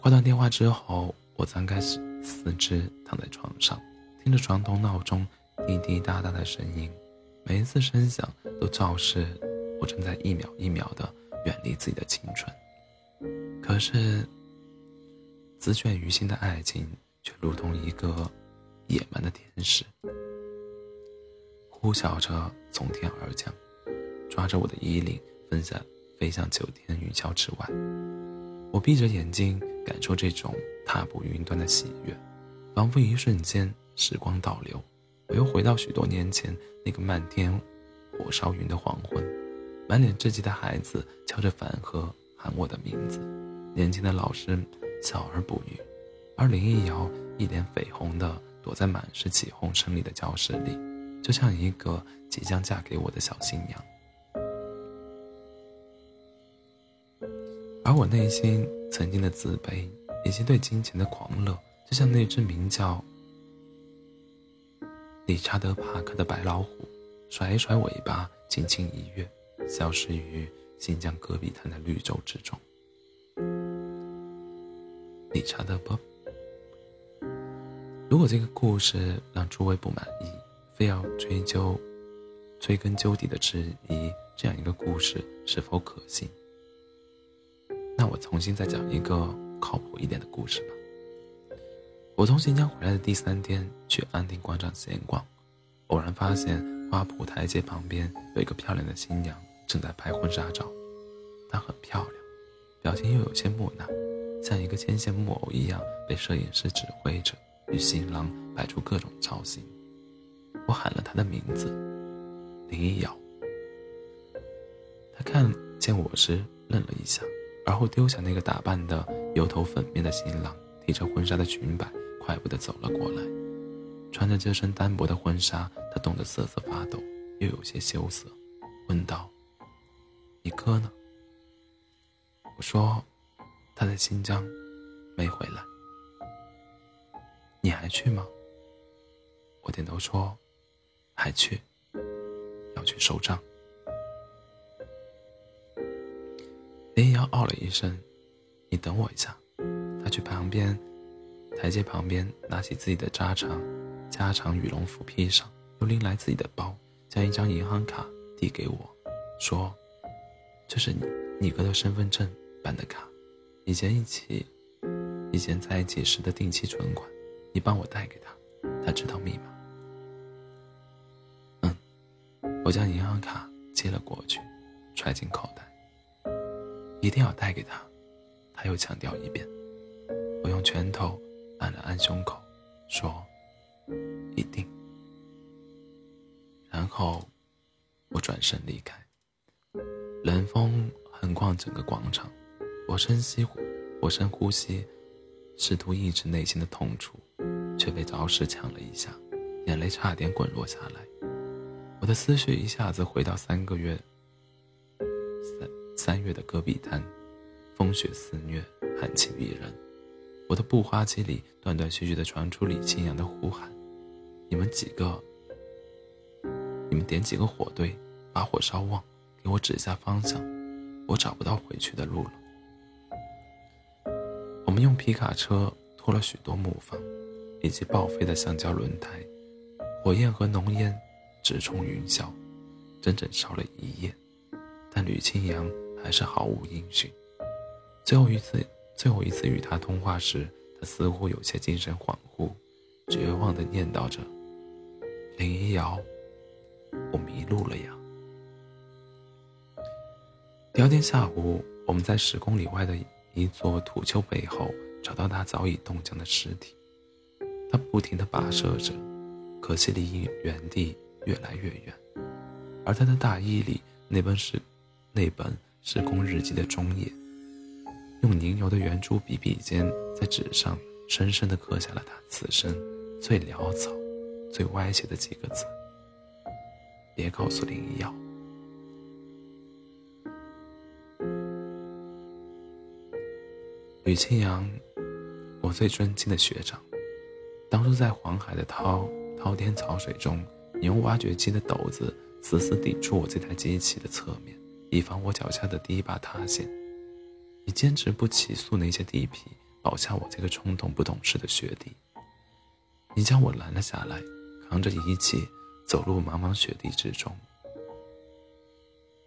挂断电话之后，我才开始。四肢躺在床上，听着床头闹钟滴滴答答的声音，每一次声响都昭示我正在一秒一秒的远离自己的青春。可是，自卷于心的爱情却如同一个野蛮的天使，呼啸着从天而降，抓着我的衣领，飞向飞向九天云霄之外。我闭着眼睛，感受这种踏步云端的喜悦，仿佛一瞬间时光倒流，我又回到许多年前那个漫天火烧云的黄昏。满脸稚气的孩子敲着饭盒喊我的名字，年轻的老师笑而不语，而林一瑶一脸绯红的躲在满是起哄声里的教室里，就像一个即将嫁给我的小新娘。而我内心曾经的自卑，以及对金钱的狂热，就像那只名叫理查德·帕克的白老虎，甩一甩尾巴，轻轻一跃，消失于新疆戈壁滩的绿洲之中。理查德·波，如果这个故事让诸位不满意，非要追究、追根究底的质疑这样一个故事是否可信？那我重新再讲一个靠谱一点的故事吧。我从新疆回来的第三天，去安定广场闲逛，偶然发现花圃台阶旁边有一个漂亮的新娘正在拍婚纱照。她很漂亮，表情又有些木讷，像一个牵线木偶一样被摄影师指挥着与新郎摆出各种造型。我喊了他的名字，林一瑶。他看见我时愣了一下。然后丢下那个打扮的油头粉面的新郎，提着婚纱的裙摆，快步的走了过来。穿着这身单薄的婚纱，他冻得瑟瑟发抖，又有些羞涩，问道：“你哥呢？”我说：“他在新疆，没回来。”你还去吗？我点头说：“还去，要去收账。”林瑶哦了一声：“你等我一下。”他去旁边台阶旁边，拿起自己的家常家常羽绒服披上，又拎来自己的包，将一张银行卡递给我，说：“这是你你哥的身份证办的卡，以前一起以前在一起时的定期存款，你帮我带给他，他知道密码。”嗯，我将银行卡接了过去，揣进口袋。一定要带给他，他又强调一遍。我用拳头按了按胸口，说：“一定。”然后我转身离开。冷风横贯整个广场，我深吸，我深呼吸试图抑制内心的痛楚，却被着实呛了一下，眼泪差点滚落下来。我的思绪一下子回到三个月，三三月的戈壁滩，风雪肆虐，寒气逼人。我的步花机里断断续续的传出李清扬的呼喊：“你们几个，你们点几个火堆，把火烧旺，给我指一下方向，我找不到回去的路了。”我们用皮卡车拖了许多木房，以及报废的橡胶轮胎，火焰和浓烟直冲云霄，整整烧了一夜。但吕清扬还是毫无音讯。最后一次。最后一次与他通话时，他似乎有些精神恍惚，绝望地念叨着：“林一瑶，我迷路了呀。”第二天下午，我们在十公里外的一座土丘背后找到他早已冻僵的尸体。他不停地跋涉着，可惜离原地越来越远。而他的大衣里那本是那本施工日记的终页。用凝油的圆珠笔笔尖在纸上深深地刻下了他此生最潦草、最歪斜的几个字：“别告诉林一瑶。”吕清扬，我最尊敬的学长，当初在黄海的滔滔天潮水中，你用挖掘机的斗子死死抵住我这台机器的侧面，以防我脚下的堤坝塌陷。你坚持不起诉那些地痞，保下我这个冲动不懂事的学弟。你将我拦了下来，扛着仪器走入茫茫雪地之中。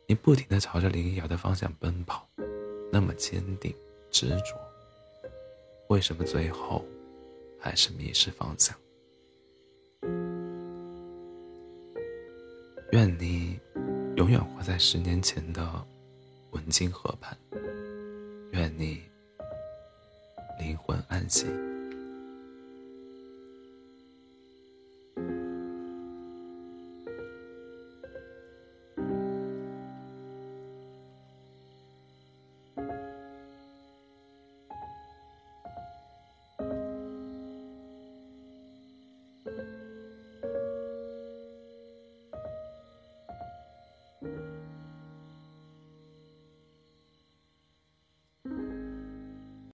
你不停地朝着林一瑶的方向奔跑，那么坚定执着。为什么最后还是迷失方向？愿你永远活在十年前的文津河畔。愿你灵魂安息。